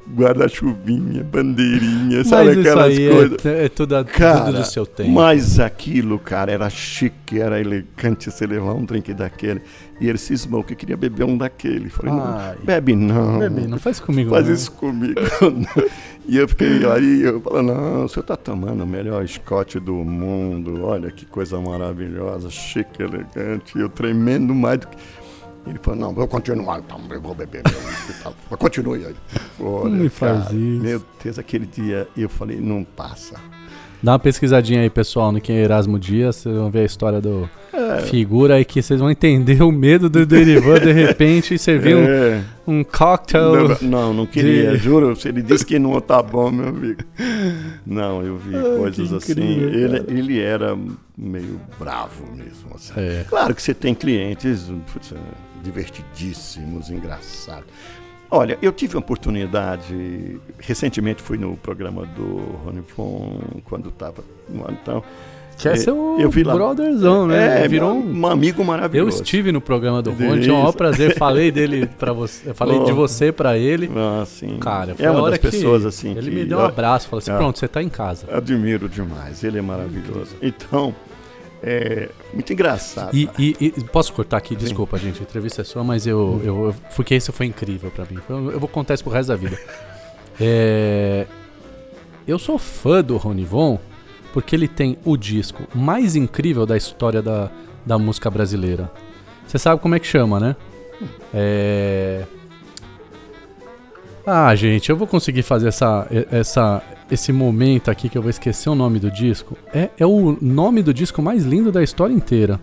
Guarda-chuvinha, bandeirinha, sabe Mas aquelas aí coisas. é, é Cara, tudo do seu tempo. mas aquilo, cara, era chique, era elegante você levar um drink daquele. E ele cismou que queria beber um daquele. Falei, Ai. não, bebe não. Bebê, não faz comigo Faz não. isso comigo. e eu fiquei aí, eu falei, não, o senhor tá tomando o melhor Scott do mundo, olha que coisa maravilhosa, chique, elegante, eu tremendo mais do que. Ele falou, não, vou continuar, então, eu vou beber meu uísque e tal. Mas Continue aí. Olha, Não me faz cara, isso. Meu Deus, aquele dia eu falei, não passa. Dá uma pesquisadinha aí, pessoal, no quem é Erasmo Dias. Vocês vão ver a história do É. figura aí que vocês vão entender o medo do Derivan de repente servir um, É. um cocktail. Não, não, queria, de- juro. Ele disse que não tá bom, meu amigo. Não, eu vi Ah, coisas assim. incrível, Ele, ele era meio bravo mesmo. assim. É. Claro que você tem clientes putz, divertidíssimos, engraçados. Olha, eu tive a oportunidade, recentemente fui no programa do Rony Von, quando estava no então. Que é É, seu eu vi lá. brotherzão, né? É, Virou um... um amigo Eu maravilhoso. estive no programa do Rony, tinha o maior prazer. Falei dele para você. Eu falei de Oh. você pra ele. Ah, sim. Cara, foi é uma hora das pessoas assim ele que me deu um eu- abraço, falou assim: Ah. "Pronto, você tá em casa". Admiro demais, ele é maravilhoso. Então, é muito engraçado. E, e- e- posso cortar aqui, desculpa, gente, a entrevista é sua, mas eu, eu, eu porque isso foi incrível pra mim. Foi- Eu vou contar isso pro resto da vida. É, eu sou fã do Rony Von porque ele tem o disco mais incrível da história da, da música brasileira. Você sabe como é que chama, né? É... Ah, gente, eu vou conseguir fazer essa, essa, esse momento aqui que eu vou esquecer o nome do disco. É, é o nome do disco mais lindo da história inteira.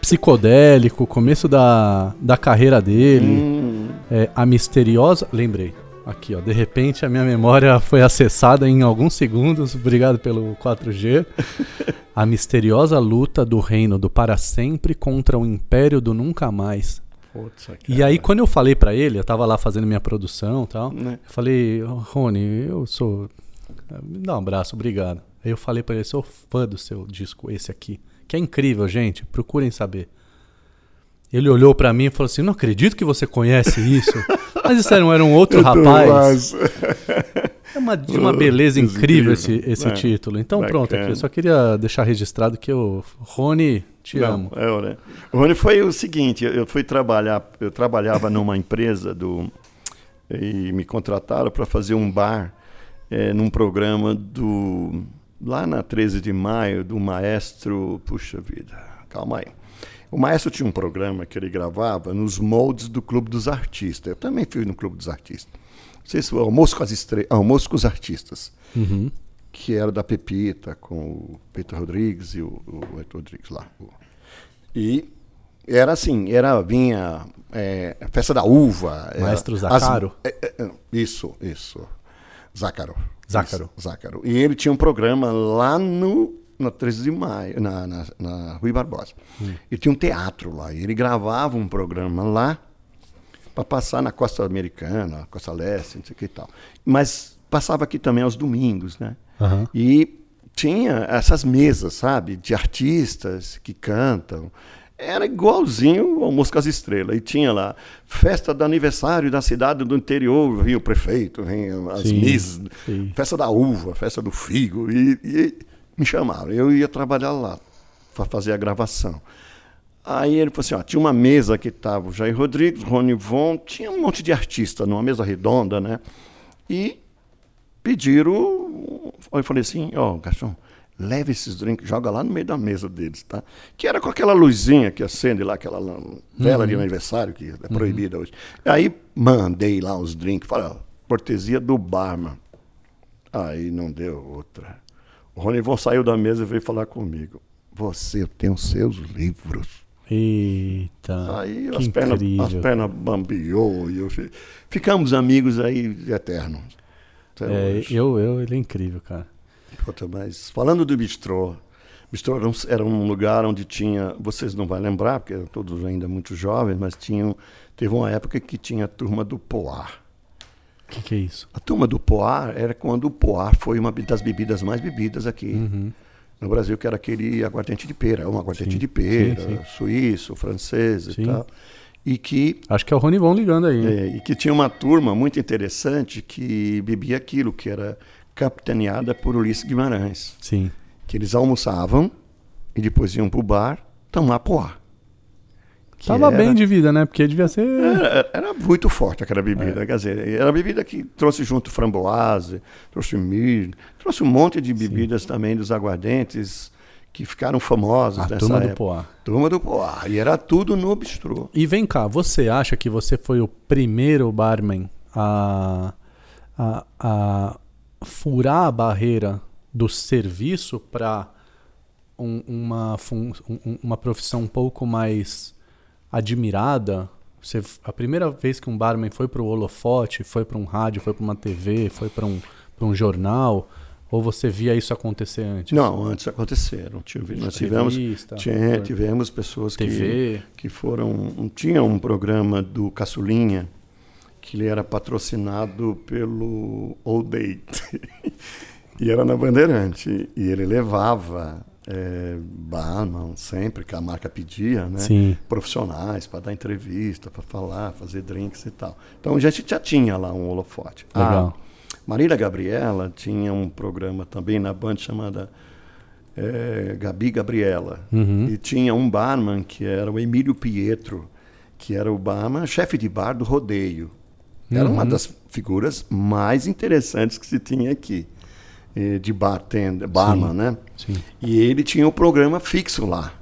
Psicodélico, começo da, da carreira dele. Hum, É, a misteriosa. Lembrei. Aqui, ó. De repente a minha memória foi acessada em alguns segundos. Obrigado pelo 4G. a misteriosa luta do reino do para sempre contra o império do nunca mais. Putz, E aí, quando eu falei pra ele, eu tava lá fazendo minha produção e tal. né? Eu falei, "Ô, Rony, eu sou. Me dá um abraço, obrigado. Aí eu falei pra ele, sou fã do seu disco, esse aqui. Que é incrível, gente. Procurem saber. Ele olhou pra mim e falou assim: Não acredito que você conhece isso. Mas isso era um, era um outro rapaz. É uma, de uma beleza incrível esse, esse É, título. Então pronto, aqui, bacana. eu só queria deixar registrado que eu. Rony, te Não, amo. é, né? O Rony foi o seguinte, eu fui trabalhar, eu trabalhava numa empresa do e me contrataram para fazer um bar eh, num programa do lá na 13 de maio do maestro, puxa vida, calma aí. O maestro tinha um programa que ele gravava nos moldes do Clube dos Artistas. Eu também fui no Clube dos Artistas. Não sei se foi Almoço com, as estre... Almoço com os Artistas. Uhum. que era da Pepita, com o Peter Rodrigues e o, o Hector Rodrigues lá. E era assim, era vinha é, festa da uva. Maestro Zacaro? As, é, é, isso, isso. Zácaro. Zácaro. Isso, Zácaro. E ele tinha um programa lá no na 13 de maio, na, na, na Rui Barbosa. Hum. E tinha um teatro lá. E ele gravava um programa lá para passar na costa americana, costa leste, não sei o que e tal. Mas passava aqui também aos domingos, né? Uhum. E tinha essas mesas, sabe, de artistas que cantam era igualzinho ao Mosca às Estrelas. E tinha lá festa do aniversário da cidade do interior, vinha o prefeito, vinha as sim, festa da uva, festa do figo. E, e, me chamaram. Eu ia trabalhar lá para fazer a gravação. Aí ele falou assim: ó, tinha uma mesa que estava o Jair Rodrigues, Rony Von, tinha um monte de artista numa mesa redonda, né? E pediram. Eu falei assim: ó, garçom, leve esses drinks, joga lá no meio da mesa deles, tá? Que era com aquela luzinha que acende lá, aquela vela uhum. de aniversário, que é proibida uhum. hoje. Aí mandei lá uns drinks, falei, ó, cortesia do barman. Aí não deu outra. O Ronivon saiu da mesa e veio falar comigo. Você tem os seus livros. Eita. Aí as pernas, as pernas bambiou e eu ficamos amigos aí eternos. É, eu, eu, ele é incrível, cara. Puta, mas falando do bistrô, bistrô era um, era um, lugar onde tinha, vocês não vão lembrar, porque eram todos ainda muito jovens, mas tinham, teve uma época que tinha a turma do Poar. O que, que, é isso? A turma do Poar era quando o Poar foi uma das bebidas mais bebidas aqui. Uhum. No Brasil, que era aquele aguardente de pera, um aguardente sim, de pera, sim, sim. suíço, francês e tal. E que. Acho que é o Rony Von ligando aí. É, e que tinha uma turma muito interessante que bebia aquilo, que era capitaneada por Ulisses Guimarães. Sim. Que eles almoçavam e depois iam para o bar tomar poá. Tava era, bem de vida, né? Porque devia ser. Era, era muito forte aquela bebida. É. Quer dizer, era a bebida que trouxe junto framboase, trouxe milho, trouxe um monte de bebidas Sim. também dos aguardentes que ficaram famosos a nessa turma época. do Poá. Turma do Poá. E era tudo no bistrô. E vem cá, você acha que você foi o primeiro barman a, a, a furar a barreira do serviço para um, uma, um, uma profissão um pouco mais admirada. Você, a primeira vez que um barman foi para o holofote, foi para um rádio, foi para uma TV, foi para um, um jornal, ou você via isso acontecer antes? Não, antes aconteceram. Nós tivemos, tinha, tivemos pessoas TV. Que, que foram. Tinha um programa do Caçulinha que ele era patrocinado pelo Old Date. e era na Bandeirante. E ele levava é, barman sempre que a marca pedia, né? Sim. Profissionais para dar entrevista, para falar, fazer drinks e tal. Então a gente já tinha lá um holofote. Legal. A Marília Gabriela tinha um programa também na Band chamada é, Gabi Gabriela. Uhum. E tinha um barman que era o Emílio Pietro, que era o barman, chefe de bar do rodeio. Era uhum. uma das figuras mais interessantes que se tinha aqui, de bartender, barman, Sim. né? Sim. E ele tinha um programa fixo lá.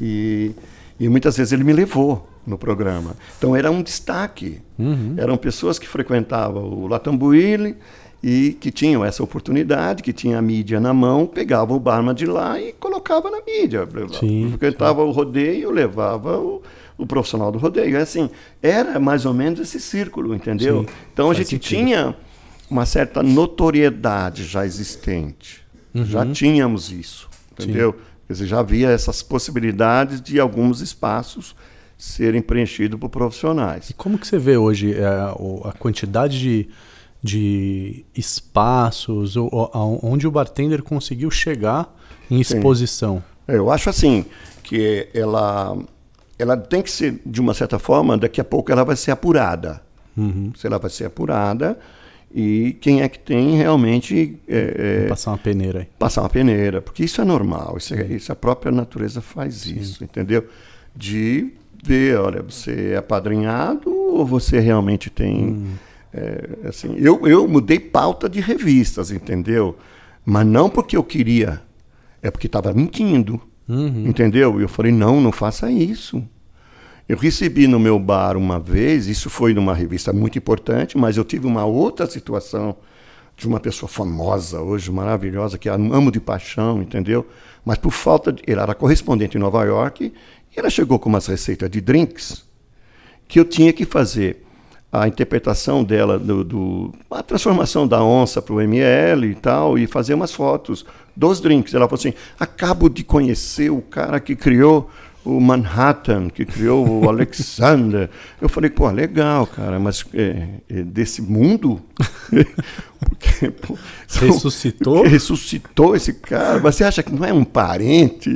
E, e muitas vezes ele me levou no programa. Então era um destaque. Uhum. Eram pessoas que frequentavam o Latambuile e que tinham essa oportunidade, que tinha a mídia na mão, pegavam o barman de lá e colocava na mídia. Sim, frequentava sim. o rodeio, levava o, o profissional do rodeio. É assim, era mais ou menos esse círculo, entendeu? Sim, então a gente sentido. tinha uma certa notoriedade já existente. Uhum. Já tínhamos isso, entendeu? Sim. Quer dizer, já havia essas possibilidades de alguns espaços serem preenchidos por profissionais. E como que você vê hoje é, a quantidade de, de espaços onde o bartender conseguiu chegar em exposição? É, eu acho assim que ela ela tem que ser, de uma certa forma, daqui a pouco ela vai ser apurada. Uhum. Se ela vai ser apurada e quem é que tem realmente... É, é, passar uma peneira aí. Passar uma peneira, porque isso é normal, isso, é, isso a própria natureza faz Sim. isso, entendeu? De ver, olha, você é apadrinhado ou você realmente tem... Hum. É, assim, eu, eu mudei pauta de revistas, entendeu? Mas não porque eu queria, é porque estava mentindo. Uhum. Entendeu? E eu falei, não, não faça isso. Eu recebi no meu bar uma vez, isso foi numa revista muito importante, mas eu tive uma outra situação de uma pessoa famosa hoje, maravilhosa, que amo de paixão, entendeu? Mas por falta de. Era correspondente em Nova York e ela chegou com umas receitas de drinks que eu tinha que fazer a interpretação dela, do, do a transformação da onça para o ml e tal, e fazer umas fotos dos drinks. Ela falou assim: acabo de conhecer o cara que criou o Manhattan, que criou o Alexander. Eu falei, pô, legal, cara, mas é, é desse mundo? Porque, pô, ressuscitou? ressuscitou esse cara. Mas você acha que não é um parente?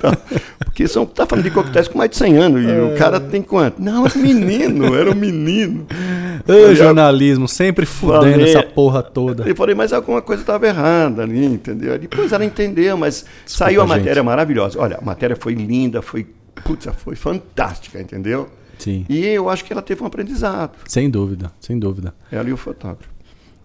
Tá? Porque são, tá falando de coquetéis com mais de 100 anos. E é. o cara tem quanto? Não, era um menino, era um menino. Ô, jornalismo, sempre fudendo falei, essa porra toda. Eu falei, mas alguma coisa estava errada ali, entendeu? Depois ela entendeu, mas Desculpa, saiu a matéria gente. maravilhosa. Olha, a matéria foi linda, foi, putz, foi fantástica, entendeu? Sim. E eu acho que ela teve um aprendizado. Sem dúvida, sem dúvida. Ela e o fotógrafo.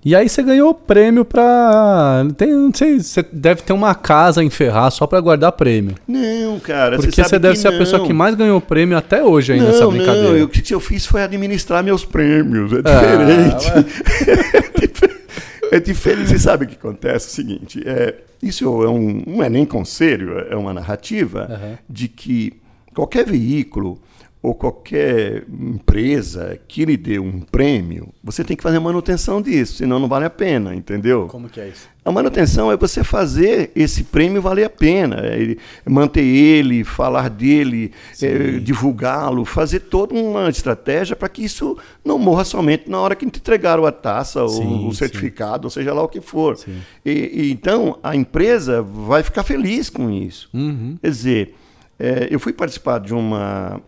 E aí você ganhou o prêmio pra. Tem, não sei, você deve ter uma casa em Ferraz só pra guardar prêmio. Não, cara. Porque você, deve ser não. a pessoa que mais ganhou prêmio até hoje aí não, nessa brincadeira. Não, o que eu fiz foi administrar meus prêmios. É diferente. Ah, é diferente. Você sabe o que acontece? É o seguinte: é, isso é um, não é nem conselho, é uma narrativa uhum. de que qualquer veículo ou qualquer empresa que lhe dê um prêmio, você tem que fazer manutenção disso, senão não vale a pena, entendeu? Como que é isso? A manutenção é você fazer esse prêmio valer a pena, é manter ele, falar dele, é, divulgá-lo, fazer toda uma estratégia para que isso não morra somente na hora que te entregaram a taça, sim, o certificado, sim. ou seja lá o que for. E, e, então a empresa vai ficar feliz com isso. Uhum. Quer dizer, é, eu fui participar de uma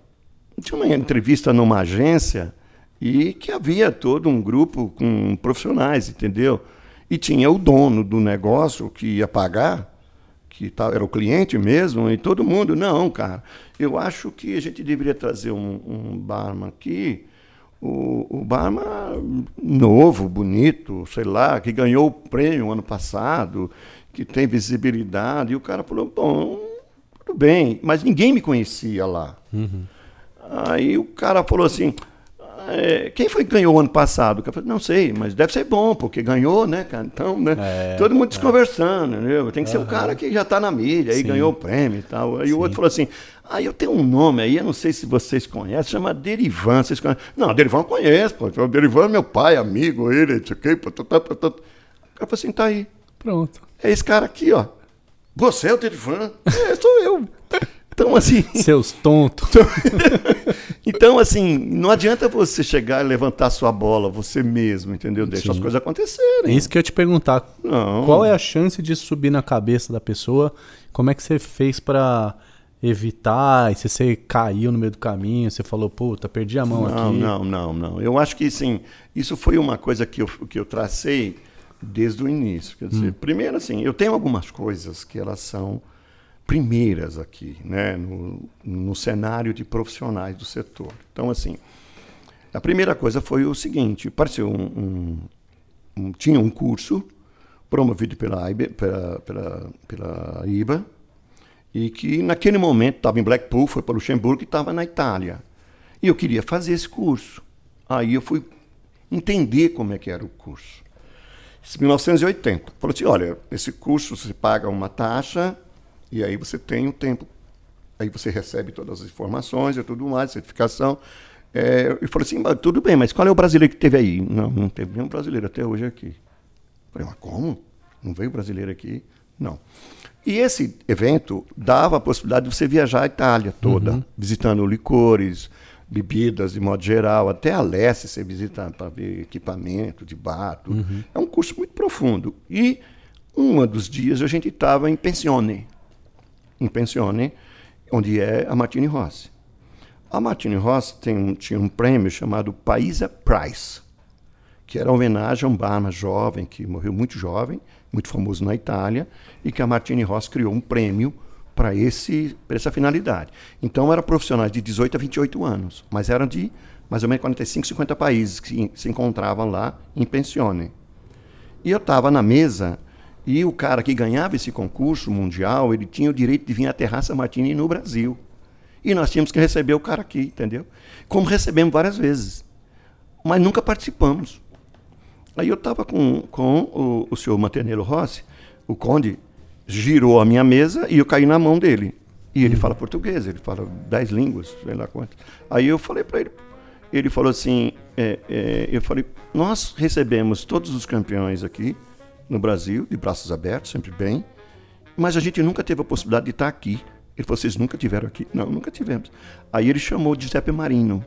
tinha uma entrevista numa agência e que havia todo um grupo com profissionais, entendeu? E tinha o dono do negócio que ia pagar, que era o cliente mesmo, e todo mundo, não, cara, eu acho que a gente deveria trazer um, um barman aqui, o, o barman novo, bonito, sei lá, que ganhou o prêmio ano passado, que tem visibilidade, e o cara falou, bom, tudo bem, mas ninguém me conhecia lá. Uhum. Aí o cara falou assim: é, quem foi que ganhou ano passado? Eu falei, não sei, mas deve ser bom, porque ganhou, né, cara? Então, né? É, Todo mundo desconversando, é. entendeu? Tem que uhum. ser o cara que já está na mídia, aí Sim. ganhou o prêmio e tal. Aí Sim. o outro falou assim: ah, eu tenho um nome aí, eu não sei se vocês conhecem, chama Derivan. Vocês conhecem? Não, Derivan conhece, pô. O Derivan é meu pai, amigo, ele, não sei o quê. Pô, tá, tá, tá. O cara falou assim: tá aí. Pronto. É esse cara aqui, ó. Você é o Derivan? é, sou eu. Então, assim. Seus tontos. então, assim, não adianta você chegar e levantar sua bola você mesmo, entendeu? Deixa Sim. as coisas acontecerem. Isso que eu ia te perguntar. Não. Qual é a chance de subir na cabeça da pessoa? Como é que você fez para evitar? E se você caiu no meio do caminho, você falou, puta, perdi a mão não, aqui. Não, não, não. Eu acho que, sim, isso foi uma coisa que eu, que eu tracei desde o início. Quer dizer, hum. primeiro, assim, eu tenho algumas coisas que elas são primeiras aqui, né, no, no cenário de profissionais do setor. Então, assim, a primeira coisa foi o seguinte: apareceu um, um, um tinha um curso promovido pela, IBA, pela, pela, pela IBA e que naquele momento estava em Blackpool, foi para Luxemburgo e estava na Itália. E eu queria fazer esse curso. Aí eu fui entender como é que era o curso. Em 1980. Falou assim, olha, esse curso você paga uma taxa e aí você tem um tempo, aí você recebe todas as informações e tudo mais, certificação. É, e falei assim, tudo bem, mas qual é o brasileiro que teve aí? Não, não teve nenhum brasileiro até hoje aqui. Falei, mas como? Não veio brasileiro aqui? Não. E esse evento dava a possibilidade de você viajar a Itália toda, uhum. visitando licores, bebidas de modo geral, até a leste você visita para ver equipamento de bar. Uhum. É um curso muito profundo. E um dos dias a gente estava em Pensione, em Pensione, onde é a Martini Rossi. A Martini Rossi tinha um prêmio chamado Paisa Prize, que era homenagem a um barman jovem, que morreu muito jovem, muito famoso na Itália, e que a Martini Rossi criou um prêmio para essa finalidade. Então, eram profissionais de 18 a 28 anos, mas eram de mais ou menos 45, 50 países que se encontravam lá em Pensione. E eu estava na mesa e o cara que ganhava esse concurso mundial, ele tinha o direito de vir à Terraça Martini no Brasil. E nós tínhamos que receber o cara aqui, entendeu? Como recebemos várias vezes. Mas nunca participamos. Aí eu estava com, com o, o senhor Mantenelo Rossi, o conde girou a minha mesa e eu caí na mão dele. E ele fala português, ele fala dez línguas, sei lá quantas. Aí eu falei para ele, ele falou assim, é, é, eu falei, nós recebemos todos os campeões aqui no Brasil, de braços abertos, sempre bem, mas a gente nunca teve a possibilidade de estar aqui. Ele falou, vocês nunca tiveram aqui? Não, nunca tivemos. Aí ele chamou Giuseppe Marino,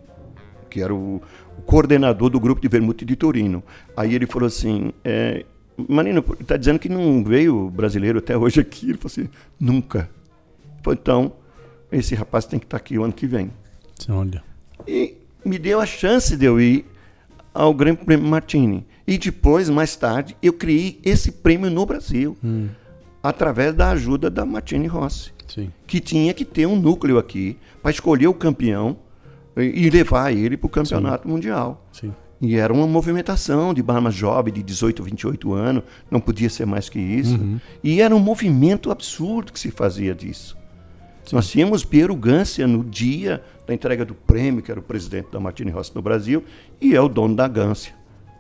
que era o, o coordenador do grupo de Vermute de Torino. Aí ele falou assim, é, Marino, está dizendo que não veio brasileiro até hoje aqui. Ele falou assim, nunca. Falei, então, esse rapaz tem que estar aqui o ano que vem. Olha. E me deu a chance de eu ir ao Grande Prêmio Martini. E depois, mais tarde, eu criei esse prêmio no Brasil, Hum, através da ajuda da Martini Rossi, sim. que tinha que ter um núcleo aqui para escolher o campeão e levar ele para o campeonato mundial. Sim. E era uma movimentação de barma jovem de 18, 28 anos, não podia ser mais que isso. E era um movimento absurdo que se fazia disso. Nós tínhamos Piero Gância no dia da entrega do prêmio, que era o presidente da Martini Rossi no Brasil, e é o dono da Gância,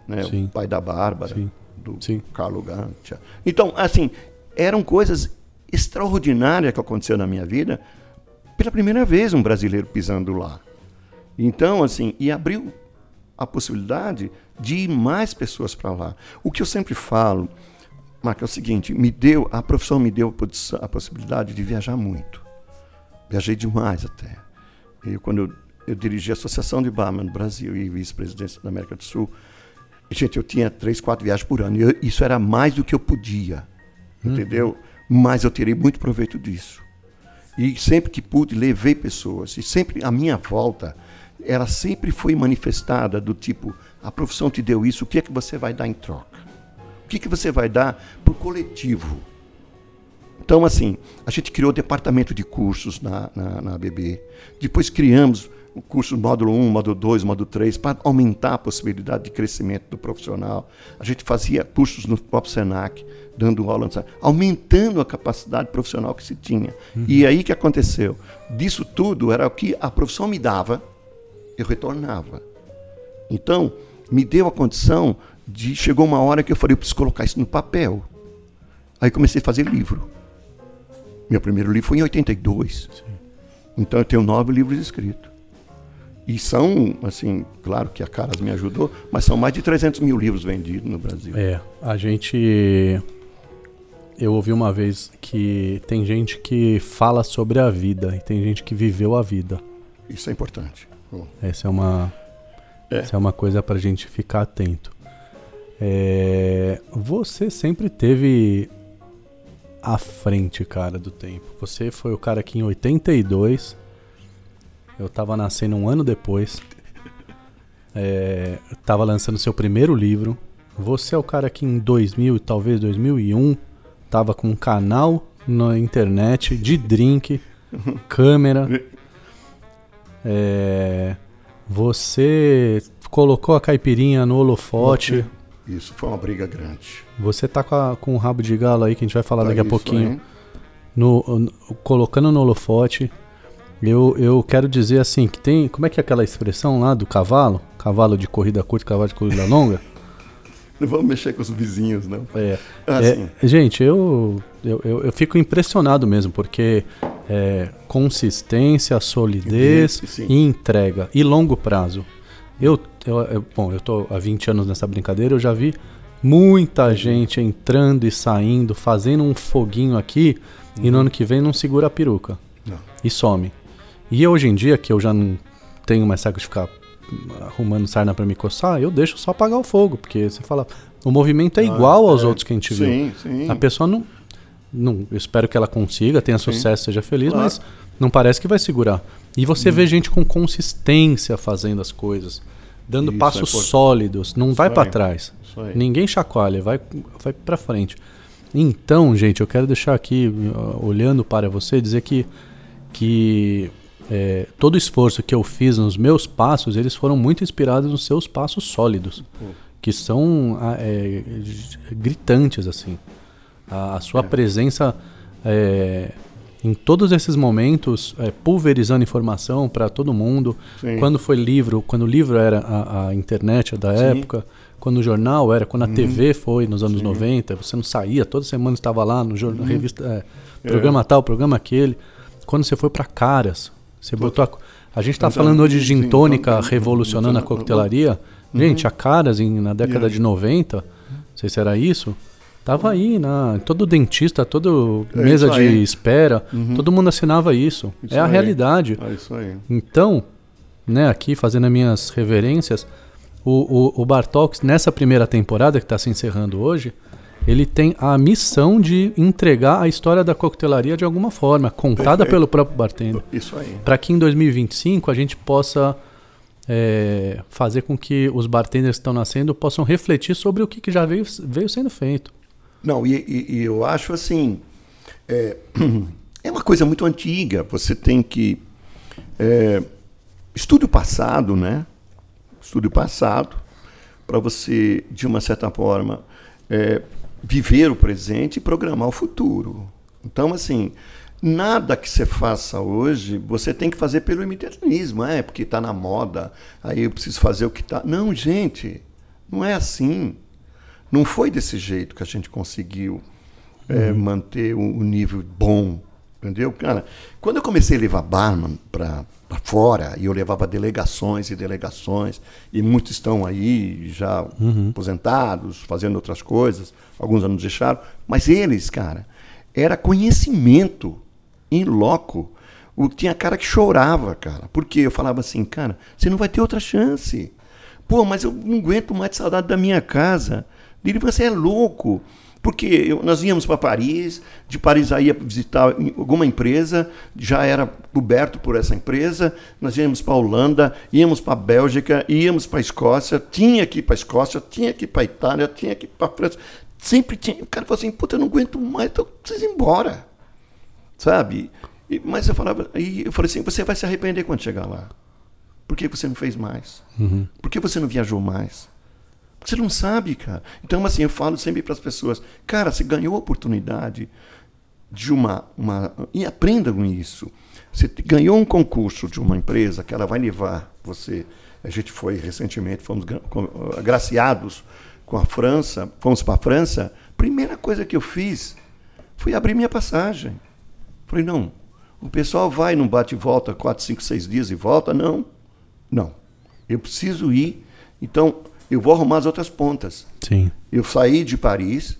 né? Sim. o pai da Bárbara, Sim. do Sim. Carlo Gância. Então, assim, eram coisas extraordinárias que aconteceram na minha vida. Pela primeira vez um brasileiro pisando lá. Então, assim, e abriu a possibilidade de ir mais pessoas para lá. O que eu sempre falo, Marco, é o seguinte: me deu, a profissão me deu a possibilidade de viajar muito. Viajei demais até. Eu, quando eu, eu dirigi a Associação de Barman no Brasil e vice-presidência da América do Sul, gente, eu tinha três, quatro viagens por ano. E eu- isso era mais do que eu podia, entendeu? Mas eu tirei muito proveito disso. E sempre que pude, levei pessoas. E sempre a minha volta, ela sempre foi manifestada do tipo: a profissão te deu isso, o que é que você vai dar em troca? O que, é que você vai dar para o coletivo? Então, assim, a gente criou o departamento de cursos na, na, na ABB. Depois criamos o curso módulo 1, módulo 2, módulo 3, para aumentar a possibilidade de crescimento do profissional. A gente fazia cursos no próprio SENAC, dando aula, aumentando a capacidade profissional que se tinha. E aí que aconteceu? Disso tudo era o que a profissão me dava, eu retornava. Então, me deu a condição de. Chegou uma hora que eu falei, eu preciso colocar isso no papel. Aí comecei a fazer livro. Meu primeiro livro foi em 82. Então eu tenho nove livros escritos. E são, assim, claro que a Caras me ajudou, mas são mais de 300 mil livros vendidos no Brasil. É, a gente. Eu ouvi uma vez que tem gente que fala sobre a vida e tem gente que viveu a vida. Isso é importante. Essa é uma, É. essa é uma coisa pra gente ficar atento. É, você sempre teve à frente, cara, do tempo. Você foi o cara que em 82, eu tava nascendo um ano depois, é, tava lançando seu primeiro livro. Você é o cara que em 2000, talvez 2001, tava com um canal na internet de drink, câmera. É, você colocou a caipirinha no holofote. Isso foi uma briga grande. Você tá com, a- com o rabo de galo aí que a gente vai falar daqui a pouquinho. No, no- colocando no holofote. Eu, eu quero dizer assim que tem. Como é que é aquela expressão lá do cavalo? Cavalo de corrida curta, cavalo de corrida longa? Não vamos mexer com os vizinhos, não. É. Ah, É, gente, eu, eu, eu, eu fico impressionado mesmo, porque é, consistência, solidez Sim, sim. e entrega. E longo prazo. Eu, eu, eu- bom, eu tô há 20 anos nessa brincadeira, eu já vi muita gente entrando e saindo, fazendo um foguinho aqui, e no ano que vem não segura a peruca. Não. E some. E hoje em dia, que eu já não tenho mais saco de ficar arrumando sarna pra me coçar, eu deixo só apagar o fogo, porque você fala, o movimento é igual aos é, outros que a gente viu. Sim, sim. A pessoa não, não. Eu espero que ela consiga, tenha sucesso, seja feliz, Claro. mas não parece que vai segurar. E você vê gente com consistência fazendo as coisas, dando Isso é passos importante. sólidos, não vai aí. pra trás. Isso. Ninguém chacoalha, vai, vai para frente. Então, gente, eu quero deixar aqui, olhando para você, dizer que, que é, todo o esforço que eu fiz nos meus passos, eles foram muito inspirados nos seus passos sólidos, que são é, gritantes, assim. A, a sua É. presença é, em todos esses momentos, é, pulverizando informação para todo mundo. Sim. Quando foi livro, quando o livro era a, a internet da Sim. época, quando o jornal era, quando a TV foi nos anos 90, você não saía, toda semana estava lá no jornal, revista, é, programa tal, programa aquele. Quando você foi para Caras, você botou a, a gente está falando hoje de gin Sim, tônica sim, revolucionando a sim. coquetelaria. Gente, a Caras em, na década de 90, não sei se era isso, tava aí, na, todo dentista, todo É mesa de espera, todo mundo assinava isso. É a realidade. É isso aí. Então, né, aqui fazendo as minhas reverências, o, o, o Bartox, nessa primeira temporada que está se encerrando hoje, ele tem a missão de entregar a história da coquetelaria de alguma forma, contada Perfeito. pelo próprio bartender. Isso aí. Para que em 2025 a gente possa é, fazer com que os bartenders que estão nascendo possam refletir sobre o que, que já veio, veio sendo feito. Não, e, e- e eu acho assim, é, é uma coisa muito antiga. Você tem que é, estude o passado, né? Estude o passado para você, de uma certa forma, é, viver o presente e programar o futuro. Então, assim, nada que você faça hoje, você tem que fazer pelo imediatismo, é porque está na moda, aí eu preciso fazer o que está. Não, gente, não é assim. Não foi desse jeito que a gente conseguiu é, manter o, o nível bom, entendeu? Cara, quando eu comecei a levar barman para fora, e eu levava delegações e delegações, e muitos estão aí já aposentados, fazendo outras coisas, alguns anos deixaram, mas eles, cara, era conhecimento em loco. O, tinha cara que chorava, cara, porque eu falava assim, cara, você não vai ter outra chance. Pô, mas eu não aguento mais de saudade da minha casa. Ele você é louco. Porque eu- nós íamos para Paris, de Paris aí ia visitar alguma empresa, já era coberto por essa empresa, nós íamos para a Holanda, íamos para a Bélgica, íamos para a Escócia, tinha que ir para a Escócia, tinha que ir para a Itália, tinha que ir para a França. Sempre tinha. O cara falou assim, puta, eu não aguento mais, então ir embora. Sabe? E- mas eu falava, e eu falei assim, você vai se arrepender quando chegar lá. Por que você não fez mais? Por que você não viajou mais? Você não sabe, cara. Então, assim, eu falo sempre para as pessoas, cara, você ganhou a oportunidade de uma, uma. E aprenda com isso. Você ganhou um concurso de uma empresa que ela vai levar você. A gente foi recentemente, fomos agraciados com a França, fomos para a França. Primeira coisa que eu fiz foi abrir minha passagem. Falei, não, o pessoal vai, não bate e volta, quatro, cinco, seis dias e volta. Não, não. Eu preciso ir. Então, eu vou arrumar as outras pontas. Sim. Eu saí de Paris,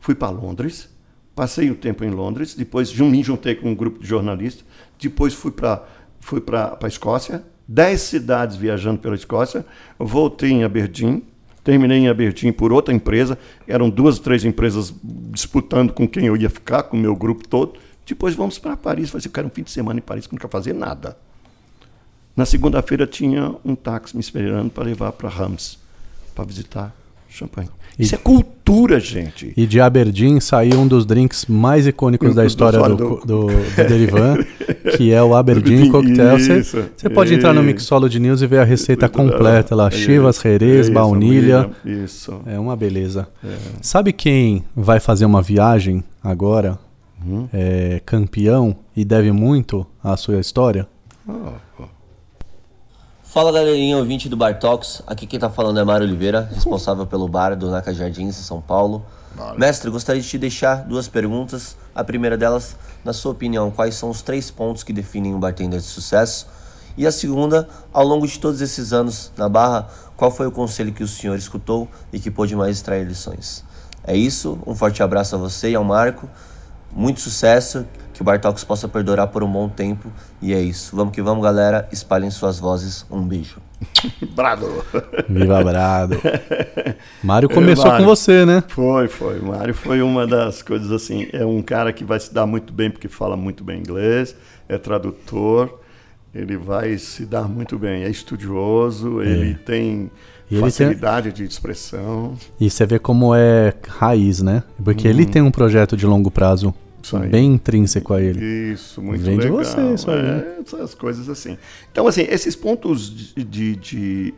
fui para Londres, passei o tempo em Londres, depois me juntei com um grupo de jornalistas, depois fui para fui para a Escócia, dez cidades viajando pela Escócia, voltei em Aberdeen, terminei em Aberdeen por outra empresa, eram duas, três empresas disputando com quem eu ia ficar, com o meu grupo todo. Depois vamos para Paris, falei assim, eu quero um fim de semana em Paris que não quero fazer nada. Na segunda-feira tinha um táxi me esperando para levar para Rams, para visitar Champagne. E- Isso é cultura, gente. E de Aberdeen saiu um dos drinks mais icônicos da história do, do- do, do Derivan, que é o Aberdeen Cocktail. Você- pode entrar no isso. Mixology News e ver a receita completa lá. é Chivas, Jerez, é baunilha. Isso. É uma beleza. Sabe quem vai fazer uma viagem agora? Uhum. É, campeão e deve muito à sua história? Pô. Fala galerinha, ouvinte do Bar Talks. Aqui quem tá falando é Mário Oliveira, responsável pelo bar do Naca Jardins, em São Paulo. Mestre, gostaria de te deixar duas perguntas. A primeira delas, na sua opinião, quais são os três pontos que definem um bartender de sucesso? E a segunda, ao longo de todos esses anos na Barra, qual foi o conselho que o senhor escutou e que pôde mais extrair lições? É isso, um forte abraço a você e ao Marco. Muito sucesso, que o Bar Talks possa perdurar por um bom tempo. E é isso. Vamos que vamos, galera. Espalhem suas vozes. Um beijo. Brado. Viva Brado. Mário começou Mário. com você, né? Foi, foi. Mário foi uma das coisas assim. É um cara que vai se dar muito bem porque fala muito bem inglês, é tradutor, ele vai se dar muito bem. É estudioso, ele tem E ele tem- facilidade de expressão. E você vê como é raiz, né? Porque ele tem um projeto de longo prazo Uhum. Isso aí. bem intrínseco a ele. Isso, muito Vem de legal. você isso aí, é, essas coisas assim. Então, assim, esses pontos de, de, de,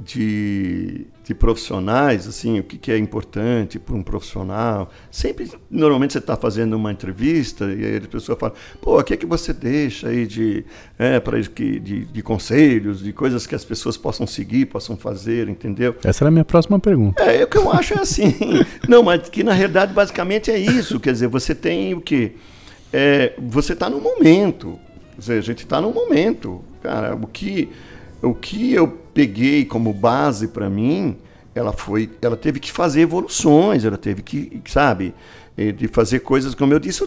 de, de profissionais, assim, o que, que é importante para um profissional. Sempre, normalmente você está fazendo uma entrevista e aí a pessoa fala, pô, o que é que você deixa aí de, é, pra, de, de conselhos, de coisas que as pessoas possam seguir, possam fazer, entendeu? Essa era a minha próxima pergunta. É, o que eu acho é assim. Não, mas que na realidade basicamente é isso. Quer dizer, você tem o quê? É, você está no momento. Quer dizer, a gente está no momento. Cara, o que o que eu peguei como base para mim, ela foi, ela teve que fazer evoluções, ela teve que, sabe, eh, de fazer coisas, como eu disse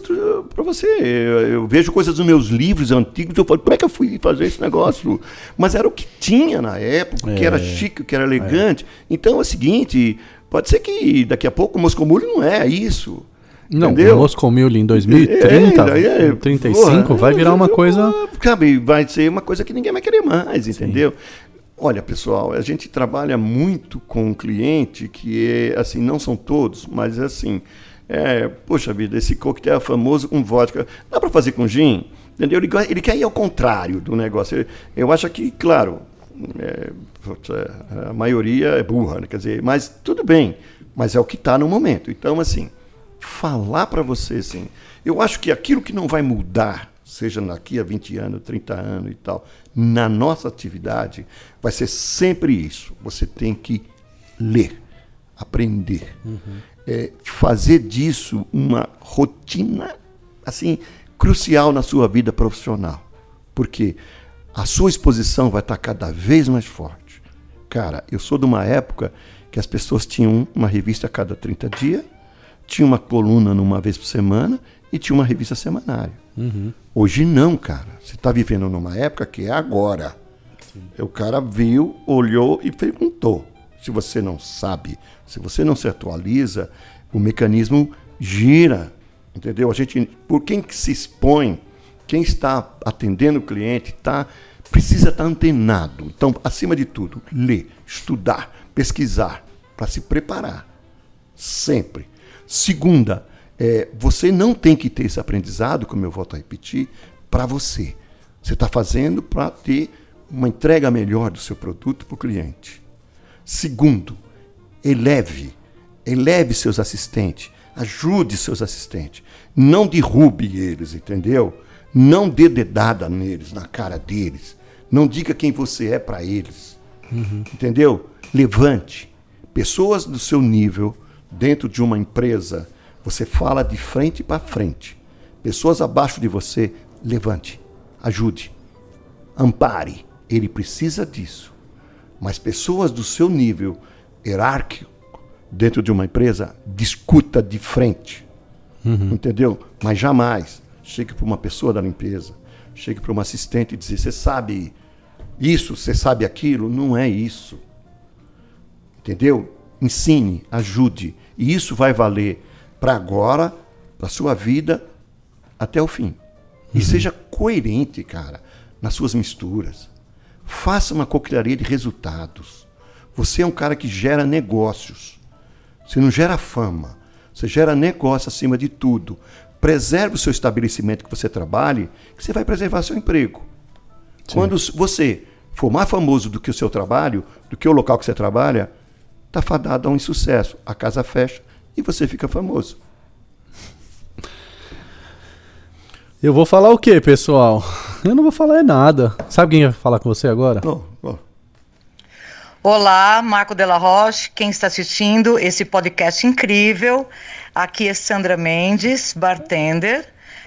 para você, eu, eu, vejo coisas dos meus livros antigos, eu falo, como é que eu fui fazer esse negócio? Mas era o que tinha na época, o que é, era chique, o que era elegante. É. Então é o seguinte, pode ser que daqui a pouco o Moscomulho não é isso. Não, Entendeu? o Moscow Mule em 2030, é, é, 35, porra, vai virar uma coisa. Sabe, vai ser uma coisa que ninguém vai querer mais, entendeu? Sim. Olha, pessoal, a gente trabalha muito com um cliente que é, assim, não são todos, mas assim, é, poxa vida, esse coquetel famoso com vodka, dá para fazer com gin? Entendeu? Ele, ele quer ir ao contrário do negócio. Eu, eu acho que, claro, é, a maioria é burra, né? quer dizer, mas tudo bem, mas é o que está no momento. Então, assim, falar para você assim. Eu acho que aquilo que não vai mudar, seja daqui a 20 anos, 30 anos e tal, na nossa atividade, vai ser sempre isso. Você tem que ler, aprender, uhum. é, fazer disso uma rotina assim crucial na sua vida profissional, porque a sua exposição vai estar cada vez mais forte. Cara, eu sou de uma época que as pessoas tinham uma revista a cada 30 dias tinha uma coluna numa vez por semana e tinha uma revista semanária. Uhum. Hoje não, cara. Você está vivendo numa época que é agora. Sim. O cara viu, olhou e perguntou. Se você não sabe, se você não se atualiza, o mecanismo gira. Entendeu? A gente, por quem que se expõe, quem está atendendo o cliente, tá, precisa estar tá antenado. Então, acima de tudo, ler, estudar, pesquisar, para se preparar. Sempre. Segunda, é, você não tem que ter esse aprendizado, como eu volto a repetir, para você. Você está fazendo para ter uma entrega melhor do seu produto para o cliente. Segundo, eleve, eleve seus assistentes, ajude seus assistentes, não derrube eles, entendeu? Não dê dedada neles, na cara deles. Não diga quem você é para eles. Uhum. Entendeu? Levante. Pessoas do seu nível dentro de uma empresa, você fala de frente para frente. Pessoas abaixo de você, levante, ajude, ampare. Ele precisa disso. Mas pessoas do seu nível hierárquico dentro de uma empresa, discuta de frente. Uhum. Entendeu? Mas jamais chegue para uma pessoa da limpeza, chegue para uma assistente e dizer: Você sabe isso, você sabe aquilo? Não é isso. Entendeu? Ensine, ajude. E isso vai valer para agora, para sua vida, até o fim. E uhum. seja coerente, cara, nas suas misturas. Faça uma coquilharia de resultados. Você é um cara que gera negócios. Você não gera fama. Você gera negócio acima de tudo. Preserve o seu estabelecimento que você trabalhe, que você vai preservar seu emprego. Sim. Quando você for mais famoso do que o seu trabalho, do que o local que você trabalha, está fadado a um insucesso. A casa fecha e você fica famoso. Eu vou falar o quê, pessoal? Eu não vou falar nada. Sabe quem vai falar com você agora? Não, não. Olá, Marco Della Roche, quem está assistindo esse podcast incrível. Aqui é Sandra Mendes, bartender.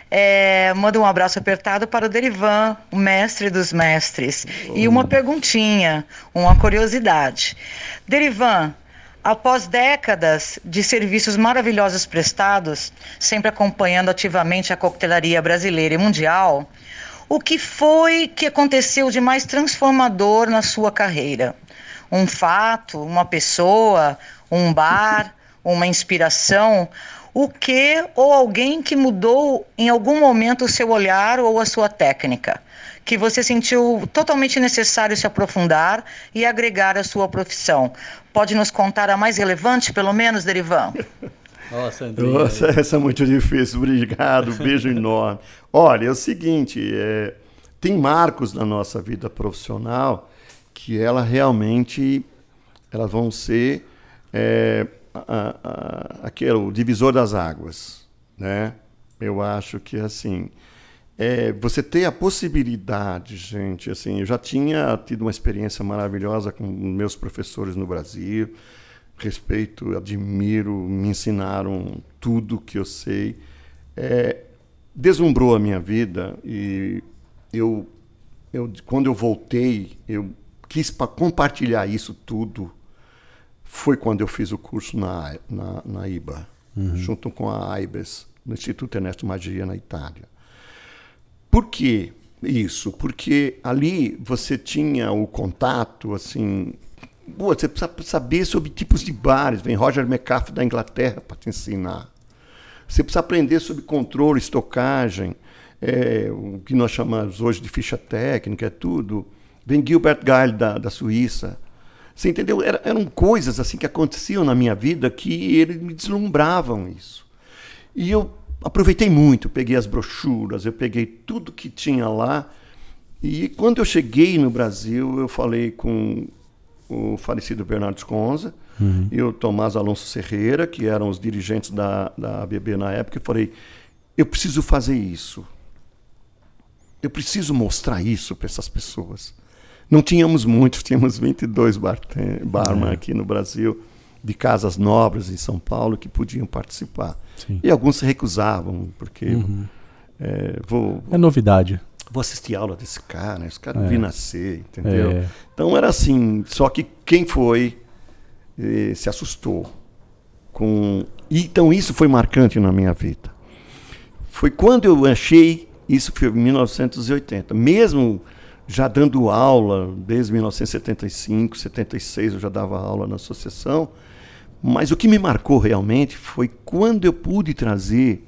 É, manda um abraço apertado para o Derivan, o mestre dos mestres. E uma perguntinha, uma curiosidade. Derivan, após décadas de serviços maravilhosos prestados, sempre acompanhando ativamente a coquetelaria brasileira e mundial, o que foi que aconteceu de mais transformador na sua carreira? Um fato, uma pessoa, um bar, uma inspiração? o que ou alguém que mudou em algum momento o seu olhar ou a sua técnica, que você sentiu totalmente necessário se aprofundar e agregar à sua profissão. Pode nos contar a mais relevante, pelo menos, Derivan? Nossa, Nossa, essa é muito difícil. Obrigado, beijo enorme. Olha, é o seguinte, é, tem marcos na nossa vida profissional que ela realmente Elas vão ser é, a, a, aquele, o divisor das águas. Né? Eu acho que assim. É, você ter a possibilidade, gente, assim, eu já tinha tido uma experiência maravilhosa com meus professores no Brasil, respeito, admiro, me ensinaram tudo que eu sei, é, deslumbrou a minha vida e eu, eu, quando eu voltei, eu quis compartilhar isso tudo. Foi quando eu fiz o curso na, na, na IBA, uhum. junto com a AIBES, no Instituto Ernesto Magia, na Itália. Por que isso? Porque ali você tinha o contato, assim. você precisa saber sobre tipos de bares. Vem Roger McCaffrey da Inglaterra para te ensinar. Você precisa aprender sobre controle, estocagem, é, o que nós chamamos hoje de ficha técnica, é tudo. Vem Gilbert Geil da, da Suíça. Você entendeu? Era, eram coisas assim que aconteciam na minha vida que eles me deslumbravam isso. E eu aproveitei muito, peguei as brochuras, eu peguei tudo que tinha lá. E quando eu cheguei no Brasil, eu falei com o falecido Bernardo Sconza uhum. e o Tomás Alonso Serreira, que eram os dirigentes da, da ABB na época, e falei: eu preciso fazer isso. Eu preciso mostrar isso para essas pessoas. Não tínhamos muitos, tínhamos 22 barman é. aqui no Brasil de casas nobres em São Paulo que podiam participar. Sim. E alguns se recusavam, porque uhum. é, vou, É novidade. Vou assistir aula desse cara, esse cara é. vi nascer, entendeu? É. Então era assim, só que quem foi eh, se assustou com. Então isso foi marcante na minha vida. Foi quando eu achei, isso foi em 1980, mesmo já dando aula desde 1975, 76 eu já dava aula na associação, mas o que me marcou realmente foi quando eu pude trazer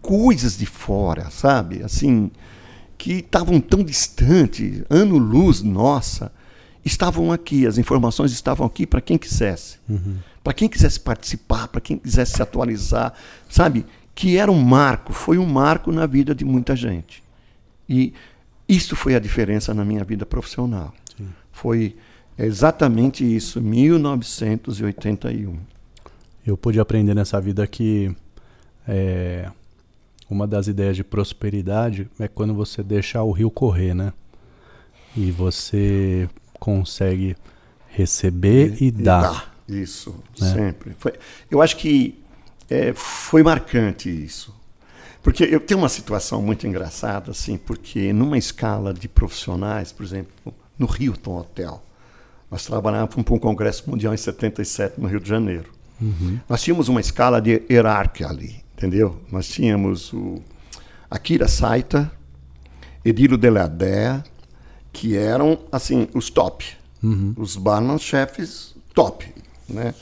coisas de fora, sabe? Assim, que estavam tão distantes, ano-luz nossa, estavam aqui, as informações estavam aqui para quem quisesse. Uhum. Para quem quisesse participar, para quem quisesse se atualizar, sabe? Que era um marco, foi um marco na vida de muita gente. E isso foi a diferença na minha vida profissional. Sim. Foi exatamente isso, 1981 eu pude aprender nessa vida que é, uma das ideias de prosperidade é quando você deixa o rio correr, né? E você consegue receber e, e dar. dar. Isso, né? sempre. Foi, eu acho que é, foi marcante isso. Porque eu tenho uma situação muito engraçada, assim, porque numa escala de profissionais, por exemplo, no Hilton Hotel, nós trabalhávamos para um Congresso Mundial em 77 no Rio de Janeiro. Uhum. Nós tínhamos uma escala de hierarquia ali, entendeu? Nós tínhamos o Akira Saita, Edilo Deladea, que eram, assim, os top. Uhum. Os barman chefes top, né?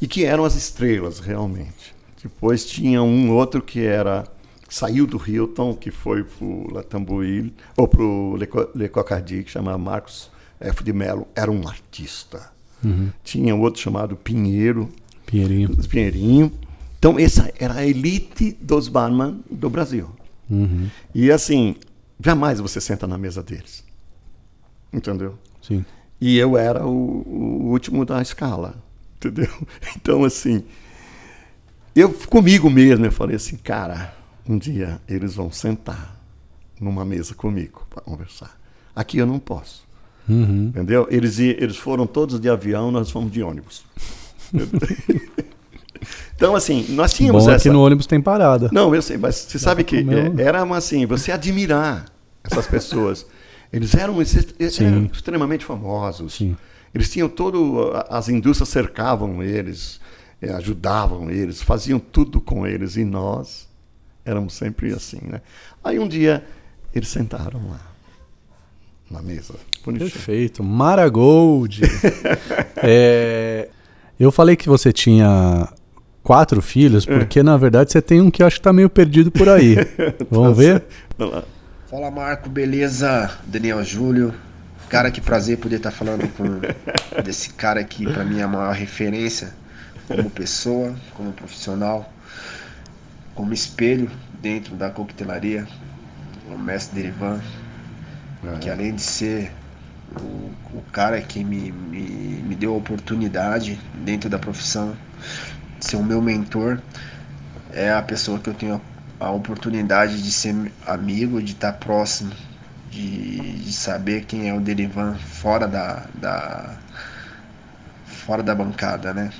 E que eram as estrelas, realmente. Depois tinha um outro que era saiu do Hilton, que foi para o Latambuil, ou para o Le Cocardi, que chamava Marcos F. de Mello, era um artista. Uhum. Tinha outro chamado Pinheiro, Pinheirinho. Pinheirinho. Então, essa era a elite dos barman do Brasil. Uhum. E assim, jamais você senta na mesa deles. Entendeu? Sim. E eu era o, o último da escala. Entendeu? Então, assim, eu comigo mesmo, eu falei assim, cara, um dia eles vão sentar numa mesa comigo para conversar. Aqui eu não posso. Uhum. Entendeu? Eles, eles foram todos de avião, nós fomos de ônibus. então, assim, nós tínhamos Bom essa... que no ônibus tem parada. Não, eu sei, mas você sabe que é, era assim, você admirar essas pessoas. Eles eram, eram extremamente famosos. Sim. Eles tinham todo... As indústrias cercavam eles, ajudavam eles, faziam tudo com eles. E nós éramos sempre assim, né? Aí um dia eles sentaram lá na mesa. Bonitinho. Perfeito. Maragold. é, eu falei que você tinha quatro filhos, é. porque é. na verdade você tem um que eu acho que tá meio perdido por aí. Vamos ver? Fala Marco, beleza? Daniel Júlio. Cara, que prazer poder estar tá falando com desse cara que para mim é a maior referência como pessoa, como profissional, como espelho dentro da coquetelaria, o mestre Derivan, que além de ser o, o cara que me, me, me deu a oportunidade dentro da profissão ser o meu mentor é a pessoa que eu tenho a oportunidade de ser amigo, de estar próximo, de, de saber quem é o Derivan fora da, da fora da bancada, né?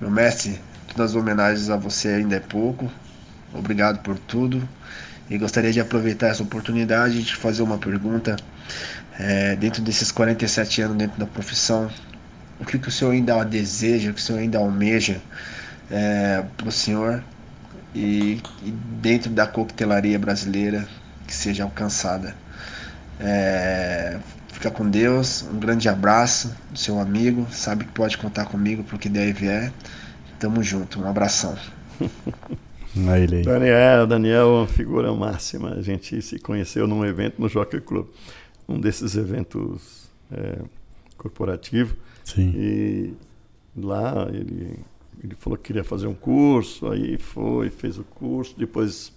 Meu mestre, todas as homenagens a você ainda é pouco. Obrigado por tudo. E gostaria de aproveitar essa oportunidade de fazer uma pergunta. É, dentro desses 47 anos dentro da profissão, o que, que o senhor ainda deseja, o que o senhor ainda almeja é, para o senhor e, e, dentro da coquetelaria brasileira que seja alcançada. É, fica com Deus, um grande abraço do seu amigo, sabe que pode contar comigo porque deve é. Tamo junto, um abração. Aí, Daniel, Daniel é uma figura máxima. A gente se conheceu num evento no Jockey Club, um desses eventos é, corporativos. Sim. E lá ele, ele falou que queria fazer um curso, aí foi, fez o curso, depois,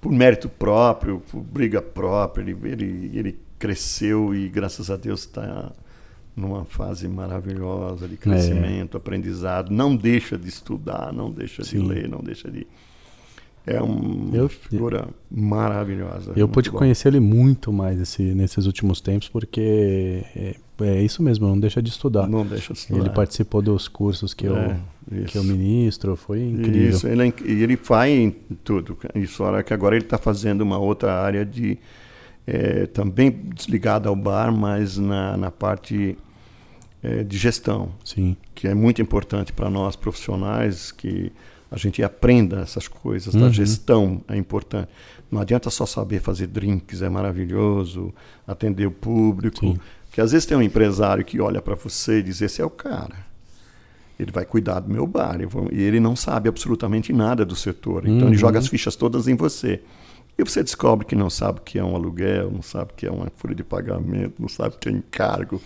por mérito próprio, por briga própria, ele, ele, ele cresceu e, graças a Deus, está numa fase maravilhosa de crescimento, é. aprendizado, não deixa de estudar, não deixa Sim. de ler, não deixa de é uma eu, figura maravilhosa. Eu pude conhecer ele muito mais esse, nesses últimos tempos, porque é, é, isso mesmo, não deixa de estudar. Não deixa de estudar. Ele participou dos cursos que, é, eu, que eu ministro, foi incrível. Isso, ele, é ele faz em tudo. Isso, que agora ele está fazendo uma outra área de é, também desligada ao bar, mas na, na parte é, de gestão, Sim. que é muito importante para nós profissionais, que a gente aprenda essas coisas, uhum. da gestão é importante. Não adianta só saber fazer drinks, é maravilhoso, atender o público, Sim. que às vezes tem um empresário que olha para você e diz, esse é o cara. Ele vai cuidar do meu bar. E ele não sabe absolutamente nada do setor. Então uhum. ele joga as fichas todas em você. E você descobre que não sabe o que é um aluguel, não sabe o que é uma folha de pagamento, não sabe o que é encargo,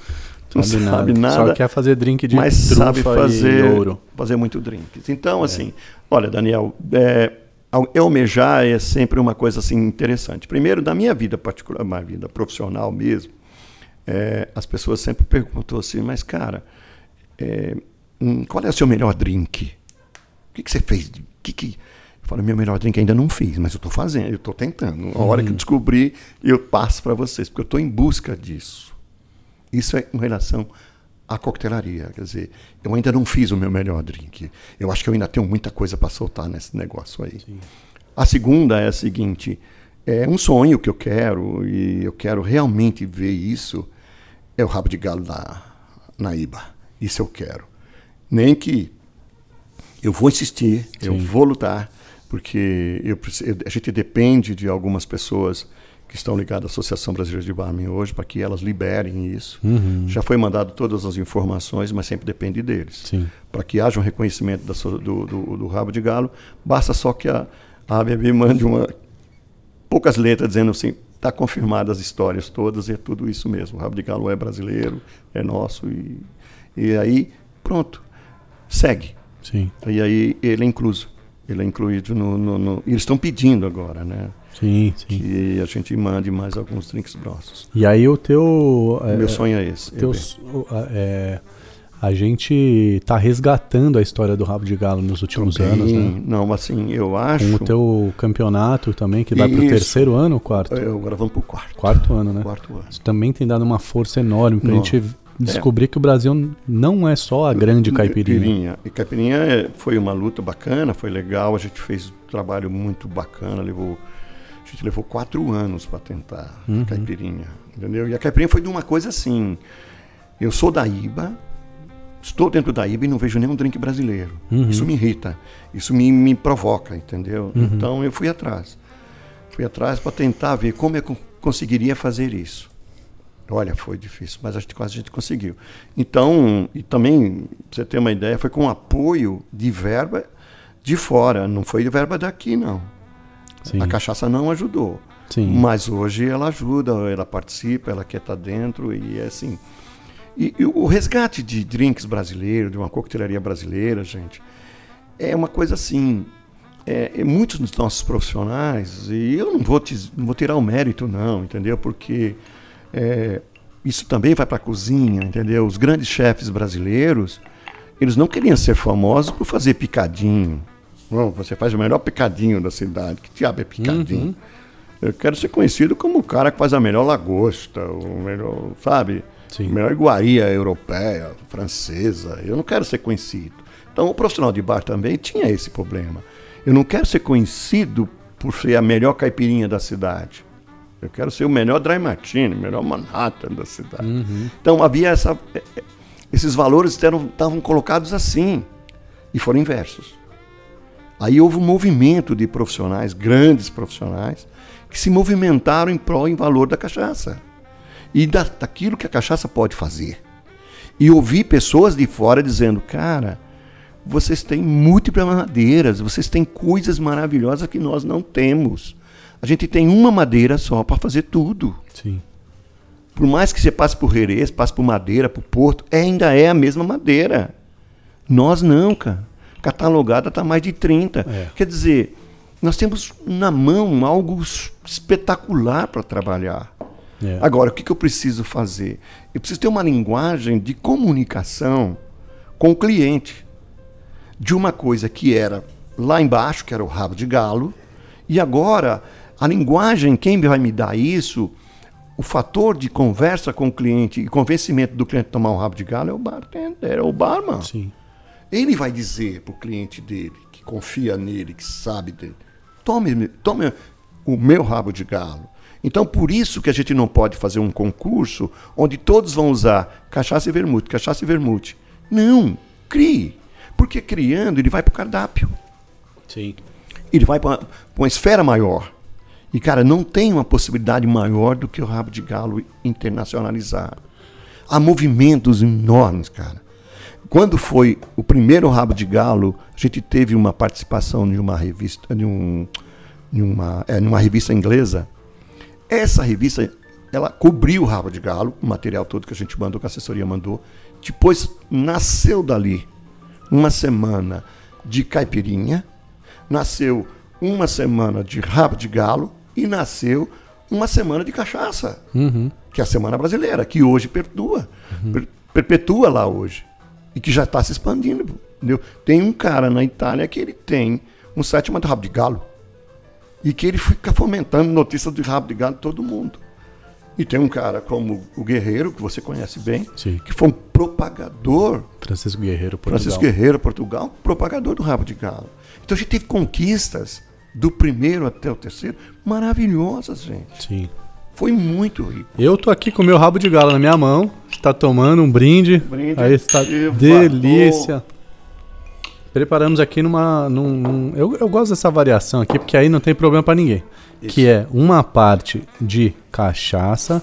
não sabe, sabe nada, Só quer fazer drink de mas sabe fazer, ouro. fazer muito drinks. Então, é. assim, olha, Daniel, é, almejar é sempre uma coisa assim interessante. Primeiro, da minha vida particular, minha vida profissional mesmo, é, as pessoas sempre perguntam assim, mas cara, é, hum, qual é o seu melhor drink? O que, que você fez? O que, que eu falo, meu melhor drink ainda não fiz, mas eu estou fazendo, eu estou tentando. A hora que eu uhum. descobrir, eu passo para vocês, porque eu estou em busca disso. Isso é em relação à coquetelaria. Quer dizer, eu ainda não fiz o meu melhor drink. Eu acho que eu ainda tenho muita coisa para soltar nesse negócio aí. Sim. A segunda é a seguinte: é um sonho que eu quero, e eu quero realmente ver isso, é o rabo de galo na, na IBA. Isso eu quero. Nem que eu vou insistir, Sim. eu vou lutar, porque eu, a gente depende de algumas pessoas que estão ligadas à Associação Brasileira de Barman hoje, para que elas liberem isso. Uhum. Já foi mandado todas as informações, mas sempre depende deles. Para que haja um reconhecimento da, do, do, do, rabo de galo, basta só que a, a ABB mande uma, poucas letras dizendo assim, está confirmadas as histórias todas e é tudo isso mesmo. O rabo de galo é brasileiro, é nosso e, e aí pronto, segue. Sim. E aí ele é incluso. Ele é incluído no. no, no eles estão pedindo agora, né? Sim, sim. Que a gente mande mais alguns drinks grossos. E aí o teu. Meu é, sonho é esse. Teu, é, a gente está resgatando a história do rabo de galo nos últimos também, anos, né? Não, assim, eu acho. Com o teu campeonato também, que vai para o terceiro ano ou quarto? Eu, agora vamos para o quarto. Quarto ano, né? Quarto ano. Isso também tem dado uma força enorme para a gente descobrir é. que o Brasil não é só a grande caipirinha. caipirinha. E caipirinha é, foi uma luta bacana, foi legal, a gente fez um trabalho muito bacana, levou a gente levou quatro anos para tentar uhum. caipirinha, entendeu? E a caipirinha foi de uma coisa assim. Eu sou da IBA, estou dentro da IBA e não vejo nenhum drink brasileiro. Uhum. Isso me irrita, isso me, me provoca, entendeu? Uhum. Então eu fui atrás. Fui atrás para tentar ver como eu conseguiria fazer isso. Olha, foi difícil, mas a gente, quase a gente conseguiu. Então, e também, pra você ter uma ideia, foi com apoio de verba de fora, não foi de verba daqui, não. Sim. A cachaça não ajudou. Sim. Mas hoje ela ajuda, ela participa, ela quer estar dentro e é assim. E, e, o resgate de drinks brasileiros, de uma coquetelaria brasileira, gente, é uma coisa assim. É, é muitos dos nossos profissionais, e eu não vou, te, não vou tirar o mérito, não, entendeu? Porque é, isso também vai para a cozinha, entendeu? Os grandes chefes brasileiros, eles não queriam ser famosos por fazer picadinho. Você faz o melhor picadinho da cidade. Que diabo é picadinho? Uhum. Eu quero ser conhecido como o cara que faz a melhor lagosta, o melhor, sabe? Sim. A melhor iguaria europeia, francesa. Eu não quero ser conhecido. Então o profissional de bar também tinha esse problema. Eu não quero ser conhecido por ser a melhor caipirinha da cidade. Eu quero ser o melhor dry martini, o melhor Manhattan da cidade. Então havia essa, esses valores eram, estavam colocados assim e foram inversos. Aí houve um movimento de profissionais, grandes profissionais, que se movimentaram em prol em valor da cachaça e da, daquilo que a cachaça pode fazer. E ouvi pessoas de fora dizendo, cara, vocês têm múltiplas madeiras, vocês têm coisas maravilhosas que nós não temos. A gente tem uma madeira só para fazer tudo. Sim. Por mais que você passe por Jerez, passe por Madeira, por Porto, ainda é a mesma madeira. Nós não, cara. Catalogada está mais de 30. É. Quer dizer, nós temos na mão algo espetacular para trabalhar. É. Agora, o que, que eu preciso fazer? Eu preciso ter uma linguagem de comunicação com o cliente. De uma coisa que era lá embaixo, que era o rabo de galo, e agora a linguagem, quem vai me dar isso, o fator de conversa com o cliente e convencimento do cliente tomar um rabo de galo é o bartender, é o barman. Sim. Ele vai dizer para o cliente dele, que confia nele, que sabe dele, tome, tome o meu rabo de galo. Então, por isso que a gente não pode fazer um concurso onde todos vão usar cachaça e vermute, cachaça e vermute. Não, crie. Porque criando, ele vai para o cardápio. Sim. Ele vai para uma esfera maior. E, cara, não tem uma possibilidade maior do que o rabo de galo internacionalizar. Há movimentos enormes, cara. Quando foi o primeiro rabo de galo, a gente teve uma participação de uma revista, de, um, de uma, é, numa revista inglesa. Essa revista, ela cobriu o rabo de galo, o material todo que a gente mandou, que a assessoria mandou. Depois nasceu dali uma semana de caipirinha, nasceu uma semana de rabo de galo e nasceu uma semana de cachaça, que é a Semana Brasileira, que hoje perpetua, per- perpetua lá hoje e que já está se expandindo. Entendeu? Tem um cara na Itália que ele tem um site chamado Rabo de Galo e que ele fica fomentando notícias de rabo de galo de todo mundo. E tem um cara como o Guerreiro, que você conhece bem, Sim. que foi um propagador Francisco Guerreiro, Portugal. Francisco Guerreiro, Portugal, propagador do rabo de galo. Então a gente teve conquistas do primeiro até o terceiro maravilhosas, gente. Sim. Foi muito rico. Eu tô aqui com o meu rabo de galo na minha mão. Está tomando um brinde. Brinde. Aí está delícia. Preparamos aqui numa. Num, num- eu, eu gosto dessa variação aqui, porque aí não tem problema pra ninguém. Que é uma parte de cachaça,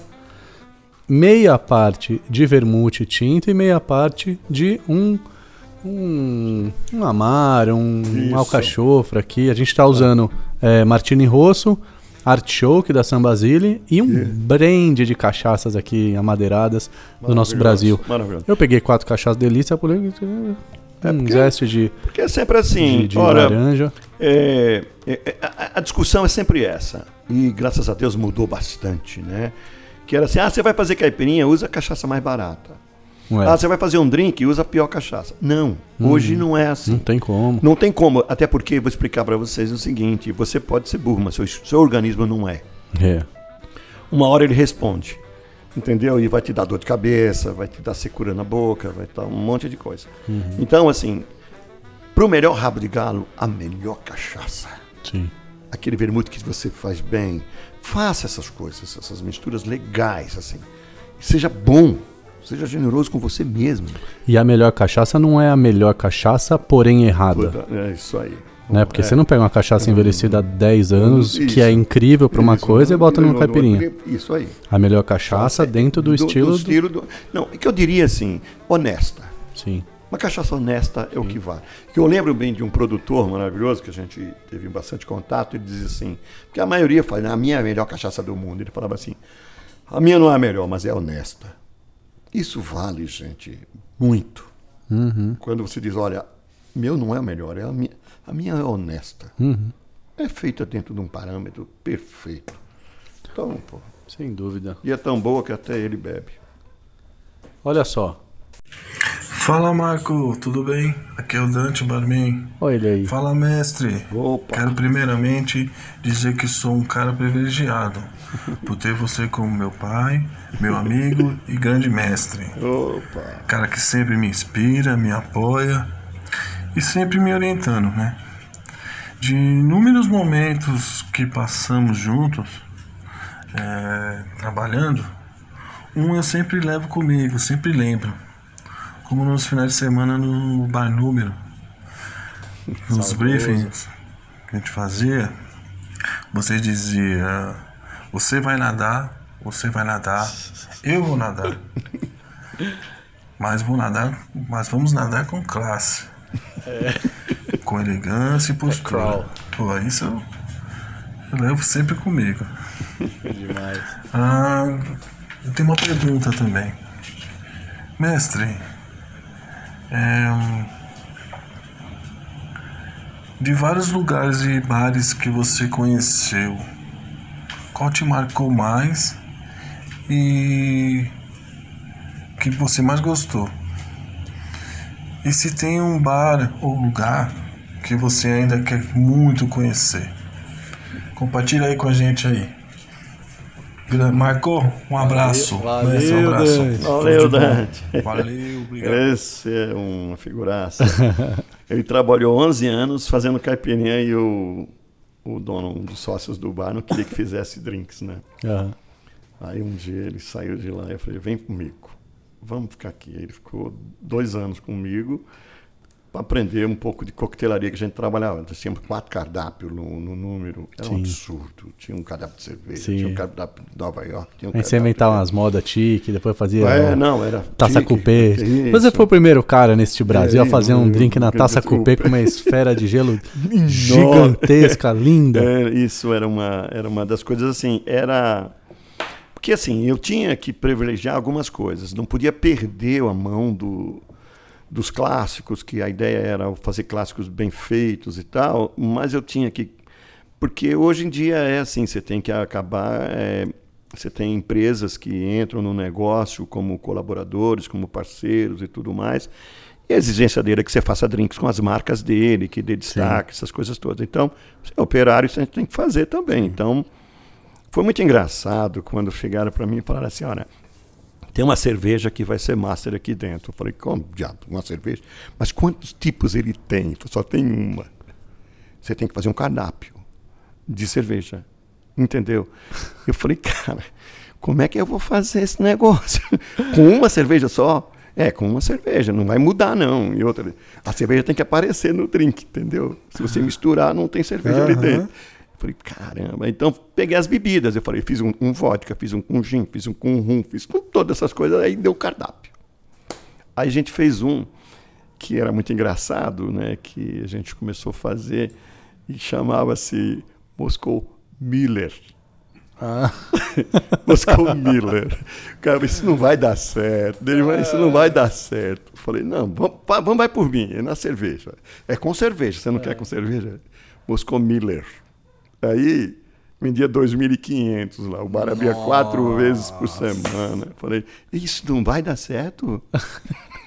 meia parte de vermute tinto e meia parte de um. Um, um amar, um, Isso. alcachofra aqui. A gente está usando é, Martini Rosso, Artichoke da San Basile e um brand de cachaças aqui amadeiradas do nosso Brasil. Maravilhoso. Eu peguei quatro cachaças delícia, por um porque- zeste de, Porque é sempre assim, de, de olha, laranja. é, é, é, a, a discussão é sempre essa. E graças a Deus mudou bastante, né? Que era assim, ah, você vai fazer caipirinha, usa a cachaça mais barata. É. Ah, você vai fazer um drink, usa a pior cachaça. Não, hoje não é assim. não tem como. Não tem como, até porque vou explicar para vocês o seguinte: você pode ser burro, mas seu, seu organismo não é. É. Uma hora ele responde, entendeu? E vai te dar dor de cabeça, vai te dar secura na boca, vai te dar um monte de coisa. Então, assim, pro melhor rabo de galo, a melhor cachaça. Sim. Aquele vermute que você faz bem. Faça essas coisas, essas misturas legais, assim. Seja bom, seja generoso com você mesmo. E a melhor cachaça não é a melhor cachaça, porém errada. É isso aí. Né? Porque É. você não pega uma cachaça envelhecida há 10 anos, que é Isso. incrível pra uma Isso, coisa, e bota numa caipirinha. Isso aí. A melhor cachaça dentro do, estilo. do- estilo do- Não, é que eu diria assim, honesta. Sim. Uma cachaça honesta é o que vale. Que eu lembro bem de um produtor maravilhoso que a gente teve bastante contato, ele dizia assim, porque a maioria fala, a minha é a melhor cachaça do mundo. Ele falava assim, a minha não é a melhor, mas é honesta. Isso vale, gente, muito. Uhum. Quando você diz, olha, meu não é a melhor, é a minha, a minha é honesta. Uhum. É feita dentro de um parâmetro perfeito. Então, pô, Sem dúvida. e é tão boa que até ele bebe. Olha só. Fala Marco, tudo bem? Aqui é o Dante Barman. Olha ele aí. Fala mestre. Opa. Quero primeiramente dizer que sou um cara privilegiado por ter você como meu pai, meu amigo e grande mestre. Opa. Cara que sempre me inspira, me apoia e sempre me orientando, né? De inúmeros momentos que passamos juntos, é, trabalhando, um eu sempre levo comigo, sempre lembro. Como nos finais de semana no bar número, nos briefings que a gente fazia, você dizia: Você vai nadar, você vai nadar, eu vou nadar. Mas vou nadar, mas vamos nadar com classe. Com elegância e postura. crawl. Pô, isso eu, eu levo sempre comigo. Demais. Ah, eu tenho uma pergunta também. Mestre, é, de vários lugares e bares que você conheceu, qual te marcou mais e que você mais gostou? E se tem um bar ou lugar que você ainda quer muito conhecer? Compartilha aí com a gente aí. Marcou? Um abraço. Valeu, Mestre, um abraço. Dante. Valeu. Dante. Valeu, obrigado. Esse é uma figuraça. Ele trabalhou 11 anos fazendo caipirinha e o, o dono, um dos sócios do bar, não queria que fizesse drinks, né? Aham. Aí um dia ele saiu de lá e eu falei, vem comigo, vamos ficar aqui. Ele ficou dois anos comigo aprender um pouco de coquetelaria que a gente trabalhava. Nós tínhamos quatro cardápios no, no número. Era um Sim. absurdo. Tinha um cardápio de cerveja, Sim. tinha um cardápio de Nova York, tinha um Aí você inventava de- umas modas tique, depois fazia É, não, era taça tique, cupê. isso. Você foi o primeiro cara neste Brasil a É, fazer um drink na taça cupê com uma esfera de gelo gigantesca, linda. É, isso era uma, era uma das coisas assim, era... Porque assim, eu tinha que privilegiar algumas coisas, não podia perder a mão do, dos clássicos, que a ideia era fazer clássicos bem feitos e tal, mas eu tinha que... Porque hoje em dia é assim, você tem que acabar... é, você tem empresas que entram no negócio como colaboradores, como parceiros e tudo mais, e a exigência dele é que você faça drinks com as marcas dele, que dê destaque, essas coisas todas. Então, você é operário, isso a gente tem que fazer também. Então, foi muito engraçado quando chegaram para mim e falaram assim, olha, tem uma cerveja que vai ser master aqui dentro. Eu falei, como diabo, uma cerveja? Mas quantos tipos ele tem? Só tem uma. Você tem que fazer um cardápio de cerveja. Entendeu? Eu falei, cara, como é que eu vou fazer esse negócio? com uma cerveja só? É, com uma cerveja, não vai mudar não. E outra, a cerveja tem que aparecer no drink, entendeu? Se você misturar, não tem cerveja ali Aham. dentro. Falei, caramba. Então, peguei as bebidas. Eu falei, fiz um com vodka, fiz um com gin, fiz um com rum, fiz com todas essas coisas. Aí deu o cardápio. Aí a gente fez um que era muito engraçado, né? Que a gente começou a fazer e chamava-se Moscou Miller. Ah, Moscou Miller. Cara, isso não vai dar certo. Ele vai, isso não vai dar certo. Eu falei, não, vamos, vamos vai por mim, é na cerveja. É com cerveja, você não quer com cerveja? Moscou Miller. Aí vendia 2.500 lá. O bar abria quatro vezes por semana. Falei, isso não vai dar certo?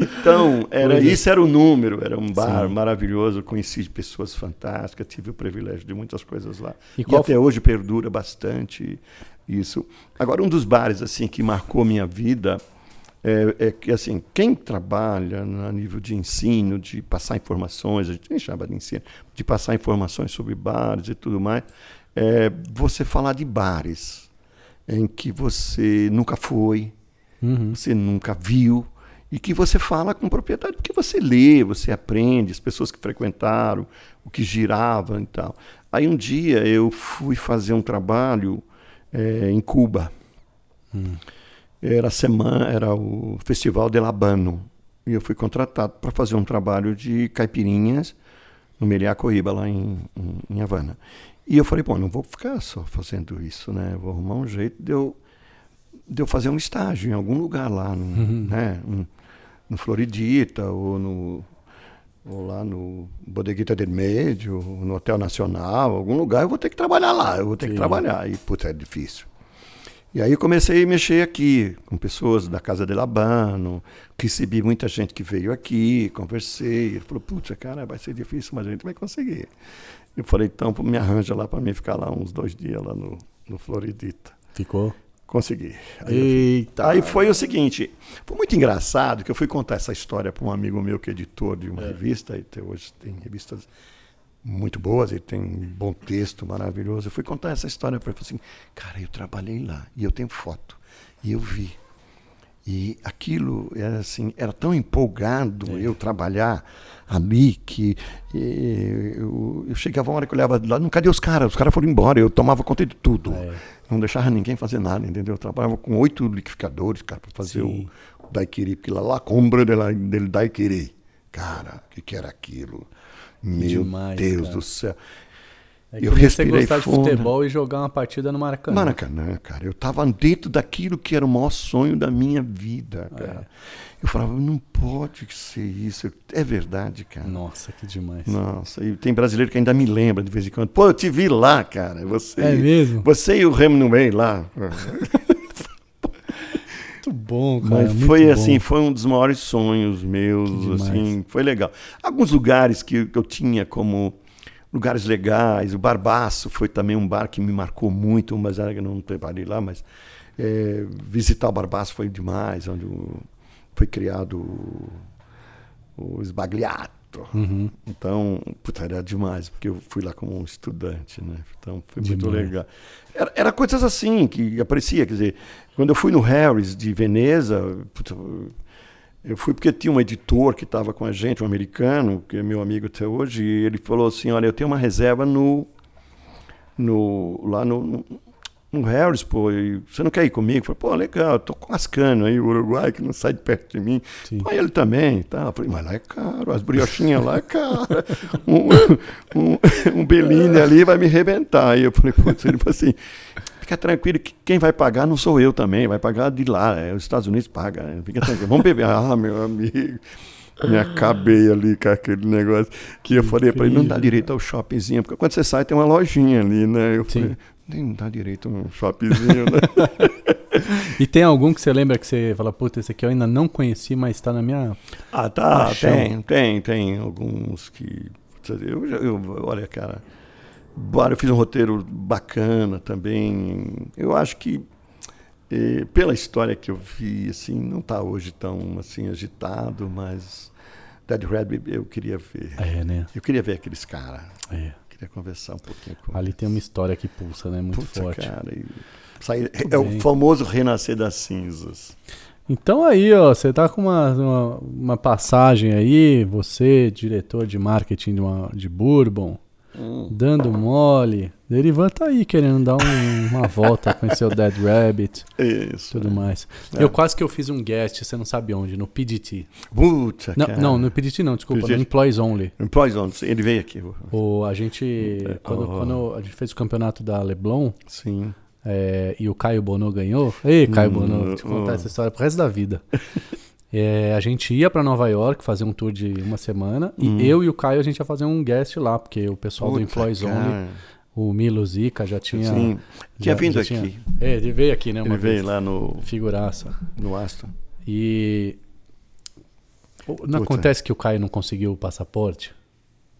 Então, era, é. isso era o número, era um bar Sim. maravilhoso, conheci pessoas fantásticas, tive o privilégio de muitas coisas lá. E E, até hoje perdura bastante isso. Agora, um dos bares assim que marcou minha vida é, é que assim, quem trabalha no nível de ensino, de passar informações, a gente nem chama de ensino, de passar informações sobre bares e tudo mais, é você falar de bares em que você nunca foi, uhum. você nunca viu e que você fala com propriedade, porque você lê, você aprende, as pessoas que frequentaram, o que girava e tal. Aí um dia eu fui fazer um trabalho eh, em Cuba. Era a semana, era o Festival de Labano. E eu fui contratado para fazer um trabalho de caipirinhas no Coíba, lá em, em, em Havana. E eu falei, bom, não vou ficar só fazendo isso, né? Vou arrumar um jeito de eu, de eu fazer um estágio em algum lugar lá, no, né? Um- no Floridita ou no ou lá no Bodeguita del Medio, no Hotel Nacional, algum lugar, eu vou ter que trabalhar lá, eu vou ter Sim. que trabalhar. E, putz, é difícil. E aí comecei a mexer aqui com pessoas da Casa de Labano, recebi muita gente que veio aqui, conversei. Ele falou, putz, cara, vai ser difícil, mas a gente vai conseguir. Eu falei, então me arranja lá para mim ficar lá uns dois dias lá no, no Floridita. Ficou? Consegui. Aí, Eita. aí foi o seguinte, foi muito engraçado que eu fui contar essa história para um amigo meu que é editor de uma revista, e até hoje tem revistas muito boas, ele tem um bom texto maravilhoso. Eu fui contar essa história para ele, falei assim, cara, eu trabalhei lá e eu tenho foto e eu vi. E aquilo era assim, era tão empolgado eu trabalhar ali que eu, eu chegava uma hora que eu olhava lá, não cadê os caras? Os caras foram embora, eu tomava conta de tudo. Não deixava ninguém fazer nada, entendeu? Eu trabalhava com oito liquidificadores, cara, para fazer Sim. o, o daiquiri, porque lá, lá compra dele daiquiri. Cara, o que, que era aquilo? Meu demais, Deus cara. do céu. É eu nem você respirei gostar de fundo. futebol e jogar uma partida no Maracanã. Maracanã, cara, eu tava dentro daquilo que era o maior sonho da minha vida, cara. Eu falava, não pode ser isso. É verdade, cara. Nossa, que demais. Nossa, e tem brasileiro que ainda me lembra de vez em quando. Pô, eu te vi lá, cara. Você, É mesmo? Você e o Hemingway lá. Muito bom, cara. Mas foi bom. assim, foi um dos maiores sonhos meus, assim, foi legal. Alguns lugares que, que eu tinha como lugares legais, o Barbaço foi também um bar que me marcou muito, mas era que eu não trabalhei lá, mas é, visitar o Barbaço foi demais, onde foi criado o, o Esbagliato. Uhum. Então, puta, era demais, porque eu fui lá como um estudante, né? Então foi muito Demais. legal. Era, era coisas assim que aparecia, quer dizer, quando eu fui no Harris de Veneza, puta, eu fui porque tinha um editor que estava com a gente, um americano, que é meu amigo até hoje, e ele falou assim, olha, eu tenho uma reserva no, no lá no, no, no Harris, pô, você não quer ir comigo? Eu falei, pô, legal, eu tô com as canas aí, o Uruguai, que não sai de perto de mim. Sim. Aí ele também, tá? Eu falei, mas lá é caro, as briochinhas lá é caro. Um, um, um Bellini ali vai me arrebentar. Aí eu falei, putz, ele falou assim, fica tranquilo que quem vai pagar não sou eu também, vai pagar de lá, é, os Estados Unidos pagam, né? fica tranquilo, vamos beber. Ah, meu amigo, me acabei ali com aquele negócio que eu falei para ele, não dá direito ao shoppingzinho, porque quando você sai tem uma lojinha ali, né? Eu Sim. falei, nem dá direito um shoppingzinho, né? E tem algum que você lembra que você fala, puta, esse aqui eu ainda não conheci, mas tá na minha. Ah, tá, Paixão. tem, tem, tem alguns que. Eu, eu, olha, cara, eu fiz um roteiro bacana também. Eu acho que eh, pela história que eu vi, assim, não está hoje tão assim agitado, mas Dead Rabbit eu queria ver. É, né? Eu queria ver aqueles caras. É. Queria conversar um pouquinho com Ali tem uma história que pulsa, né? Muito Puta, forte. cara. e sair- é bem. o famoso renascer das cinzas. Então aí, ó, você tá com uma, uma, uma passagem aí, você, diretor de marketing de, uma, de Bourbon, Hum. dando mole. Derivan tá aí querendo dar um- uma volta, conhecer o Dead Rabbit Isso. tudo mais. É. Eu quase que eu fiz um guest, você não sabe onde, no PDT. Puta, Não, cara. não, no PDT não, desculpa, PDT. no Employees Only. Em Poison, ele veio aqui. O, a gente, quando, oh. quando a gente fez o campeonato da Leblon, Sim. é, e o Caio Bono ganhou. Ei, Caio Hum, Bono, vou te contar oh. essa história pro resto da vida. É, a gente ia pra Nova York fazer um tour de uma semana Hum. e eu e o Caio a gente ia fazer um guest lá, porque o pessoal do Puta, Employees Only, cara. o Milo Zica já tinha. Sim. Tinha já- vindo já aqui. tinha- É, ele veio aqui, né? Uma Ele veio vez. lá no, Figuraça. no Aston. E. Não Puta. acontece que o Caio não conseguiu o passaporte?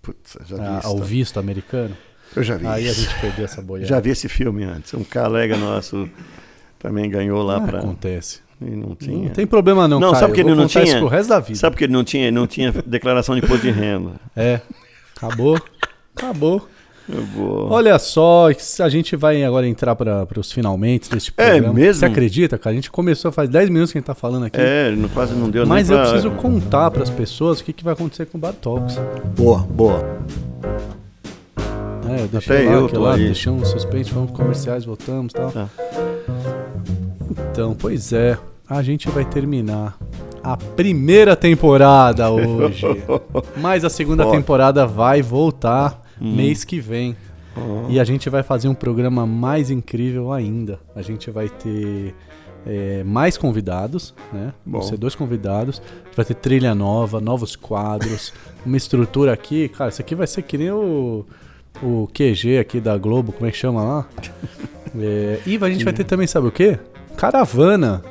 Putz, já vi a- ao tá? visto americano? Eu já vi Aí a gente perdeu essa boiada. Já vi esse filme antes. Um colega nosso também ganhou lá Ah, pra. acontece. Não tinha. Não tem problema não, Não, Caio. sabe vou ele não tinha? pro resto da vida. Sabe porque ele não tinha, não tinha declaração de imposto de renda? É. Acabou. Acabou. Olha só, a gente vai agora entrar para os finalmente deste É programa. mesmo? Você acredita, cara? A gente começou faz 10 minutos que a gente tá falando aqui. É, não- quase não deu Mas eu pra- preciso contar para as pessoas o que, que vai acontecer com o Bar Talks. Boa, boa. É, eu deixei Até lá, eu que tô lá, aí. deixamos um suspense, vamos comerciais, voltamos e tal. Tá. Então, pois é, a gente vai terminar a primeira temporada hoje. Mas a segunda temporada vai voltar Hum. mês que vem. E a gente vai fazer um programa mais incrível ainda. A gente vai ter é, mais convidados, né? Vão Bom. ser dois convidados. A gente vai ter trilha nova, novos quadros, uma estrutura aqui. Cara, isso aqui vai ser que nem o. o QG aqui da Globo, como é que chama lá? É, e a gente vai ter também, sabe o quê? Caravana.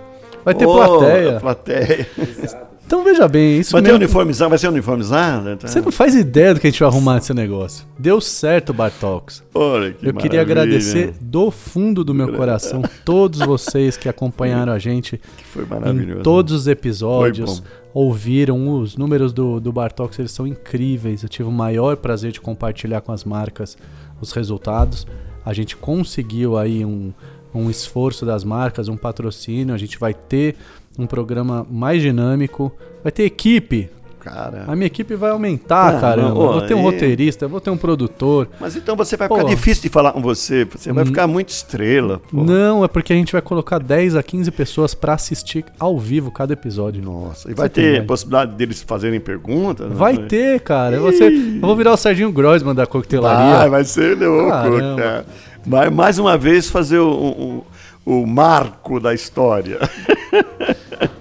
Vai ter Ô, plateia. plateia. Então veja bem, isso Vai ter mesmo. uniformizado? Vai ser uniformizado? Tá. Você não faz ideia do que a gente vai arrumar nesse negócio. Deu certo, Bartox. Olha que Eu queria maravilha. agradecer do fundo do meu coração todos vocês que acompanharam a gente Que foi maravilhoso. em todos os episódios, ouviram os números do, do Bartox, eles são incríveis. Eu tive o maior prazer de compartilhar com as marcas os resultados. A gente conseguiu aí um, um esforço das marcas, um patrocínio. A gente vai ter um programa mais dinâmico, vai ter equipe. Cara. A minha equipe vai aumentar, Ah, caramba. não, ó, vou ter um e- roteirista, vou ter um produtor. Mas então você vai ficar Pô. difícil de falar com você. Você vai Hum. ficar muito estrela. Pô. Não, é porque a gente vai colocar 10 a 15 pessoas pra assistir ao vivo cada episódio. Nossa, e vai Você tem ter ideia. possibilidade deles fazerem perguntas? Vai ter, cara. Eu vou, ser- eu vou virar o Serginho Grossman da coquetelaria. Vai, vai ser louco, Caramba. cara. Vai mais uma vez fazer o, o, o marco da história.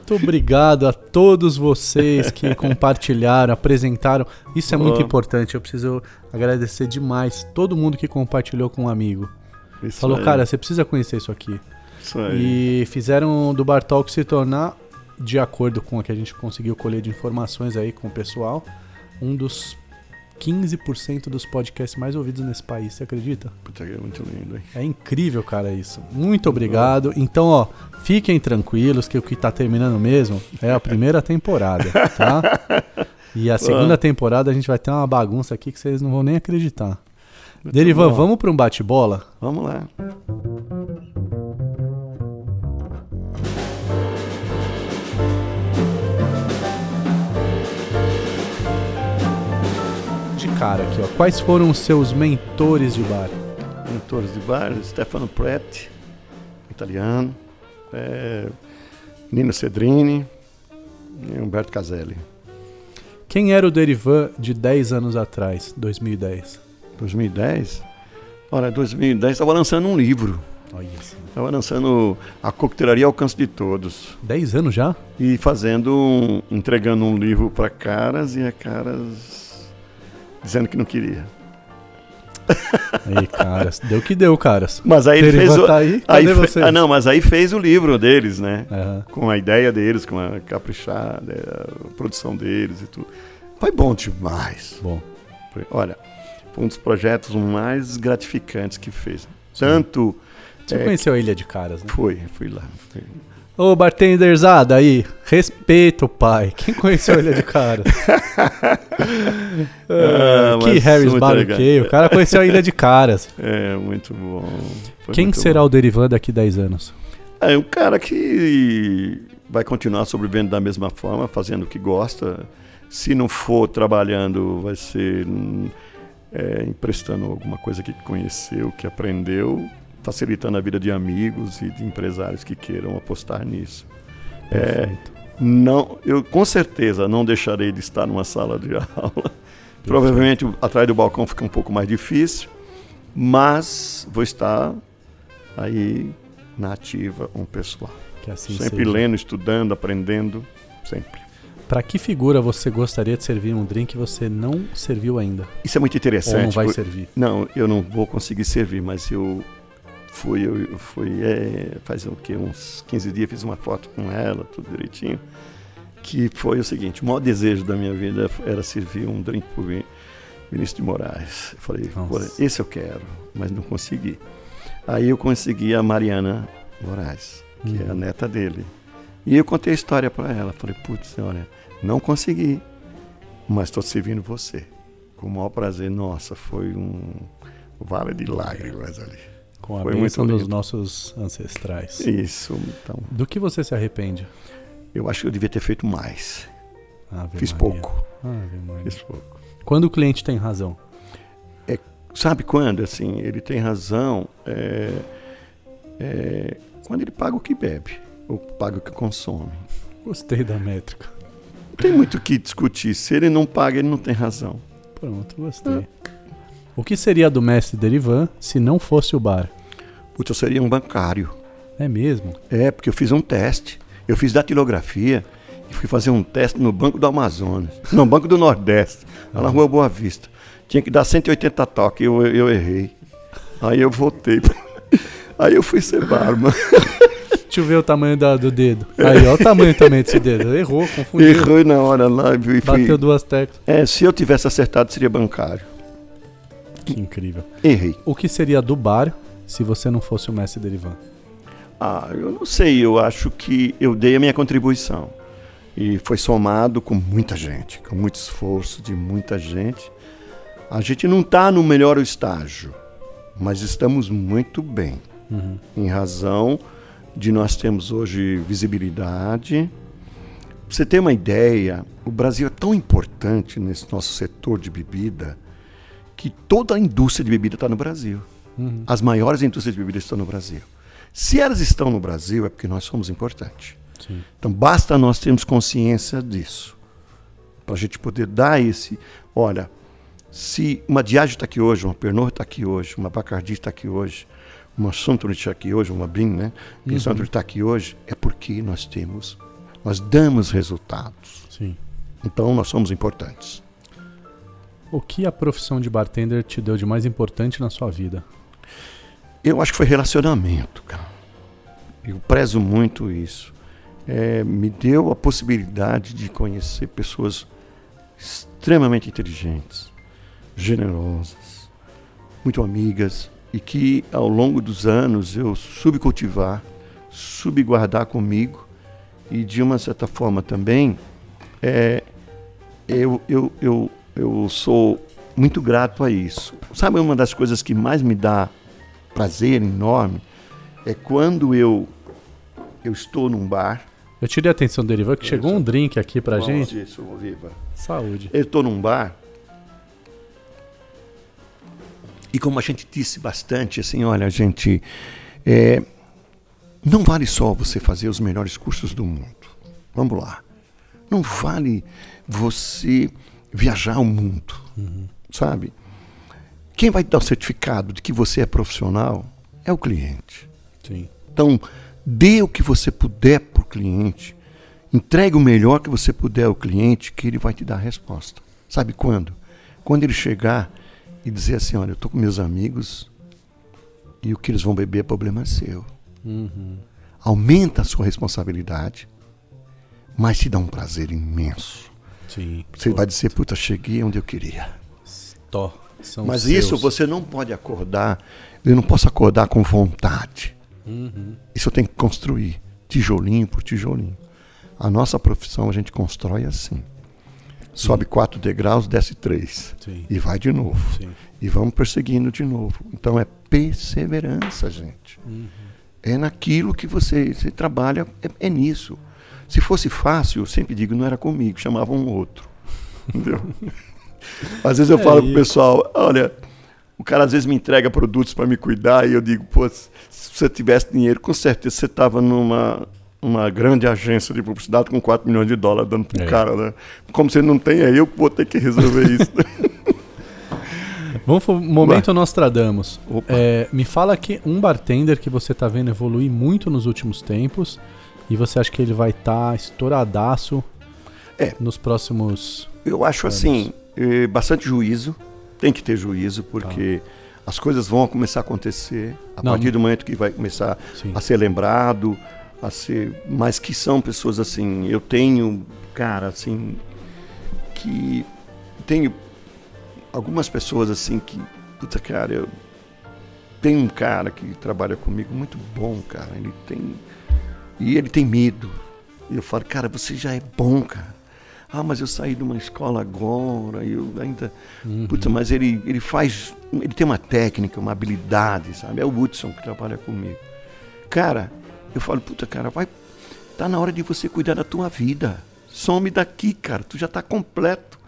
Muito obrigado a todos vocês que compartilharam, apresentaram. Isso é muito Ó. importante. Eu preciso agradecer demais todo mundo que compartilhou com um amigo. Isso Falou, aí, cara, você precisa conhecer isso aqui. Isso aí. E fizeram do Bartolk se tornar, de acordo com o que a gente conseguiu colher de informações aí com o pessoal, um dos 15% dos podcasts mais ouvidos nesse país, você acredita? Puta, que é muito lindo, hein? É incrível, cara, isso. Muito obrigado. Então, ó, fiquem tranquilos que o que tá terminando mesmo é a primeira temporada, tá? E a segunda temporada a gente vai ter uma bagunça aqui que vocês não vão nem acreditar. Derivan, bom. vamos para um bate-bola? Vamos lá. Cara aqui, ó. Quais foram os seus mentores de bar? Mentores de bar, Stefano Preti, italiano, é, Nino Cedrini e Humberto Caselli. Quem era o Derivan de 10 anos atrás, 2010? 2010? Olha, 2010 estava lançando um livro. Olha isso. Estava lançando A Coquetelaria ao Alcance de Todos. 10 anos já? E fazendo um, entregando um livro para caras e a caras dizendo que não queria. Aí, caras. Deu que deu, caras. Mas aí ele fez o, tá aí? aí fe- vocês? ah, não, mas aí fez o livro deles, né? Aham. Com a ideia deles, com a caprichada, a produção deles e tudo. Foi bom demais. Bom. Foi- olha, foi um dos projetos mais gratificantes que fez. Tanto Você É, conheceu a Ilha de Caras, né? foi, fui lá. Foi. Ô, bartenderzada aí, respeita o pai. Quem conheceu Ilha de Caras? Ah, que mas Harris legal. o cara conheceu a Ilha de Caras. É, muito bom. Foi Quem muito será bom. o Derivan daqui 10 anos? É um cara que vai continuar sobrevivendo da mesma forma, fazendo o que gosta. Se não for trabalhando, vai ser hum, é, emprestando alguma coisa que conheceu, que aprendeu, facilitando a vida de amigos e de empresários que queiram apostar nisso. É, Perfeito. não, eu com certeza não deixarei de estar numa sala de aula. Provavelmente atrás do balcão fica um pouco mais difícil, mas vou estar aí na ativa um pessoal. Assim sempre seja. lendo, estudando, aprendendo, sempre. Pra que figura você gostaria de servir um drink que você não serviu ainda? Isso é muito interessante. Ou não vai por- servir? Não, eu não vou conseguir servir, mas eu fui, eu fui é, faz o quê? Uns 15 dias, fiz uma foto com ela, tudo direitinho. Que foi o seguinte: o maior desejo da minha vida era servir um drink pro Vinícius de Moraes. Eu falei, Nossa. "Pô, esse eu quero, mas não consegui. Aí eu consegui a Mariana Moraes, que é a Uhum. neta dele. E eu contei a história para ela. Falei, putz, olha, não consegui, mas estou servindo você. Com o maior prazer. Nossa, foi um vale de lágrimas ali. Com a Foi bênção muito dos nossos ancestrais. Isso, então. Do que você se arrepende? Eu acho que eu devia ter feito mais. Ave Fiz Maria. pouco. Fiz pouco. Quando o cliente tem razão? Sabe quando? Assim, ele tem razão. é, é, quando ele paga o que bebe, ou paga o que consome. Gostei da métrica. Não tem muito o que discutir. Se ele não paga, ele não tem razão. Pronto, gostei. O que seria do mestre Derivan se não fosse o bar? Putz, eu seria um bancário. É mesmo? É, porque eu fiz um teste. Eu fiz datilografia e fui fazer um teste no Banco do Amazonas. Não, Banco do Nordeste, lá na Rua Boa Vista. Tinha que dar 180 toques, eu, eu errei. Aí eu voltei. Aí eu fui ser barman. Deixa eu ver o tamanho da- do dedo. Aí, ó o tamanho também desse dedo. Errou, confundiu. Errei na hora lá fui. Bateu duas teclas. É, se eu tivesse acertado, seria bancário. Que incrível. Errei. O que seria do bar se você não fosse o mestre Derivan? Ah, eu não sei, eu acho que eu dei a minha contribuição. E foi somado com muita gente, com muito esforço de muita gente. A gente não está no melhor estágio, mas estamos muito bem. Em razão de nós termos hoje visibilidade. Pra você ter uma ideia, o Brasil é tão importante nesse nosso setor de bebida que toda a indústria de bebida está no Brasil. As maiores indústrias de bebida estão no Brasil. Se elas estão no Brasil, é porque nós somos importantes. Sim. Então basta nós termos consciência disso. Para a gente poder dar esse. Olha, se uma Diageo está aqui hoje, uma Pernod está aqui hoje, uma Bacardi está aqui hoje, uma Suntory está aqui hoje, uma Brin, né? Uhum. Suntory está aqui hoje, é porque nós temos, nós damos resultados. Sim. Então nós somos importantes. O que a profissão de bartender te deu de mais importante na sua vida? Eu acho que foi relacionamento, cara. Eu prezo muito isso. É, me deu a possibilidade de conhecer pessoas extremamente inteligentes, generosas, muito amigas e que ao longo dos anos eu soube cultivar, soube guardar comigo e de uma certa forma também é, eu, eu, eu, eu sou muito grato a isso. Sabe uma das coisas que mais me dá prazer enorme é quando eu eu estou num bar. Eu tirei a atenção do Derivan que chegou um drink aqui pra Vamos gente. Isso, viva. Saúde. Eu estou num bar. E como a gente disse bastante, assim, olha, gente, é, não vale só você fazer os melhores cursos do mundo. Vamos lá. Não vale você viajar o mundo, sabe? Quem vai te dar o certificado de que você é profissional é o cliente. Sim. Então, dê o que você puder para o cliente, entregue o melhor que você puder ao cliente, que ele vai te dar a resposta. Sabe quando? Quando ele chegar e dizer assim: Olha, eu estou com meus amigos e o que eles vão beber é problema seu. Aumenta a sua responsabilidade, mas te dá um prazer imenso. Sim. Você vai dizer: Puta, cheguei onde eu queria. Tó. São Mas seus. isso você não pode acordar. Eu não posso acordar com vontade. Isso eu tenho que construir, tijolinho por tijolinho. A nossa profissão a gente constrói assim. Sobe quatro degraus, desce três. Sim. E vai de novo. Sim. E vamos perseguindo de novo. Então é perseverança, gente. É naquilo que você, você trabalha, é, é nisso. Se fosse fácil, eu sempre digo, não era comigo, chamava um outro. Entendeu? Às vezes eu É falo pro isso. pessoal, olha, o cara às vezes me entrega produtos para me cuidar e eu digo, pô, se você tivesse dinheiro, com certeza você estava numa uma grande agência de publicidade com 4 milhões de dólares dando pro É. cara, né? Como você não tem, é eu que vou ter que resolver isso. Vamos pro momento Nostradamus. Opa. É, me fala que um bartender que você tá vendo evoluir muito nos últimos tempos e você acha que ele vai estar estouradaço É. nos próximos. Eu acho assim, eh, bastante juízo, tem que ter juízo, porque as coisas vão começar a acontecer a Não. partir do momento que vai começar Sim. a ser lembrado, a ser. Mas que são pessoas assim, eu tenho, cara, assim, que tenho algumas pessoas assim que. Puta, cara, eu. Tem um cara que trabalha comigo muito bom, cara. Ele tem. E ele tem medo. E eu falo, cara, você já é bom, cara. Ah, mas eu saí de uma escola agora, eu ainda. Puta, mas ele, ele faz. Ele tem uma técnica, uma habilidade, sabe? É o Hudson que trabalha comigo. Cara, eu falo, puta, cara, vai. Tá na hora de você cuidar da tua vida. Some daqui, cara. Tu já tá completo.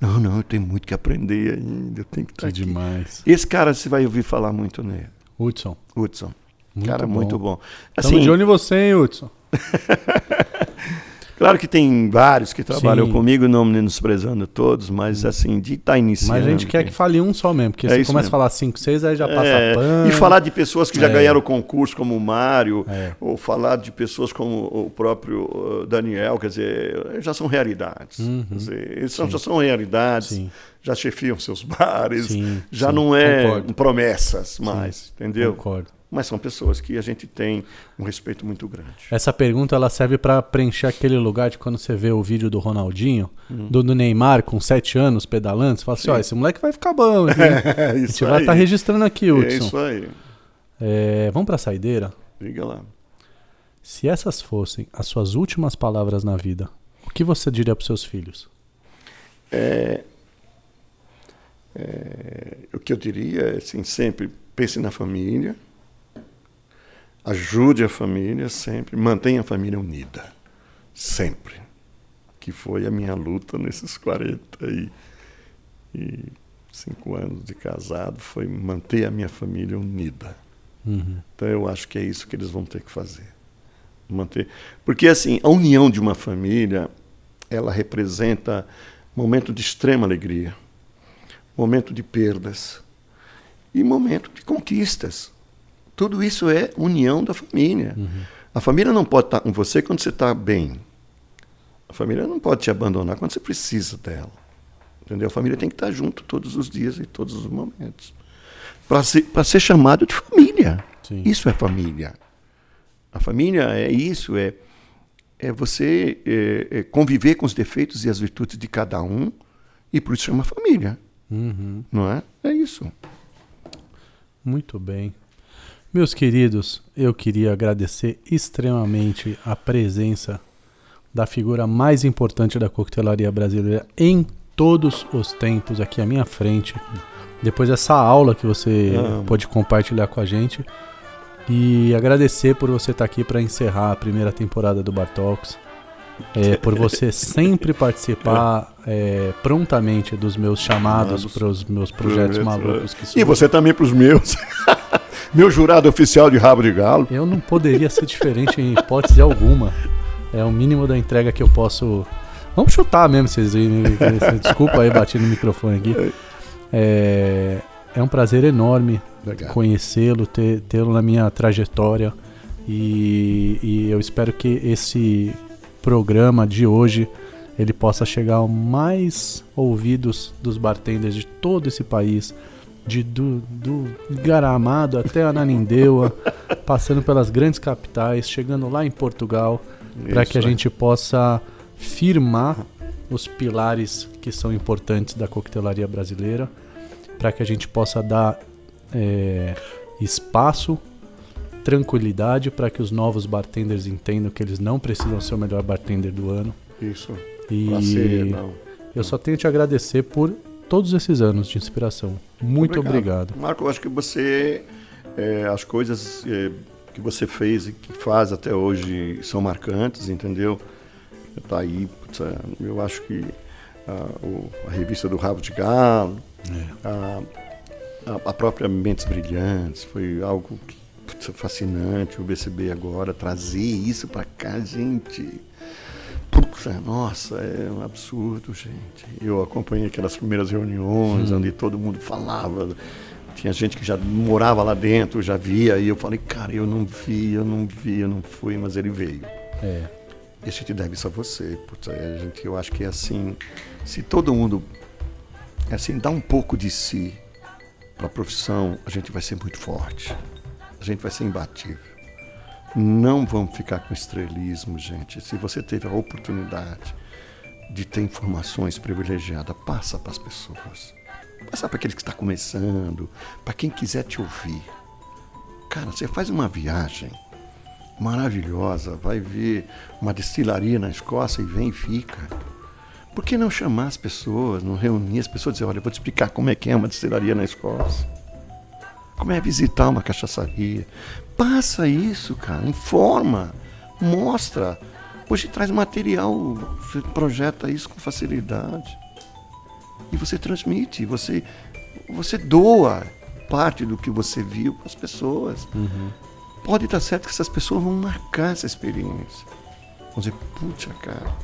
Não, não, eu tenho muito que aprender ainda. Eu tenho que estar aqui. demais. Esse cara você vai ouvir falar muito nele. Hudson. Hudson. Muito cara, bom. muito bom. Assim, de olho em você, hein, Hudson? Claro que tem vários que trabalham Sim. comigo, não menosprezando todos, mas assim, de estar iniciando. Mas a gente quer que fale um só mesmo, porque É se isso começa mesmo. a falar cinco, seis, aí já passa É, pano. e falar de pessoas que já É. ganharam concurso, como o Mário, É. ou falar de pessoas como o próprio uh, Daniel, quer dizer, já são realidades. Quer dizer, eles são- já são realidades, Uhum. Sim. já chefiam seus bares, Sim, já sim, não é concordo. promessas mais, entendeu? Concordo. Mas são pessoas que a gente tem um respeito muito grande. Essa pergunta ela serve pra preencher aquele lugar de quando você vê o vídeo do Ronaldinho, Hum. do, do Neymar com sete anos pedalando, você fala assim, ó, esse moleque vai ficar bom. hein? É a isso gente vai aí. estar registrando aqui, É Hudson. isso aí. É, vamos pra saideira? Diga lá. Se essas fossem as suas últimas palavras na vida, o que você diria pros seus filhos? O que eu diria é assim, sempre pense na família, ajude a família sempre, mantenha a família unida. Sempre. Que foi a minha luta nesses 45 anos de casado, foi manter a minha família unida. Uhum. Então eu acho que é isso que eles vão ter que fazer. Manter. Porque assim, a união de uma família, ela representa momento de extrema alegria, momento de perdas e momento de conquistas. Tudo isso é união da família. A família não pode estar com você quando você está bem. A família não pode te abandonar quando você precisa dela. Entendeu? A família tem que estar junto todos os dias e todos os momentos. Para ser, pra ser chamado de família. Sim. Isso é família. A família é isso, é, é você é, é conviver com os defeitos e as virtudes de cada um, e por isso chama família. Uhum. Não é? É isso. Muito bem. Meus queridos, eu queria agradecer extremamente a presença da figura mais importante da coquetelaria brasileira em todos os tempos aqui à minha frente. Depois dessa aula que você Amo. pôde compartilhar com a gente. E agradecer por você estar aqui para encerrar a primeira temporada do Bartox. É, por você sempre participar é, prontamente dos meus chamados para os meus projetos malucos que E surgem. você também para os meus. Meu jurado oficial de rabo de galo. Eu não poderia ser diferente em hipótese alguma. É o mínimo da entrega que eu posso. Vamos chutar mesmo, vocês. Desculpa aí, bati no microfone aqui. É, é um prazer enorme conhecê-lo, tê-lo na minha trajetória. E, e eu espero que esse programa de hoje ele possa chegar ao mais ouvidos dos bartenders de todo esse país, de do, do Garamado até Ananindeua, passando pelas grandes capitais, chegando lá em Portugal, para que a aí. gente possa firmar os pilares que são importantes da coquetelaria brasileira, para que a gente possa dar é, espaço, tranquilidade para que os novos bartenders entendam que eles não precisam ser o melhor bartender do ano. Isso. E eu só tenho que te agradecer por todos esses anos de inspiração. Muito obrigado. Marco, eu acho que você. é, as coisas é, que você fez e que faz até hoje são marcantes, entendeu? Tá aí, putz, é, eu acho que ah, o- a revista do Rabo de Galo, a, a- a própria Mentes Brilhantes, foi algo que, putz, fascinante. O BCB agora trazer isso para cá, gente. Putz, nossa, é um absurdo, gente. Eu acompanhei aquelas primeiras reuniões onde todo mundo falava. Tinha gente que já morava lá dentro, já via, e eu falei, cara, eu não vi, eu não vi, eu não fui, mas ele veio. É, E a gente deve isso a você. Putz, a gente, eu acho que é assim, se todo mundo é assim, dá um pouco de si para a profissão, a gente vai ser muito forte. A gente vai ser imbatível. Não vamos ficar com estrelismo, gente. Se você teve a oportunidade de ter informações privilegiadas, passa para as pessoas. Passa para aquele que está começando, para quem quiser te ouvir. Cara, você faz uma viagem maravilhosa, vai ver uma destilaria na Escócia e vem e fica. Por que não chamar as pessoas, não reunir as pessoas e dizer, olha, eu vou te explicar como é que é uma destilaria na Escócia. Como é visitar uma cachaçaria. Passa isso, cara, informa, mostra. Hoje traz material, você projeta isso com facilidade. E você transmite, você, você doa parte do que você viu para as pessoas pode estar certo que essas pessoas vão marcar essa experiência. Vamos dizer, puxa, cara.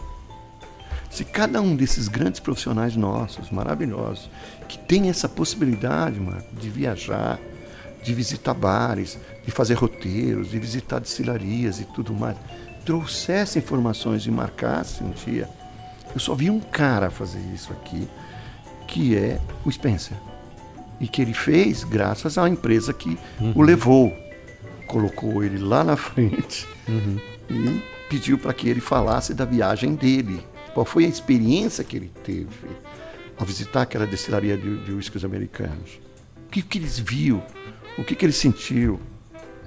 Se cada um desses grandes profissionais nossos, maravilhosos, que tem essa possibilidade, Marco, de viajar, de visitar bares, de fazer roteiros, de visitar destilarias e tudo mais, trouxesse informações e marcasse um dia. Eu só vi um cara fazer isso aqui, que é o Spencer. E que ele fez graças à empresa que uhum. o levou. Colocou ele lá na frente uhum. e pediu para que ele falasse da viagem dele. Qual foi a experiência que ele teve ao visitar aquela destilaria de, de americanos? O que, que eles viu? O que, que ele sentiu?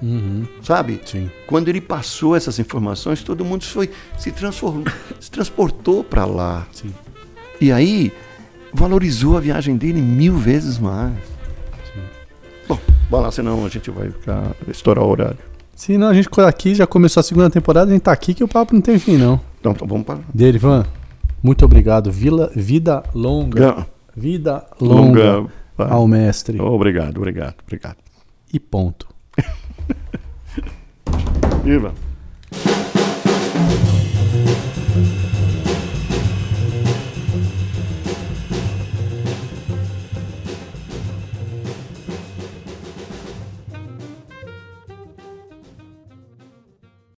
Uhum. Sabe? Sim. Quando ele passou essas informações, todo mundo foi se transformou, se transportou para lá. Sim. E aí valorizou a viagem dele mil vezes mais. Sim. Bom, vamos lá, senão a gente vai ficar estourar o horário. Sim, não, a gente aqui já começou a segunda temporada, a gente tá aqui que o papo não tem fim, não. Então, então vamos para. Derivan, muito obrigado. Vila, vida longa. Vida longa, longa ao mestre. Obrigado, obrigado, obrigado. E ponto. Viva!